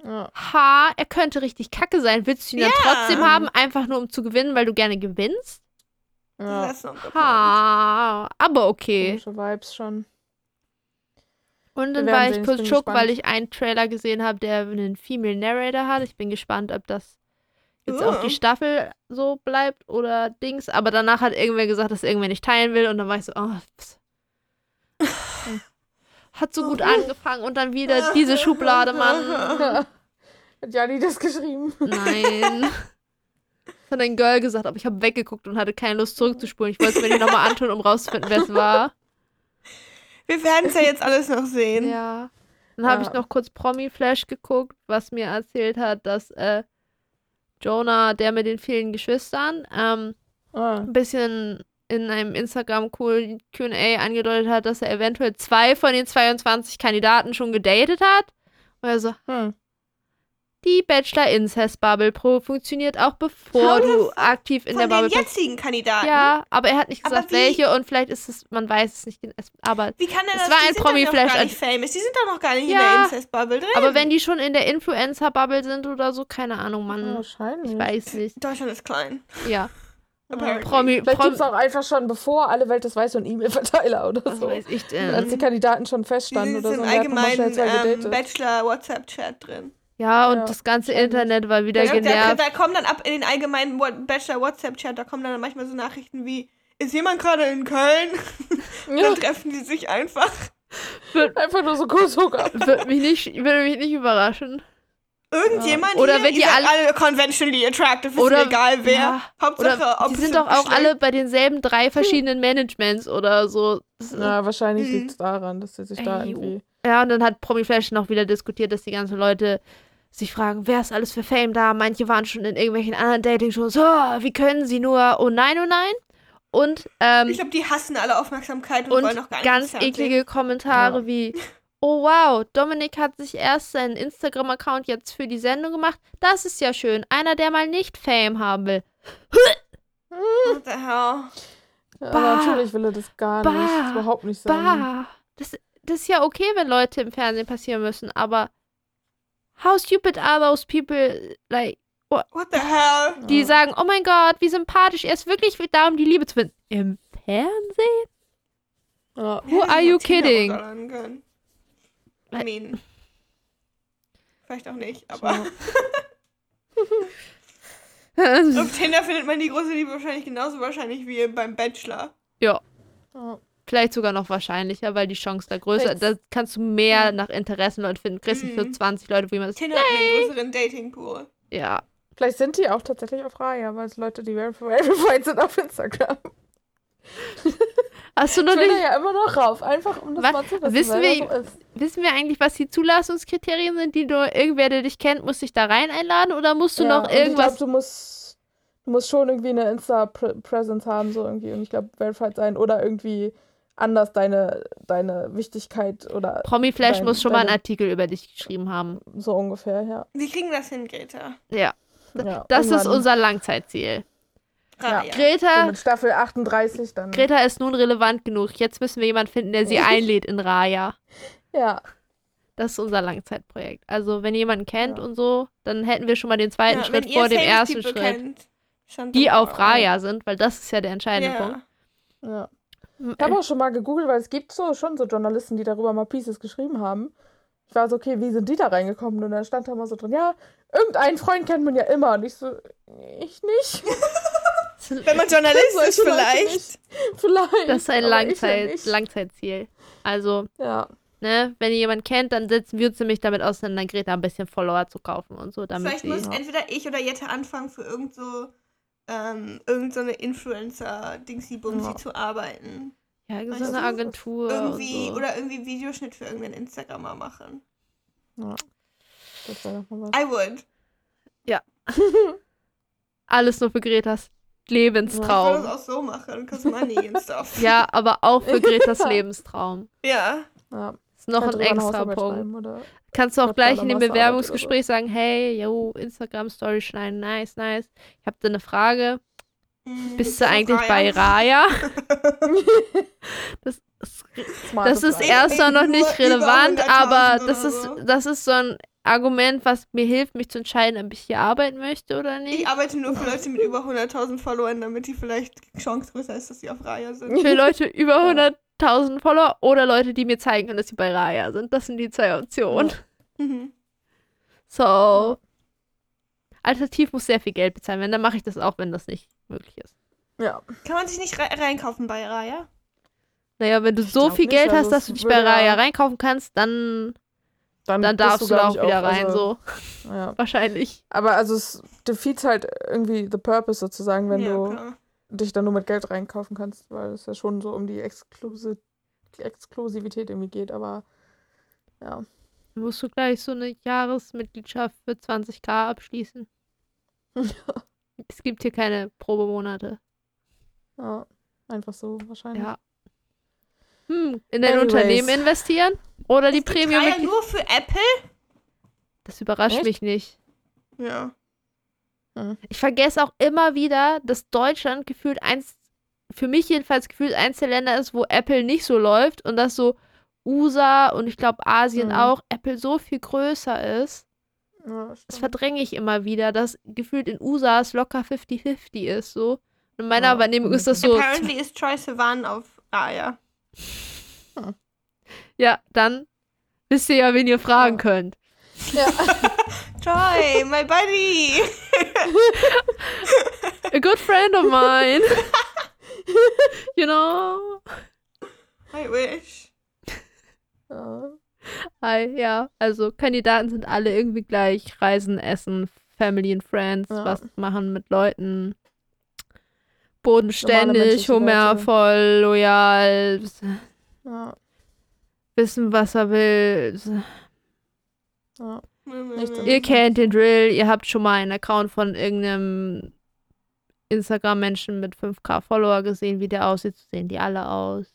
Ja. Ha, er könnte richtig kacke sein. Willst du ihn dann Ja. trotzdem haben, einfach nur um zu gewinnen, weil du gerne gewinnst? ja. Ha, aber okay. Komische Vibes schon. Und dann war ich kurz schock, weil ich einen Trailer gesehen habe, der einen Female Narrator hat. Ich bin gespannt, ob das jetzt auch Oh. die Staffel so bleibt oder Dings. Aber danach hat irgendwer gesagt, dass irgendwer nicht teilen will. Und dann war ich so, oh, pss. Hat so gut angefangen und dann wieder diese Schublade, Mann. Hat Jani das geschrieben? Nein. Das hat ein Girl gesagt, aber ich habe weggeguckt und hatte keine Lust zurückzuspulen. Ich wollte es mir nicht nochmal antun, um rauszufinden, wer es war. Wir werden es ja jetzt alles noch sehen. Ja. Dann habe Ja. ich noch kurz Promi-Flash geguckt, was mir erzählt hat, dass äh, Jonah, der mit den vielen Geschwistern, ähm, Ah. ein bisschen in einem Instagram-QA angedeutet hat, dass er eventuell zwei von den 22 Kandidaten schon gedatet hat. Und er so, Hm. die Bachelor-Incest-Bubble Pro funktioniert auch bevor How du aktiv in Von der den Bubble bist. jetzigen Kandidaten. Ja, aber er hat nicht gesagt, welche und vielleicht ist es, man weiß es nicht. Aber, Wie kann denn Es das? war die ein Promi-Flash. noch gar nicht famous. Die sind doch noch gar nicht in Ja. der Incest-Bubble drin. aber wenn die schon in der Influencer-Bubble sind oder so, keine Ahnung, Mann. wahrscheinlich. Ich weiß nicht. Deutschland ist klein. Ja. Apparently. Promi, Vielleicht Prom gibt es auch einfach schon, bevor alle Welt das weiß, so einen E-Mail-Verteiler oder was so. weiß ich Als denn. die Kandidaten schon feststanden oder so. im allgemeinen ähm. Bachelor-WhatsApp-Chat drin. Ja, und Ja, das ganze. Internet war wieder da, genervt. da kommen dann ab in den allgemeinen Bachelor-WhatsApp-Chat, da kommen dann manchmal so Nachrichten wie, ist jemand gerade in Köln? Und Ja, dann treffen die sich einfach. einfach nur so kurz Hookup. Würde mich, nicht, würde mich nicht überraschen. Irgendjemand Oder hier, wenn die alle- alle conventionally attractive, ist Oder- egal wer. ja, Hauptsache, Oder ob die es sind doch auch alle bei denselben drei verschiedenen Managements oder so. Ja, wahrscheinlich Mhm. liegt es daran, dass sie sich da Ey, irgendwie. Ja, und dann hat Promi Flash noch wieder diskutiert, dass die ganzen Leute sich fragen, wer ist alles für Fame da? Manche waren schon in irgendwelchen anderen Dating-Shows. Oh, wie können sie nur? Oh nein, oh nein. Und, ähm, Ich glaube, die hassen alle Aufmerksamkeit und, wollen und noch gar nicht ganz eklige Kommentare Ja. wie, oh wow, Dominik hat sich erst seinen Instagram-Account jetzt für die Sendung gemacht. Das ist ja schön. Einer, der mal nicht Fame haben will. What the hell? Ja, Bah. natürlich will er das gar Bah. nicht. Das ist überhaupt nicht sein. Bah. Das, das ist ja okay, wenn Leute im Fernsehen passieren müssen, aber how stupid are those people? Like, What the hell? die sagen, oh mein Gott, wie sympathisch, er ist wirklich da, um die Liebe zu finden. Im Fernsehen? Ja. Who are you kidding? Können. I Äh. mean. Vielleicht auch nicht, aber auf Tinder findet man die große Liebe wahrscheinlich genauso wahrscheinlich wie beim Bachelor. Ja. Vielleicht sogar noch wahrscheinlicher, weil die Chance da größer Vielleicht- Da kannst du mehr Ja. nach Interessenleuten finden. Kriegst du für Mhm. 20 Leute, wo jemand ist. Tinder hat einen größeren Datingpool. Ja. Vielleicht sind die auch tatsächlich auf Raya, weil es Leute, die verified sind auf Instagram. Hast du noch Ich nicht. ja immer noch rauf, einfach um das Was- mal zu wissen, wissen wir- das so ist. Wissen wir eigentlich, was die Zulassungskriterien sind, die nur irgendwer, der dich kennt, muss dich da rein einladen oder musst du Ja, noch und irgendwas. Ich glaube, du musst, du musst schon irgendwie eine Insta-Presence haben, so irgendwie. Und ich glaube, verified sein oder irgendwie anders deine, deine Wichtigkeit oder Promi Flash dein- muss schon mal einen deine- Artikel über dich geschrieben haben. so ungefähr, ja. Wir kriegen das hin, Greta. Ja. ja Das ist unser Langzeitziel. Raya. So Greta, mit Staffel 38 dann. Greta ist nun relevant genug. Jetzt müssen wir jemanden finden, der sie einlädt in Raya. Ja, Das ist unser Langzeitprojekt. Also, wenn jemanden kennt Ja. und so, dann hätten wir schon mal den zweiten Ja, Schritt vor dem ersten Schritt, kennt, die auf Raya sind, weil das ist ja der entscheidende Ja. Punkt. ja. Ich habe auch schon mal gegoogelt, weil es gibt so schon so Journalisten, die darüber mal Pieces geschrieben haben. Ich war so, okay, wie sind die da reingekommen? Und dann stand da mal so drin, ja, irgendeinen Freund kennt man ja immer. Und ich so, ich nicht. Wenn man Journalist ist, vielleicht. nicht. Vielleicht. Das ist ein ja Langzeit, nicht. Langzeitziel. Also, Ja, ne, wenn ihr jemanden kennt, dann setzen wir uns nämlich damit auseinander, Greta ein bisschen Follower zu kaufen und so, damit Vielleicht muss entweder ich oder Jette anfangen, für irgend so, ähm, irgend so eine Influencer-Dingsy-Bumsy Ja. zu arbeiten. Ja, so Weißt eine Agentur. Irgendwie, und so. oder irgendwie Videoschnitt für irgendeinen Instagrammer machen. ja. Das wäre doch mal was. I would. Alles nur für Gretas Ich würde Lebenstraum. das auch so machen, cause money and stuff. Ja, aber auch für Gretas Lebenstraum. Ja. Ja. Ist noch ein extra Punkt. Kannst du auch gleich in dem Bewerbungsgespräch sagen, hey, yo, Instagram-Story schneiden, nice, nice. Ich habe da eine Frage. Hm, Bist du eigentlich bei Raya? Das das ist erstmal noch nicht relevant, 100.000 aber das ist, so. das ist so ein Argument, was mir hilft, mich zu entscheiden, ob ich hier arbeiten möchte oder nicht. Ich arbeite nur für Leute mit über 100.000 Followern, damit die vielleicht die Chance größer ist, dass sie auf Raya sind. Für Leute über 100.000 Follower oder Leute, die mir zeigen können, dass sie bei Raya sind. Das sind die zwei Optionen. Mhm. So. Alternativ muss sehr viel Geld bezahlen werden. Dann mache ich das auch, wenn das nicht möglich ist. Ja. Kann man sich nicht re reinkaufen bei Raya? Naja, wenn du Ich so viel nicht, Geld also hast, dass es du dich bei Raya reinkaufen kannst, dann, dann bist darfst du da auch wieder rein, also, so. Ja. Wahrscheinlich. Aber also es defeats halt irgendwie the purpose sozusagen, wenn ja, du klar. dich dann nur mit Geld reinkaufen kannst, weil es ja schon so um die Exklusi Exklusivität irgendwie geht, aber ja. Dann musst du gleich so eine Jahresmitgliedschaft für 20k abschließen. Es gibt hier keine Probemonate. ja. Einfach so wahrscheinlich. Ja. Hm, in ein Anyways. Unternehmen investieren? Oder die Premium? Raya nur für Apple? Das überrascht Echt? mich nicht. Ja. Ich vergesse auch immer wieder, dass Deutschland gefühlt eins, für mich jedenfalls gefühlt eins der Länder ist, wo Apple nicht so läuft und dass so USA und ich glaube Asien Mhm. auch Apple so viel größer ist. Ja, Das stimmt. verdränge ich immer wieder, dass gefühlt in USA es locker 50-50 ist so. Und in meiner Ja. Wahrnehmung ist das so. Apparently ist Troy Sivan auf Raya. Ja, dann wisst ihr ja, wen ihr fragen Ja. könnt. ja. Joy, my buddy. A good friend of mine. you know. I wish. Ja. Hi, ja. Also Kandidaten sind alle irgendwie gleich. Reisen, Essen, Family and Friends, Ja. was machen mit Leuten. Bodenständig, humorvoll, loyal, Ja. Wissen, was er will. Ja. Ihr kennt den Drill, ihr habt schon mal einen Account von irgendeinem Instagram-Menschen mit 5k Follower gesehen, wie der aussieht, so sehen die alle aus.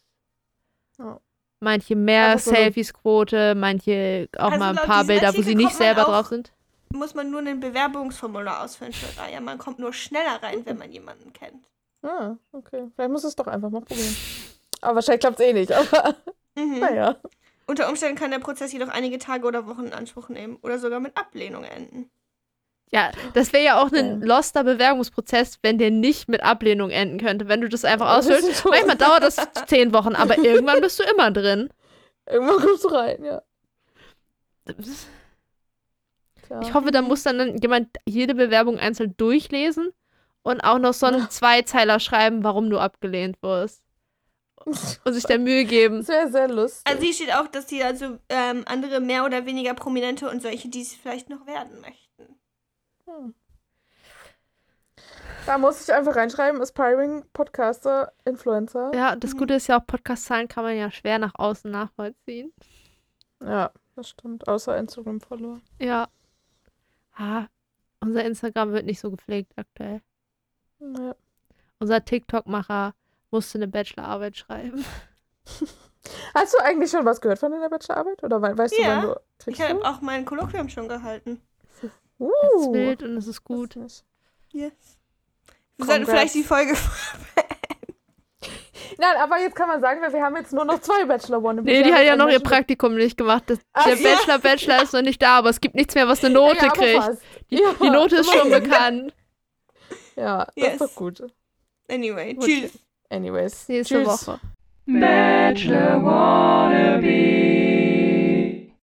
Ja. Manche mehr Aber so- Selfies-Quote, manche auch Also mal ein paar Bilder, wo sie nicht selber auch- drauf sind. Muss man nur ein Bewerbungsformular ausfüllen für Raya. Man kommt nur schneller rein, wenn man jemanden kennt. Ah, okay. Vielleicht muss es doch einfach mal probieren. Aber wahrscheinlich klappt es eh nicht, aber Mhm. naja. Unter Umständen kann der Prozess jedoch einige Tage oder Wochen in Anspruch nehmen oder sogar mit Ablehnung enden. Ja, das wäre ja auch ein Ja. loster Bewerbungsprozess, wenn der nicht mit Ablehnung enden könnte. Wenn du das einfach ausfüllst. Manchmal dauert das zehn Wochen, aber irgendwann bist du immer drin. Irgendwann kommst du rein, ja. Ich hoffe, da muss dann jemand jede Bewerbung einzeln durchlesen und auch noch so einen Zweizeiler schreiben, warum du abgelehnt wirst. Und sich der Mühe geben. Wäre sehr lustig. Also hier steht auch, dass die also ähm, andere mehr oder weniger Prominente und solche, die es vielleicht noch werden möchten. da muss ich einfach reinschreiben, Aspiring Podcaster, Influencer. Ja, das Gute ist ja auch, Podcast-Zahlen kann man ja schwer nach außen nachvollziehen. Ja, das stimmt. Außer Instagram-Follower. Ja. Ah, unser Instagram wird nicht so gepflegt aktuell. Ja. Unser TikTok-Macher musste eine Bachelorarbeit schreiben. Hast du eigentlich schon was gehört von deiner Bachelorarbeit? Oder we- weißt du, Ja. wann du Ich habe du? auch mein Kolloquium schon gehalten. Uh, Es ist wild und es ist gut. nicht. Yes. Wir sollten vielleicht die Folge. Nein, aber jetzt kann man sagen, wir wir haben jetzt nur noch zwei Bachelor One. Nee, die hat ja noch ihr Praktikum nicht gemacht. Das, Ach, der ja. Bachelor, Bachelor ist noch nicht da, aber es gibt nichts mehr, was eine Note ja, kriegt. Die, Ja, die Note ist schon bekannt. Ja, das Yes. ist doch gut. Anyway, tschüss. Anyways. Nächste Tschüss. Woche. Bachelor wannabe.